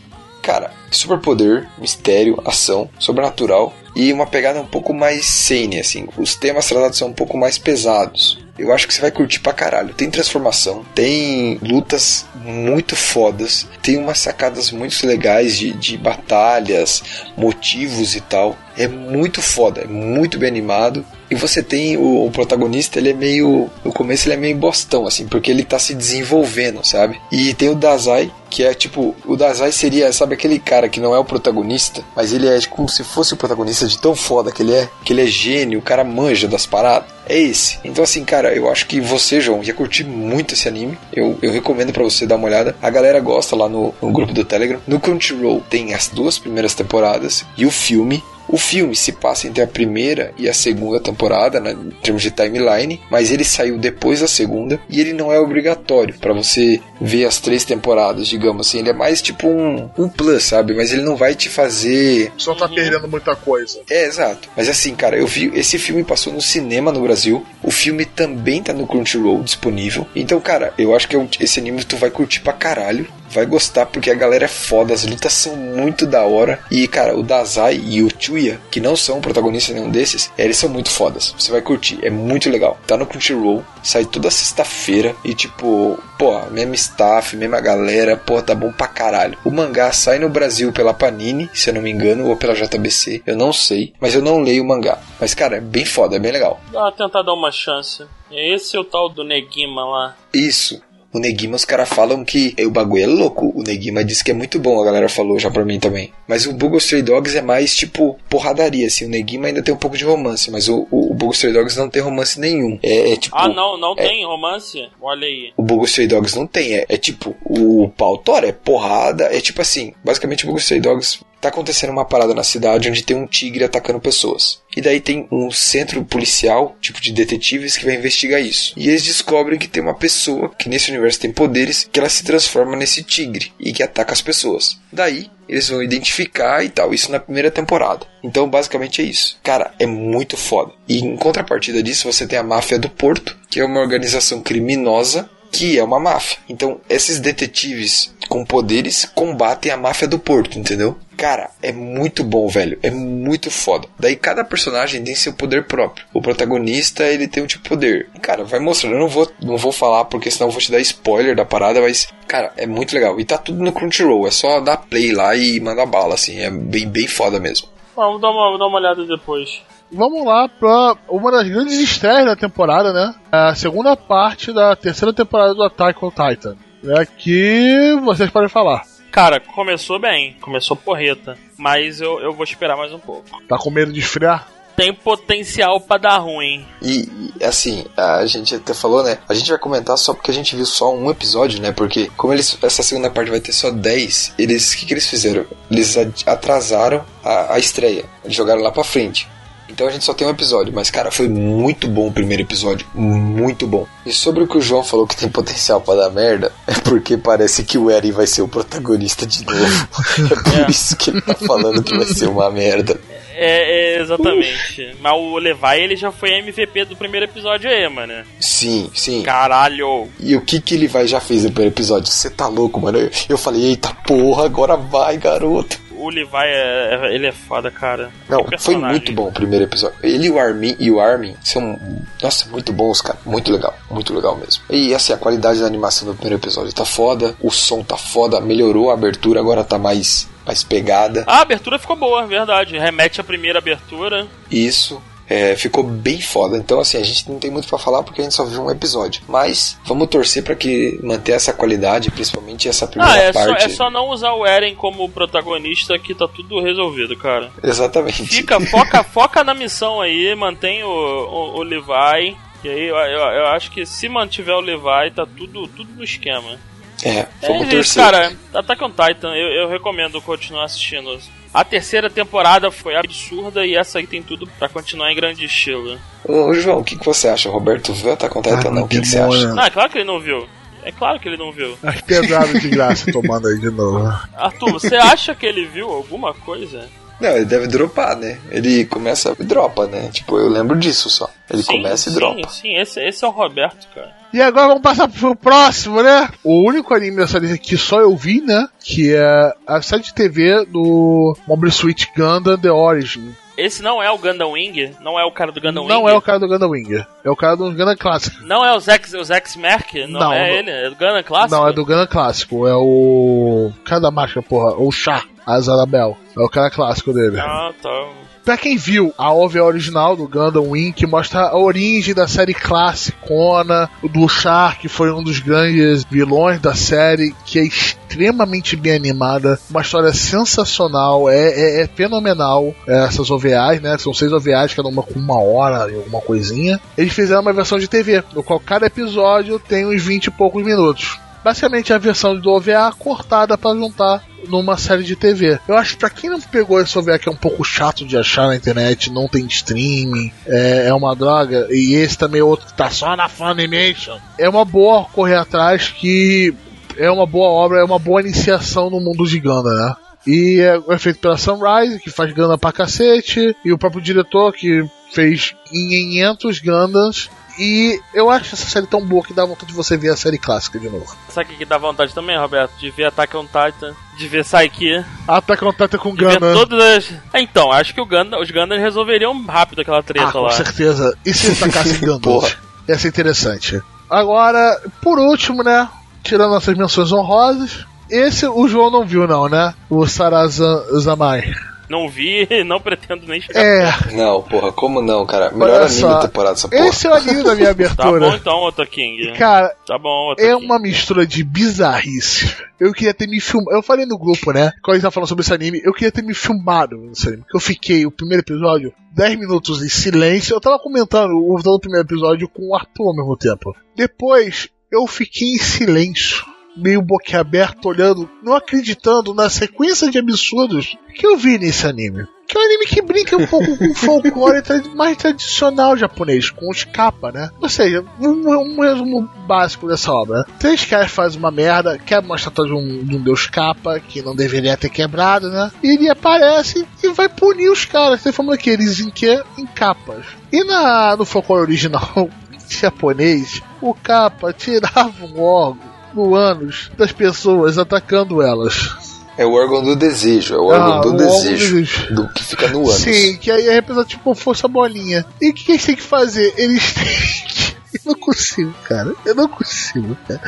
Cara, superpoder, mistério, ação, sobrenatural e uma pegada um pouco mais sane, assim. Os temas tratados são um pouco mais pesados. Eu acho que você vai curtir pra caralho. Tem transformação, tem lutas muito fodas, tem umas sacadas muito legais de, de batalhas, motivos e tal. É muito foda, é muito bem animado. E você tem o, o protagonista, ele é meio. No começo ele é meio bostão, assim, porque ele tá se desenvolvendo, sabe? E tem o Dazai, que é tipo, o Dazai seria, sabe, aquele cara que não é o protagonista, mas ele é como se fosse o protagonista de tão foda que ele é, que ele é gênio, o cara manja das paradas. É esse. Então, assim, cara, eu acho que você, João, ia curtir muito esse anime. Eu, eu recomendo para você dar uma olhada. A galera gosta lá no, no grupo do Telegram. No Crunchyroll tem as duas primeiras temporadas e o filme. O filme se passa entre a primeira e a segunda temporada, né, em termos de timeline, mas ele saiu depois da segunda e ele não é obrigatório para você ver as três temporadas, digamos assim. Ele é mais tipo um, um plus, sabe? Mas ele não vai te fazer Só tá perdendo muita coisa. é, exato. Mas assim, cara, eu vi. Esse filme passou no cinema no Brasil. O filme também tá no Crunchyroll disponível. Então, cara, eu acho que é esse anime tu vai curtir pra caralho. Vai gostar porque a galera é foda, as lutas são muito da hora. E, cara, o Dazai e o Chuya, que não são protagonistas nenhum desses, eles são muito fodas. Você vai curtir, é muito legal. Tá no Crunchyroll, sai toda sexta-feira. E, tipo, pô, mesmo staff, mesma galera, pô, tá bom pra caralho. O mangá sai no Brasil pela Panini, se eu não me engano, ou pela JBC, eu não sei. Mas eu não leio o mangá. Mas, cara, é bem foda, é bem legal. Dá tentar dar uma chance. Esse é o tal do Negima lá. Isso. O Negima, os caras falam que o bagulho é louco. O Negima disse que é muito bom, a galera falou já pra mim também. Mas o Bugle Stray Dogs é mais tipo porradaria, assim. O Negima ainda tem um pouco de romance, mas o, o, o Bugle Stray Dogs não tem romance nenhum. É, é tipo. Ah, não, não é- tem romance? Olha aí. O Bugle Stray Dogs não tem. É, é tipo, o pau tora, é porrada. É tipo assim, basicamente o Bugle Stray Dogs tá acontecendo uma parada na cidade onde tem um tigre atacando pessoas. E daí tem um centro policial, tipo de detetives, que vai investigar isso. E eles descobrem que tem uma pessoa que nesse universo tem poderes, que ela se transforma nesse tigre e que ataca as pessoas. Daí eles vão identificar e tal, isso na primeira temporada. Então, basicamente é isso. Cara, é muito foda. E em contrapartida disso, você tem a máfia do Porto, que é uma organização criminosa que é uma máfia. Então, esses detetives com poderes combatem a máfia do Porto, entendeu? Cara, é muito bom, velho. É muito foda. Daí cada personagem tem seu poder próprio. O protagonista, ele tem um tipo de poder. Cara, vai mostrando. Eu não vou, não vou falar porque senão eu vou te dar spoiler da parada, mas, cara, é muito legal. E tá tudo no Crunchyroll. É só dar play lá e mandar bala, assim. É bem, bem foda mesmo. Vamos dar uma, dar uma olhada depois. Vamos lá pra uma das grandes estreias da temporada, né? A segunda parte da terceira temporada do Attack on Titan. É que vocês podem falar. Cara, começou bem, começou porreta, mas eu, eu vou esperar mais um pouco. Tá com medo de esfriar? Tem potencial pra dar ruim. E, e, assim, a gente até falou, né? A gente vai comentar só porque a gente viu só um episódio, né? Porque como eles essa segunda parte vai ter só 10, eles o que, que eles fizeram? Eles atrasaram a, a estreia. Eles jogaram lá pra frente. Então a gente só tem um episódio, mas cara, foi muito bom o primeiro episódio, muito bom. E sobre o que o João falou que tem potencial pra dar merda, *laughs* é porque parece que o Eren vai ser o protagonista de novo. *laughs* É por É. isso que ele tá falando que vai ser uma merda. É, é, exatamente. Mas o Levi, ele já foi MVP do primeiro episódio aí, mano. Sim, sim. Caralho. E o que que ele vai já fez no primeiro episódio? Você tá louco, mano? Eu, eu falei, eita porra, agora vai, garoto. O Levi, é, é- ele é foda, cara. Não, foi muito bom o primeiro episódio. Ele e o Armin e o Armin são, nossa, muito bons, cara. Muito legal, muito legal mesmo. E assim, a qualidade da animação do primeiro episódio tá foda, o som tá foda, melhorou a abertura, agora tá mais, mais pegada. A abertura ficou boa, verdade. Remete à primeira abertura. Isso. É, ficou bem foda. Então, assim, a gente não tem muito pra falar porque a gente só viu um episódio. Mas vamos torcer pra que manter essa qualidade, principalmente essa primeira Ah, é só, parte. é só não usar o Eren como protagonista que tá tudo resolvido, cara. Exatamente. Fica, *laughs* foca, foca na missão aí, mantém o, o, o Levi. E aí eu, eu, eu acho que se mantiver o Levi, tá tudo, tudo no esquema. É, É vamos isso, torcer. cara. Attack on Titan, eu, eu recomendo continuar assistindo. A terceira temporada foi absurda e essa aí tem tudo pra continuar em grande estilo. Ô, João, o que, que você acha? O Roberto viu tá contento Ah, ou não? O que, que você acha? Não, é claro que ele não viu. É claro que ele não viu. As pedradas de graça tomando aí de novo. *laughs* Arthur, você acha que ele viu alguma coisa? Não, ele deve dropar, né? Ele começa e dropa, né? Tipo, eu lembro disso só. Ele Sim, começa e sim, dropa. Sim, esse, esse é o Roberto, cara. E agora vamos passar pro próximo, né? O único anime dessa lista que só eu vi, né? Que é a série de TV do Mobile Suit Gundam The Origin. Esse não é o Gundam Wing? Não é o cara do Gundam não Wing? é o cara do Gundam Wing. É o cara do Gundam Clássico. Não é o Zex, o Zex Merck? Não, Não, é não. ele? É do Gundam Clássico? Não, é do Gundam Clássico. É o... cara da máscara, porra. O Chá. a Zarabel. É o cara clássico dele. Ah, tá. Pra quem viu a OVA original do Gundam Wing, que mostra a origem da série classicona, do Char, que foi um dos grandes vilões da série, que é extremamente bem animada, uma história sensacional, é, é- é fenomenal é, essas OVAs, né? São seis OVAs, cada uma com uma hora e alguma coisinha. Eles fizeram uma versão de TV, no qual cada episódio tem uns 20 e poucos minutos. Basicamente a versão do OVA cortada pra juntar numa série de TV. Eu acho que pra quem não pegou esse OVA que é um pouco chato de achar na internet, não tem streaming, é, é uma droga, e esse também é outro que tá só na Funimation, é uma boa correr atrás que é uma boa obra, é uma boa iniciação no mundo de Ganda, né? E é, é feito pela Sunrise, que faz Ganda pra cacete, e o próprio diretor que fez 500 Gandans. E eu acho essa série tão boa que dá vontade de você ver a série clássica de novo. Sabe o que, dá vontade também, Roberto? De ver Attack on Titan, de ver Saiki, Attack on Titan com de ver Gundam. todas as... É, Então, acho que o Gundam, os Gundam resolveriam rápido aquela treta Ah, com lá. certeza. E se tacassem *laughs* Gundam? Ia ser interessante. Agora, por último, né? Tirando nossas menções honrosas. Esse o João não viu, não, né? O Sarazan Zamai. Não vi, *laughs* não pretendo nem chegar. É, Não, porra, como não, cara? Melhor olha anime só. da temporada essa porra. Esse é o anime da minha *laughs* Tá bom abertura. então, Otto King. Cara, Tá bom, Otto é King. uma mistura de bizarrice. Eu queria ter me filmado. Eu falei no grupo, né? Quando a gente tava falando sobre esse anime, eu queria ter me filmado nesse anime. Porque eu fiquei o primeiro episódio 10 minutos em silêncio. Eu tava comentando o o primeiro episódio com o Arthur ao mesmo tempo. Depois, eu fiquei em silêncio. Meio boquiaberto, olhando, não acreditando na sequência de absurdos que eu vi nesse anime. Que é um anime que brinca um pouco com o folclore mais tradicional japonês, com os capa, né? Ou seja, um, um resumo básico dessa obra. Três caras fazem uma merda, quebram uma estátua de um, de um deus capa, que não deveria ter quebrado, né? E ele aparece e vai punir os caras. Você falando que eles em quê? Em capas. E na, no folclore original *laughs* japonês, o capa tirava um órgão no ânus das pessoas atacando elas. É o órgão do desejo, é o Ah, órgão do o órgão do desejo. desejo. Do que fica no ânus. Sim, que aí representa tipo força bolinha. E o que eles têm que fazer? Eles têm que. *laughs* Eu não consigo, cara. Eu não consigo, cara.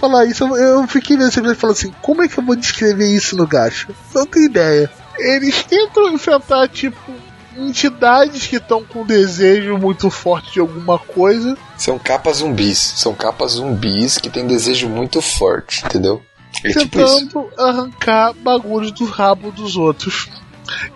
Falar isso, eu- fiquei nesse episódio falando assim: como é que eu vou descrever isso no gacho? Não tenho ideia. Eles tentam enfrentar, tipo, entidades que estão com desejo muito forte de alguma coisa. São capas zumbis. São capas zumbis que têm desejo muito forte, entendeu? É tipo tentando arrancar bagulhos do rabo dos outros.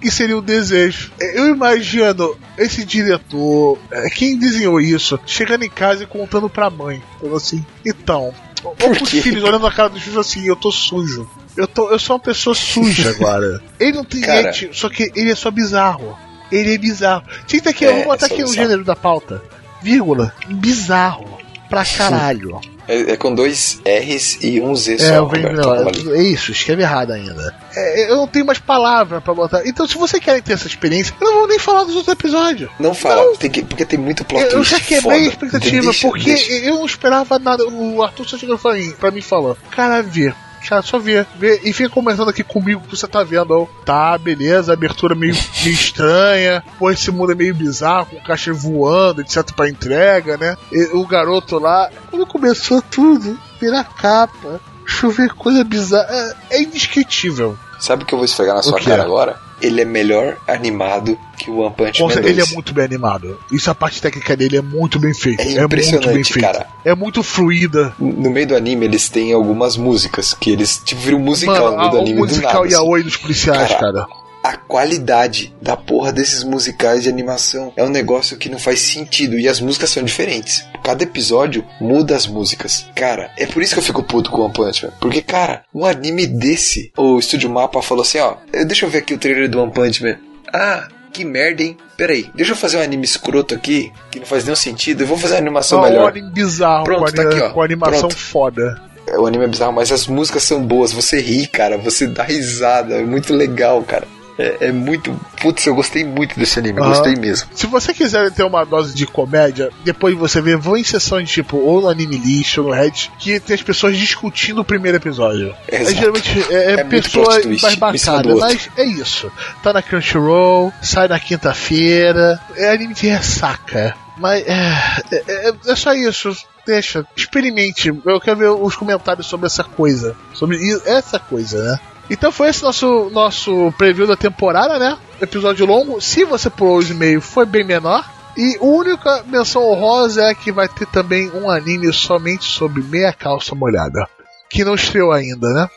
Que seria o desejo. Eu imagino esse diretor, é, quem desenhou isso, chegando em casa e contando pra mãe. Falando assim, então, ou os filhos olhando a cara dos filhos assim, eu tô sujo. Eu, tô, eu sou uma pessoa suja *laughs* agora. Ele não tem Cara. dente, só que ele é só bizarro. Ele é bizarro. Ter aqui, É, eu vou botar é aqui o bizarro. gênero da pauta. Vírgula. Bizarro. Pra caralho. É, é com dois R's e um Z É, só. eu venho, não, ali. é isso, escreve errado ainda. É, eu não tenho mais palavra pra botar. Então, se você quer ter essa experiência, eu não vou nem falar dos outros episódios. Não fala, tem que- porque tem muito plot Eu, já quebrei a expectativa, Deixa, porque deixa. eu não esperava nada. O Arthur só chegou pra mim, pra mim falou: Cara, vê. Cara, só vê, vê. E fica comentando aqui comigo o que você tá vendo. ó. Tá, beleza, abertura meio, *laughs* meio estranha. Pô, esse mundo é meio bizarro, com caixa voando, etc, pra entrega, né? E o garoto lá, quando começou tudo, virar capa, chover coisa bizarra. É, é indescritível. Sabe o que eu vou esfregar na sua cara agora? Ele é melhor animado que o One Punch Com Man certeza, 2. ele é muito bem animado. Isso a parte técnica dele é muito bem feita. É É, muito impressionante, bem feita. cara. É muito fluida. No meio do anime, eles têm algumas músicas que eles, tipo, viram musical Mano, no meio do anime o do musical nada. e a assim. oi dos policiais, Cara, cara. A qualidade da porra desses musicais de animação é um negócio que não faz sentido. E as músicas são diferentes. Cada episódio muda as músicas. Cara, é por isso que eu fico puto com One Punch Man. Porque, cara, um anime desse, o Estúdio Mapa falou assim: ó, deixa eu ver aqui o trailer do One Punch Man. Ah, que merda, hein? Peraí, deixa eu fazer um anime escroto aqui, que não faz nenhum sentido. Eu vou fazer uma animação um melhor. anime bizarro, Pronto, com, tá aqui, ó. com animação Pronto. foda. É, O anime é bizarro, mas as músicas são boas. Você ri, cara. Você dá risada. É muito legal, cara. É, é muito. Putz, eu gostei muito desse anime. Aham. Gostei mesmo. Se você quiser ter uma dose de comédia, depois você vê, vão em sessões tipo, ou no Anime List, ou no Reddit, que tem as pessoas discutindo o primeiro episódio. Exato. É, geralmente é, é É pessoa mais bacana, mas é isso. Tá na Crunchyroll, sai na quinta-feira, é anime de ressaca. Mas é, é, é- é só isso. Deixa, experimente. Eu quero ver os comentários sobre essa coisa. Sobre essa coisa, né? Então foi esse nosso, nosso preview da temporada, né? Episódio longo. Se você pulou o e-mail, foi bem menor. E a única menção honrosa é que vai ter também um anime somente sobre meia calça molhada. Que não estreou ainda, né?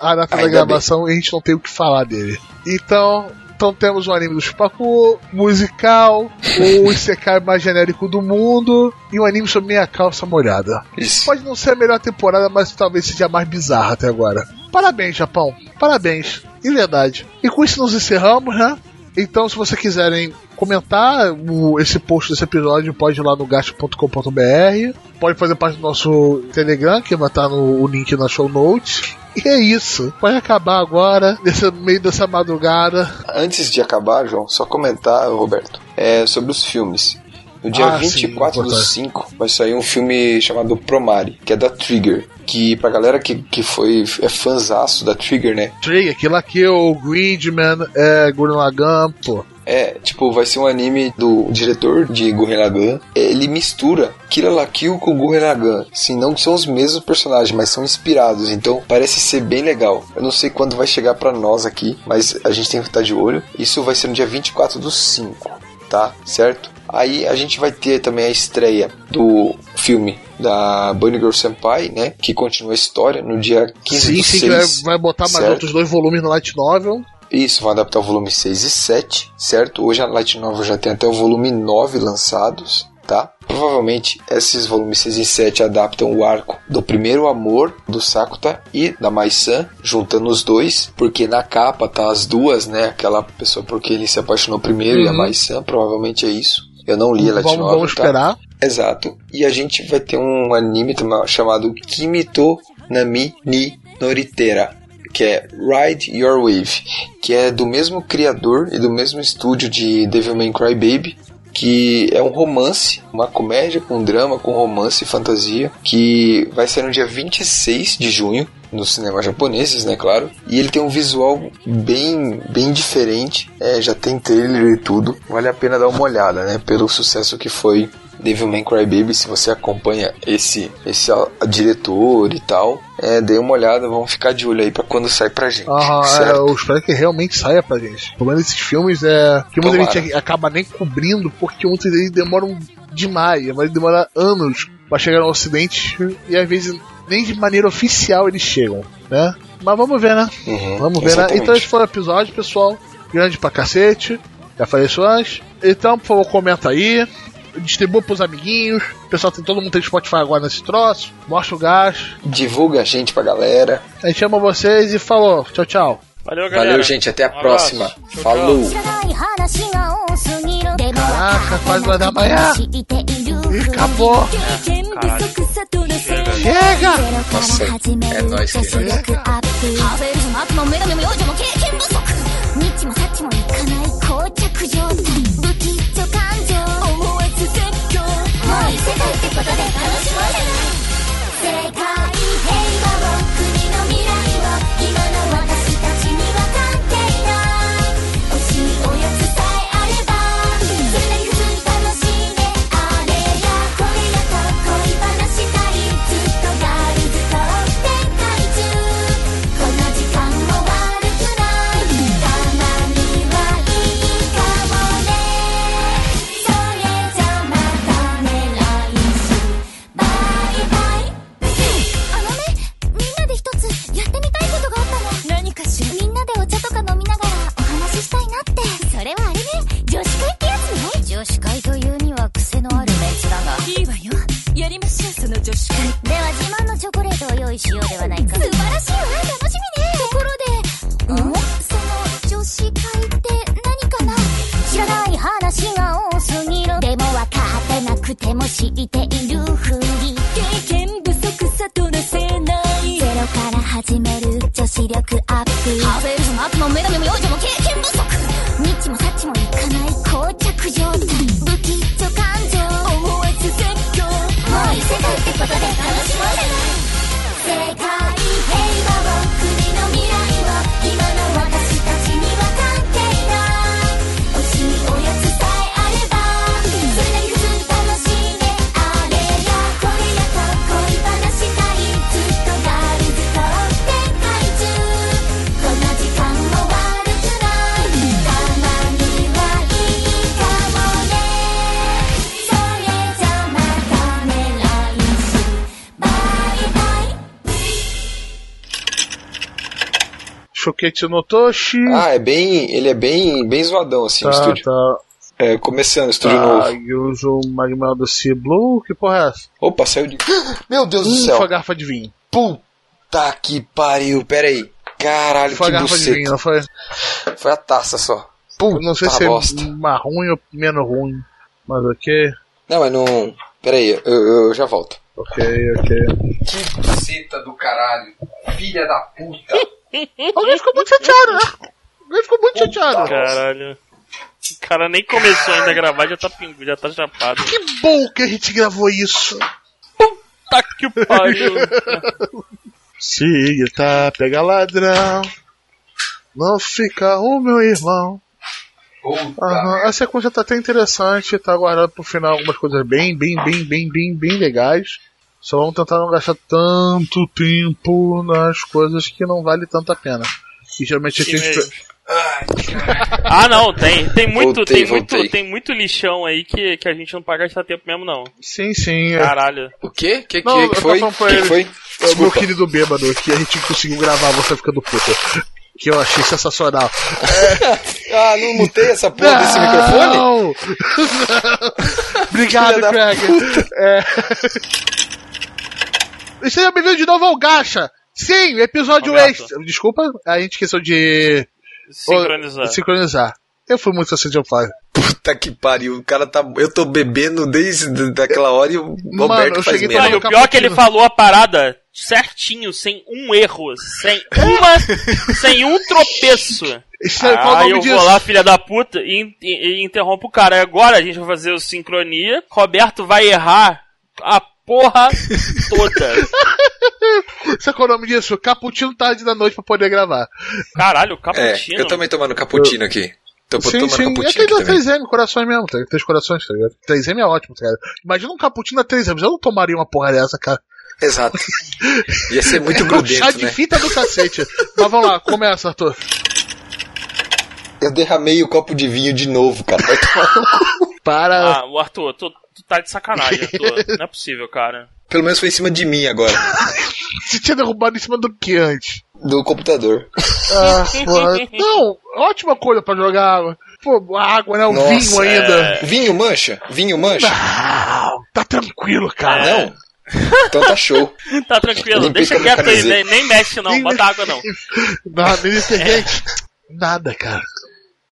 A data da Ainda gravação a gente não tem o que falar dele. Então, então temos o anime do Chupacu, musical, o *laughs* Isekai mais genérico do mundo e um anime sobre meia calça molhada. Isso. Pode não ser a melhor temporada, mas talvez seja a mais bizarra até agora. Parabéns, Japão. Parabéns. De verdade. E com isso nos encerramos, né? Então, se vocês quiserem comentar o- esse post desse episódio, pode ir lá no gasto.com.br. Pode fazer parte do nosso Telegram, que vai estar no o link na show notes. E é isso. Pode acabar agora, nesse meio dessa madrugada. Antes de acabar, João, só comentar, Roberto, é, sobre os filmes. No dia Ah, sim, 24 do importante. 5 vai sair um filme chamado Promare, que é da Trigger. Que pra galera que, que foi é fãzaço da Trigger, né? Trigger, Kill la Kill, Gridman, é, Gurren Lagann, pô. É, tipo, vai ser um anime do diretor de Gurren Lagann. Ele mistura Kill la Kill com Gurren Lagann. Sim, não são os mesmos personagens, mas são inspirados. Então, parece ser bem legal. Eu não sei quando vai chegar pra nós aqui, mas a gente tem que estar de olho. Isso vai ser no dia 24 do 5, tá? Certo? Aí a gente vai ter também a estreia do filme da Bunny Girl Senpai, né? Que continua a história no dia 15 Sim, do sim, que vai, 6. vai botar mais certo? outros dois volumes no Light Novel. Isso, vão adaptar o volume 6 e 7, certo? Hoje a Light Novel já tem até o volume 9 lançados, tá? Provavelmente esses volumes 6 e 7 adaptam o arco do primeiro amor do Sakuta e da Mai-san, juntando os dois, porque na capa tá as duas, né? Aquela pessoa por quem ele se apaixonou primeiro e a Uhum. Mai-san, provavelmente é isso. Eu não li a Light Vamos, Novel, vamos tá? esperar. Exato. E a gente vai ter um anime chamado Kimito Nami ni Noritera, que é Ride Your Wave, que é do mesmo criador e do mesmo estúdio de Devilman Crybaby, que é um romance, uma comédia com drama, com romance e fantasia, que vai ser no dia 26 de junho nos cinemas japoneses, né, claro. E ele tem um visual bem, bem diferente. É, já tem trailer e tudo. Vale a pena dar uma olhada, né, pelo sucesso que foi Devilman Crybaby, se você acompanha esse esse diretor e tal, é, dê uma olhada, vamos ficar de olho aí pra quando sai pra gente. Ah, é, eu espero que realmente saia pra gente. O problema desses filmes é que muita gente acaba nem cobrindo porque muitos deles demoram demais, vai demorar anos pra chegar no ocidente e às vezes nem de maneira oficial eles chegam, né? Mas vamos ver, né? Uhum, Vamos ver, né? exatamente. Então esse foi o episódio, pessoal. Grande pra cacete. Já falei isso antes. Então, por favor, comenta aí distribua pros amiguinhos. O pessoal tem todo mundo tem Spotify agora nesse troço. Mostra o gás. Divulga a gente pra galera. A gente ama vocês e falou. Tchau, tchau. Valeu, galera. Valeu, gente. Até a um próxima. Tchau, Falou. Caraca, quase vai dar manhã. Acabou. É. Chega. Nossa, é nóis que chega. chega. 世界ってことで楽しもうじゃないのあるメンツだがいいわよ。やりましょうその女子会。では自慢のチョコレートを用意しようではないか。素晴らしいわ楽しみね。ところでんその女子会って何かな？知らない話が多すぎる。でも分かってなくても知っているふり経験不足さとのせない。ゼロから始める女子力アップ。ハーフェルズも悪も女神も幼女も経験不足。ニッチもサッチもいかない膠着状態 Shoketsu no Toshi. Ah, é bem. Ele é bem, bem zoadão, assim, o tá, estúdio. tá. É, começando, estúdio Tá, novo. Yuzo Magmel do Sea Blue, que porra é essa? Opa, saiu de. *gasps* Meu Deus do céu! foi a garrafa de vinho. Puta que pariu, pera aí. Caralho, Foi a que garrafa de buceta. vinho, não foi? Foi a taça só. Eu não sei Puta se bosta. é mais ruim ou menos ruim. Mas ok, Não, mas não. Pera aí, eu, eu já volto. ok, ok. Que buceta do caralho. Filha da puta. Alguém ficou muito chateado, né? Alguém ficou muito chateado. Caralho. O cara nem começou ainda a gravar, já tá pingu, já tá chapado. Que bom que a gente gravou isso. Tá que pariu. Se tá, pega ladrão. Não fica o meu irmão. Puta Aham, a sequência tá até interessante, tá aguardando pro final algumas coisas bem, bem, bem, bem, bem, bem legais. Só vamos tentar não gastar tanto tempo nas coisas que não vale tanto a pena. E geralmente a gente... mesmo. Ah, não, tem. Tem muito, Voltei, tem voltei. muito, tem muito lixão aí que, que a gente não pode gastar tempo mesmo, não. Sim, sim. é. Caralho. O quê? Que que, Não, que foi? que foi? É o meu querido bêbado, que a gente conseguiu gravar você ficando puta. Que eu achei sensacional. Ah, não mutei essa porra desse microfone? *laughs* Não! Obrigado, Craig. É... E Seja bem-vindo de novo ao Gacha. Sim, episódio Roberto. extra. Desculpa, a gente esqueceu de Sincronizar. sincronizar. Eu fui muito assim de Fly. Puta que pariu. O cara tá. Eu tô bebendo desde daquela hora e o Mano, Roberto eu faz merda. Não, e o pior é que ele falou a parada certinho, sem um erro, sem uma, *laughs* sem um tropeço. Isso é- Ah, nome eu disso? vou lá, filha da puta, e, e, e interrompo o cara. Agora a gente vai fazer o sincronia. Roberto vai errar a porra toda. *laughs* Sabe qual é o nome disso? Caputino tarde da noite pra poder gravar. Caralho, É, cappuccino. eu também tomando cappuccino aqui. Tô sim, tomando sim. É cappuccino aquele aqui da também. 3M, corações mesmo, tá? Três corações, tá ligado? 3M é ótimo, tá ligado? Imagina um cappuccino a 3M, eu não tomaria uma porra dessa, cara. Exato. *laughs* Ia ser muito É um chá grudento, de né? fita do cacete. Mas vamos lá, começa, Arthur. Eu derramei o copo de vinho de novo, cara. *laughs* Para. Ah, o Arthur, tu tá de sacanagem, Arthur. *laughs* Não é possível, cara. Pelo menos foi em cima de mim agora. *laughs* Você tinha derrubado em cima do que antes? Do computador. Ah, porra. Não, ótima coisa pra jogar água. Pô, água, né? O Nossa, vinho ainda. Vinho mancha? Vinho mancha? Não, tá tranquilo, cara. Não? Então tá show. *laughs* Tá tranquilo, deixa quieto aí, nem, nem mexe não, bota água não. Nada, nem detergente. Nada, cara.